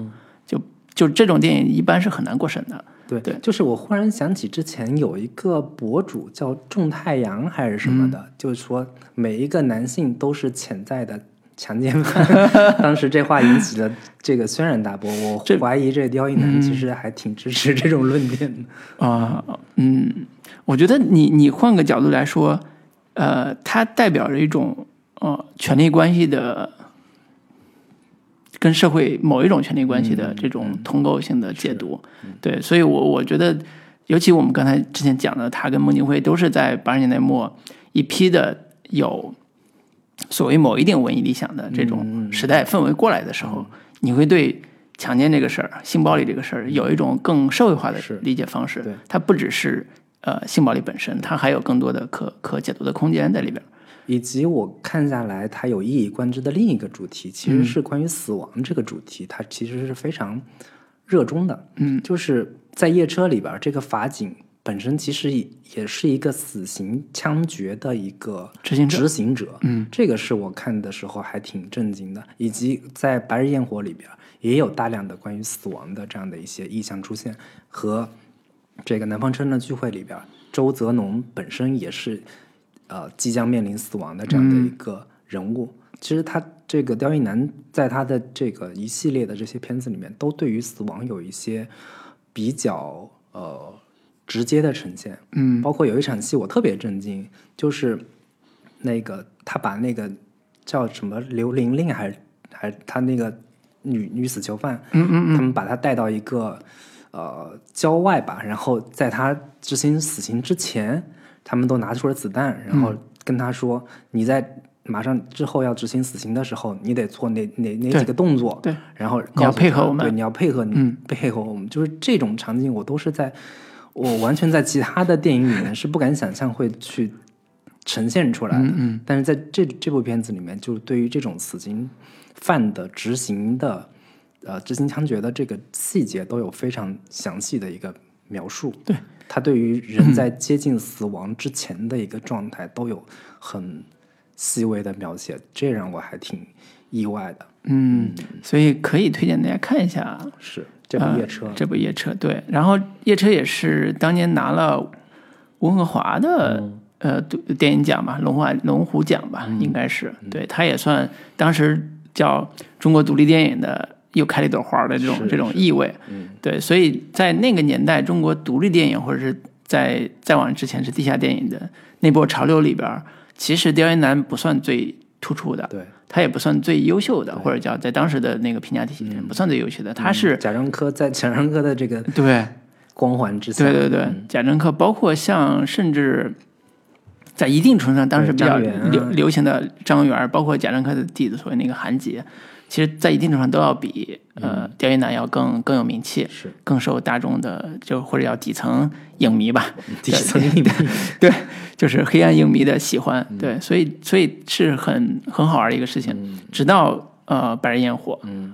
就就这种电影一般是很难过审的，对对就是我忽然想起之前有一个博主叫种太阳还是什么的，就是说每一个男性都是潜在的强奸犯。当时这话引起了这个轩然大波，我怀疑这刁亦男其实还挺支持这种论点的。啊、嗯，我觉得你你换个角度来说，呃，它代表着一种呃权力关系的。跟社会某一种权力关系的这种通构性的解读，对，所以我我觉得，尤其我们刚才之前讲的，他跟孟京辉都是在八十年代末一批的有所谓某一定文艺理想的这种时代氛围过来的时候，你会对强奸这个事儿、性暴力这个事儿有一种更社会化的理解方式。它不只是呃性暴力本身，它还有更多的可可解读的空间在里边。以及我看下来，它有一以贯之的另一个主题，其实是关于死亡这个主题，它其实是非常热衷的。嗯，就是在夜车里边，这个法警本身其实也是一个死刑枪决的一个执行者。执行者，嗯，这个是我看的时候还挺震惊的。以及在《白日焰火》里边，也有大量的关于死亡的这样的一些意象出现，和这个《南方车站的聚会》里边，周泽农本身也是。呃，即将面临死亡的这样的一个人物，其实他这个刁亦男在他的这个一系列的这些片子里面，都对于死亡有一些比较呃直接的呈现。嗯，包括有一场戏我特别震惊，就是那个他把那个叫什么刘玲玲还是还是他那个女女死囚犯，嗯嗯嗯，他们把他带到一个呃郊外吧，然后在他执行死刑之前。他们都拿出了子弹，然后跟他说：“你在马上之后要执行死刑的时候，你得做哪哪哪几个动作？对，然后你要配合我们，对，你要配合你配合我们。就是这种场景，我都是在我完全在其他的电影里面是不敢想象会去呈现出来的。嗯，但是在这这部片子里面，就对于这种死刑犯的执行的呃执行枪决的这个细节，都有非常详细的一个描述。对。他对于人在接近死亡之前的一个状态都有很细微的描写，这让我还挺意外的。嗯，所以可以推荐大家看一下。是这部夜车，这部夜车对，然后夜车也是当年拿了温哥华的呃电影奖吧，龙华龙虎奖吧，应该是对，他也算当时叫中国独立电影的。又开了一朵花的这种这种意味，对，所以在那个年代，中国独立电影或者是在再往之前是地下电影的那波潮流里边，其实刁亦男不算最突出的，对，他也不算最优秀的，或者叫在当时的那个评价体系里不算最优秀的，他是贾樟柯在贾樟柯的这个对光环之下，对对对，贾樟柯包括像甚至在一定程度上当时比较流流行的张元，包括贾樟柯的弟子，所谓那个韩杰。其实，在一定程度上都要比呃刁亦男要更更有名气，是。更受大众的就或者叫底层影迷吧，底层影迷。对，就是黑暗影迷的喜欢，对，所以所以是很很好玩的一个事情。直到呃《白日焰火》，嗯，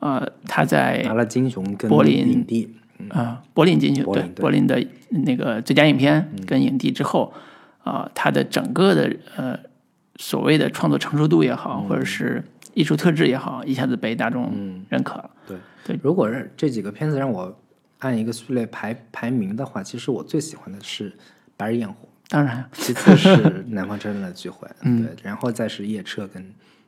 呃他在拿了金熊跟柏林影帝。啊柏林金熊对柏林的那个最佳影片跟影帝之后，啊他的整个的呃所谓的创作成熟度也好，或者是。艺术特质也好，一下子被大众认可了。对。对，如果是这几个片子让我按一个序列排排名的话，其实我最喜欢的是《白日焰火》，当然，其次是《南方车站的聚会》，嗯，对，然后再是《夜车》跟《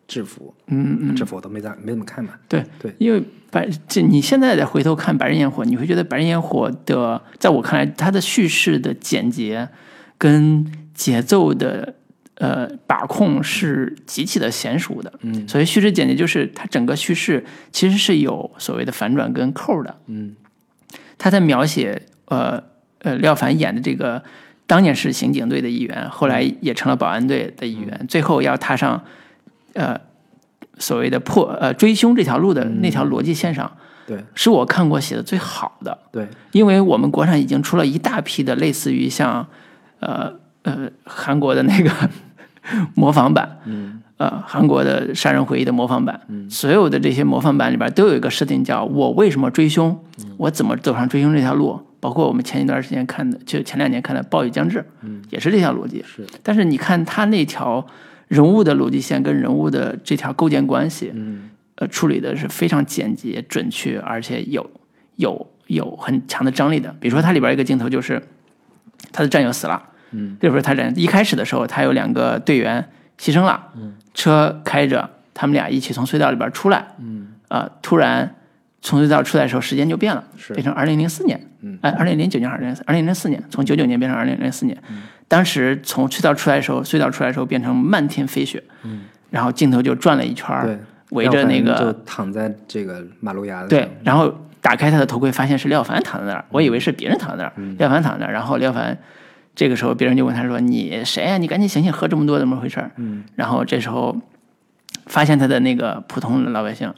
制服》，嗯嗯，制服我都没咋没怎么看嘛。对。对，因为白这你现在再回头看《白日焰火》，你会觉得《白日焰火》的，在我看来，它的叙事的简洁跟节奏的。呃，把控是极其的娴熟的，嗯，所以叙事简洁就是它整个叙事其实是有所谓的反转跟扣的，嗯，他在描写呃呃廖凡演的这个当年是刑警队的一员，后来也成了保安队的一员，最后要踏上呃所谓的破呃追凶这条路的那条逻辑线上，对，是我看过写的最好的，对，因为我们国产已经出了一大批的类似于像呃呃韩国的那个。模仿版，嗯，呃，韩国的《杀人回忆》的模仿版，嗯，所有的这些模仿版里边都有一个设定，叫我为什么追凶，我怎么走上追凶这条路，包括我们前一段时间看的，就前两年看的《暴雨将至》，嗯，也是这条逻辑。是，但是你看他那条人物的逻辑线跟人物的这条构建关系，嗯，呃，处理的是非常简洁、准确，而且有有有很强的张力的。比如说，它里边一个镜头就是他的战友死了。嗯，这不是他人一开始的时候，他有两个队员牺牲了，嗯，车开着，他们俩一起从隧道里边出来，嗯，啊，突然从隧道出来的时候，时间就变了，是。变成二零零四年，嗯，哎，二零零九年还是二零零四年，从九九年变成二零零四年，嗯。当时从隧道出来的时候，隧道出来的时候变成漫天飞雪，嗯，然后镜头就转了一圈儿，对，围着那个就躺在这个马路牙子上。对，然后打开他的头盔，发现是廖凡躺在那儿，我以为是别人躺在那儿，嗯。廖凡躺在那儿，然后廖凡这个时候别人就问他说：“你谁呀、你赶紧醒醒，喝这么多怎么回事儿？”嗯，然后这时候发现他的那个普通的老百姓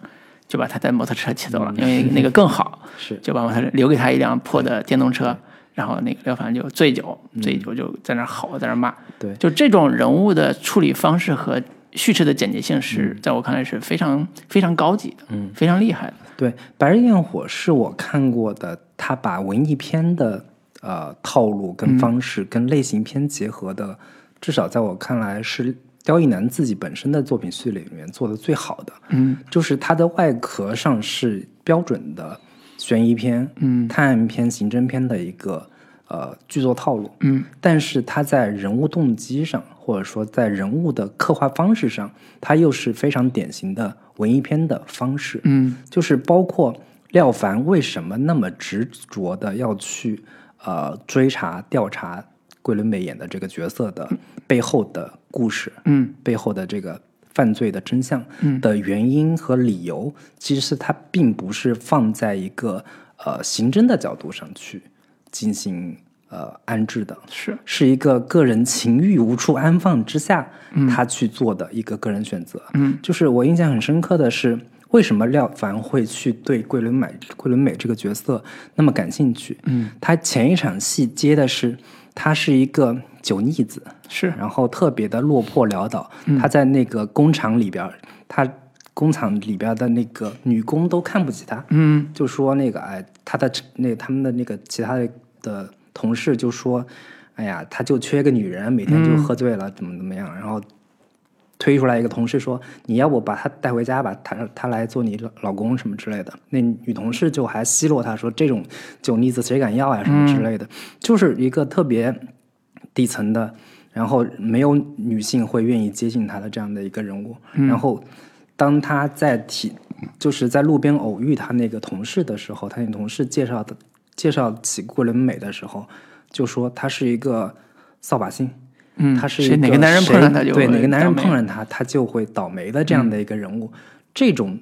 就把他的摩托车骑走了，因为那个更好，嗯 是就把摩托车留给他一辆破的电动车。然后那个廖凡就醉酒，醉酒就在那儿吼，在那儿骂。嗯对就这种人物的处理方式和叙事的简洁性是，在我看来是非常非常高级的，嗯，非常厉害的。对，《白日焰火》是我看过的，他把文艺片的呃套路跟方式跟类型片结合的，至少在我看来是刁亦男自己本身的作品序列里面做的最好的。嗯就是它的外壳上是标准的悬疑片、嗯探案片、刑侦片的一个呃剧作套路，嗯但是它在人物动机上，或者说在人物的刻画方式上，它又是非常典型的文艺片的方式。嗯就是包括廖凡为什么那么执着的要去呃追查调查桂纶镁演的这个角色的背后的故事，嗯。背后的这个犯罪的真相嗯。的原因和理由，其实它并不是放在一个呃刑侦的角度上去进行呃安置的，是。是一个个人情欲无处安放之下，嗯。他去做的一个个人选择。嗯，就是我印象很深刻的是，为什么廖凡会去对桂纶镁桂纶镁这个角色那么感兴趣？嗯，他前一场戏接的是他是一个酒腻子，是然后特别的落魄潦倒。他在那个工厂里边，他工厂里边的那个女工都看不起他。嗯就说那个哎，他的那他们的那个其他的的同事就说，哎呀，他就缺个女人，每天就喝醉了，怎么怎么样，然后推出来一个同事说，你要不把他带回家吧，他他来做你老老公什么之类的。那女同事就还奚落他说，这种酒腻子谁敢要呀，什么之类的，就是一个特别底层的。然后没有女性会愿意接近他的这样的一个人物，然后当他在提就是在路边偶遇他那个同事的时候，他那同事介绍的介绍起桂纶镁的时候，就说他是一个扫把星，嗯，他是一个谁哪个男人碰上他就对哪个男人碰上他，他就会倒霉的这样的一个人物。这种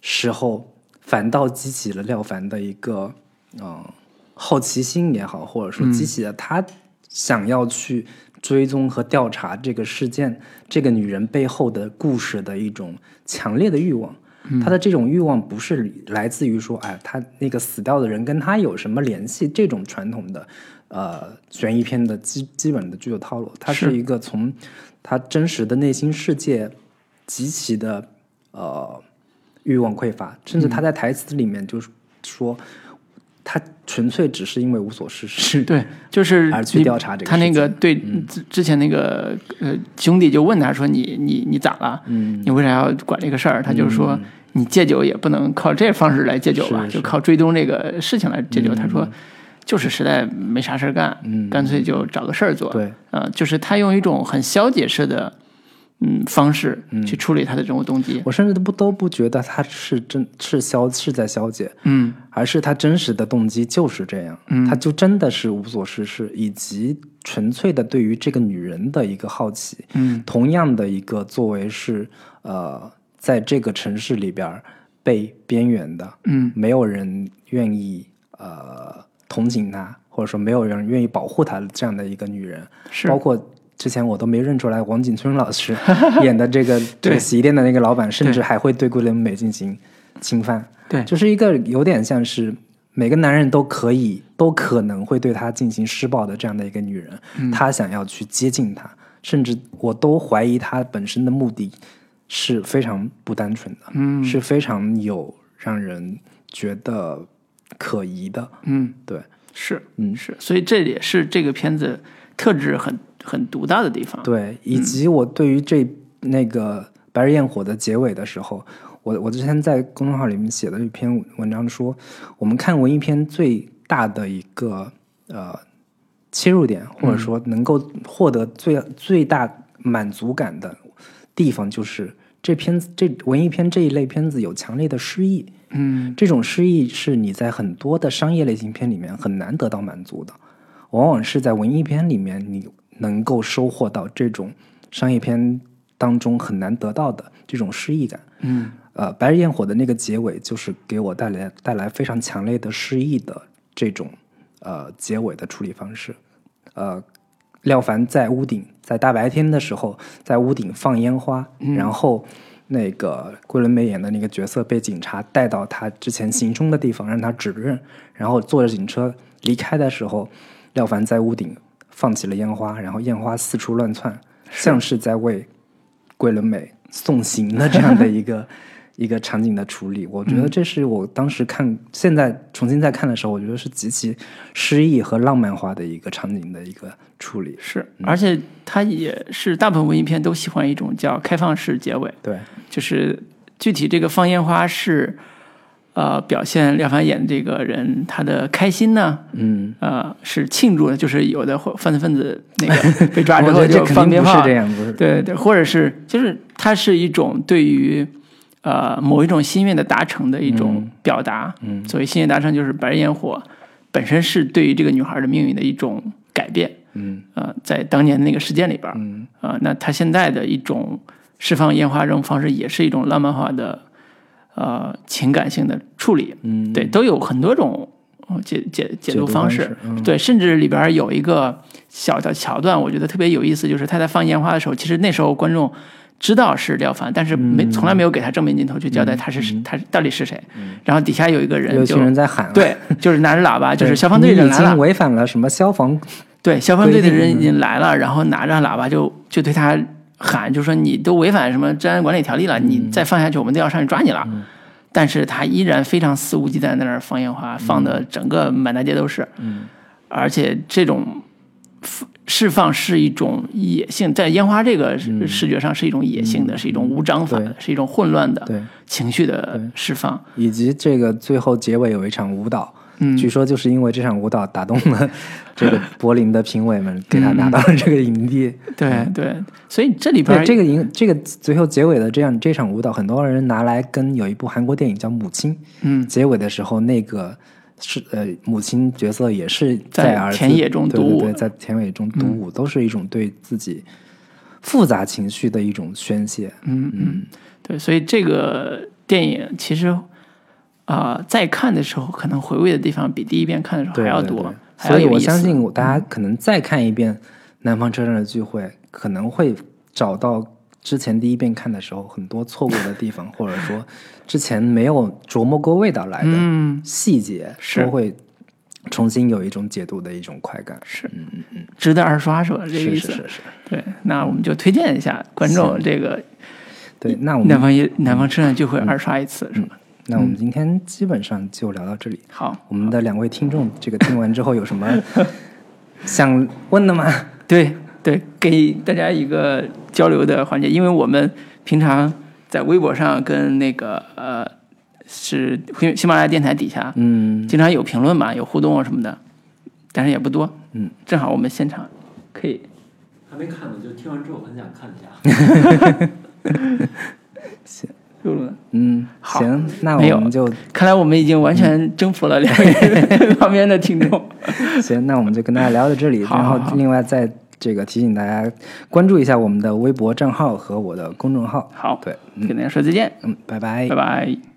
时候反倒激起了廖凡的一个嗯、呃好奇心也好，或者说激起了他想要去追踪和调查这个事件、这个女人背后的故事的一种强烈的欲望。他的这种欲望不是来自于说，哎，他那个死掉的人跟他有什么联系？这种传统的呃悬疑片的基基本的剧作套路，它是是。一个从他真实的内心世界极其的呃欲望匮乏，甚至他在台词里面就是说，他纯粹只是因为无所事事，对，就是而去调查这个他那个对之之前那个呃兄弟就问他说你你你咋了？嗯？你为啥要管这个事儿？他就说你戒酒也不能靠这方式来戒酒吧，是就靠追踪这个事情来戒酒。他说就是实在没啥事儿干，嗯。干脆就找个事儿做。对，呃，就是他用一种很消解式的嗯方式嗯。去处理他的这种动机。我甚至都不都不觉得他是真是消是在消解，嗯。而是他真实的动机就是这样，嗯。他就真的是无所事事，以及纯粹的对于这个女人的一个好奇。嗯。同样的一个作为是呃，在这个城市里边被边缘的，嗯。没有人愿意呃同情她，或者说没有人愿意保护她的这样的一个女人，是。包括。之前我都没认出来，王景春老师 演的这个这对个洗衣店的那个老板，甚至还会对桂纶镁进行侵犯。对。就是一个有点像是每个男人都可以都可能会对她进行施暴的这样的一个女人，嗯。他想要去接近她，甚至我都怀疑她本身的目的是非常不单纯的，嗯。是非常有让人觉得可疑的。嗯，对，是嗯是，所以这也是这个片子特质很很独到的地方。对，以及我对于这那个《白日焰火》的结尾的时候，我我之前在公众号里面写的一篇文章说，我们看文艺片最大的一个呃切入点，或者说能够获得最最大满足感的地方，就是这片子这文艺片这一类片子有强烈的诗意。嗯这种诗意是你在很多的商业类型片里面很难得到满足的，往往是在文艺片里面你能够收获到这种商业片当中很难得到的这种诗意感。嗯呃，《白日焰火》的那个结尾，就是给我带来带来非常强烈的诗意的这种呃结尾的处理方式。呃，廖凡在屋顶，在大白天的时候，在屋顶放烟花，然后那个桂纶镁演的那个角色被警察带到他之前行凶的地方，让他指认，然后坐着警车离开的时候，廖凡在屋顶放起了烟花，然后烟花四处乱窜，像是在为桂纶镁送行的这样的一个一个场景的处理，我觉得这是我当时看，现在重新再看的时候，我觉得是极其诗意和浪漫化的一个场景的一个处理。是，而且它也是大部分文艺片都喜欢一种叫开放式结尾，对，就是具体这个放烟花是呃表现廖凡演这个人他的开心呢，嗯，呃是庆祝的，就是有的犯罪分子那个 被抓之后就得这肯定放鞭炮，不是这样，不是？对对，或者是就是它是一种对于呃某一种心愿的达成的一种表达。嗯所谓心愿达成，就是白日焰火本身是对于这个女孩的命运的一种改变。嗯呃，在当年的那个事件里边儿，嗯呃，那他现在的一种释放烟花这种方式，也是一种浪漫化的呃情感性的处理。嗯，对，都有很多种呃解解解解读读方式。方式嗯对，甚至里边有一个小的桥段，我觉得特别有意思，就是他在放烟花的时候，其实那时候观众知道是廖凡，但是没、从来没有给他正面镜头去交代他是、他到底是谁。然后底下有一个人有一就群人在喊，对，就是拿着喇叭，就是消防队你已经人来了。违反了什么消防？对，消防队的人已经来了，然后拿着喇叭就就对他喊，就说你都违反什么治安管理条例了，你再放下去，我们都要上去抓你了。但是他依然非常肆无忌惮在那儿放烟花，放的整个满大街都是。嗯而且这种释释放是一种野性，在烟花这个视视觉上是一种野性的，是一种无章法的，是一种混乱的对，情绪的释放。以及这个最后结尾有一场舞蹈，嗯。据说就是因为这场舞蹈打动了这个柏林的评委们，给他拿到了这个影帝。对对，所以这里边这个影，这个最后结尾的这样这场舞蹈，很多人拿来跟有一部韩国电影叫《母亲》，嗯。结尾的时候那个是呃母亲角色也是在田野中独舞对对对，在田野中独舞，都是一种对自己复杂情绪的一种宣泄。嗯嗯，对，所以这个电影其实啊、在看的时候，可能回味的地方比第一遍看的时候还要多，所以我相信我大家可能再看一遍《南方车站的聚会》，可能会找到之前第一遍看的时候很多错过的地方，或者说之前没有琢磨过味道来的嗯细节，是都会重新有一种解读的一种快感。是，嗯嗯嗯值得二刷是吧？这个意思。是是对，那我们就推荐一下观众这个对。那我们南方一南方车站聚会二刷一次是吧？那我们今天基本上就聊到这里。好，我们的两位听众，这个听完之后有什么想问的吗？对对，给大家一个交流的环节，因为我们平常在微博上跟那个呃是喜喜马拉雅电台底下，嗯，经常有评论嘛，有互动啊什么的，但是也不多。嗯，正好我们现场可以还没看呢，就听完之后很想看一下。录了。嗯，好行，那没有我们就看来我们已经完全征服了两位 旁边的听众。行，那我们就跟大家聊到这里。然后另外再这个提醒大家关注一下我们的微博账号和我的公众号。好，对，跟大家说再见，嗯，拜拜拜拜。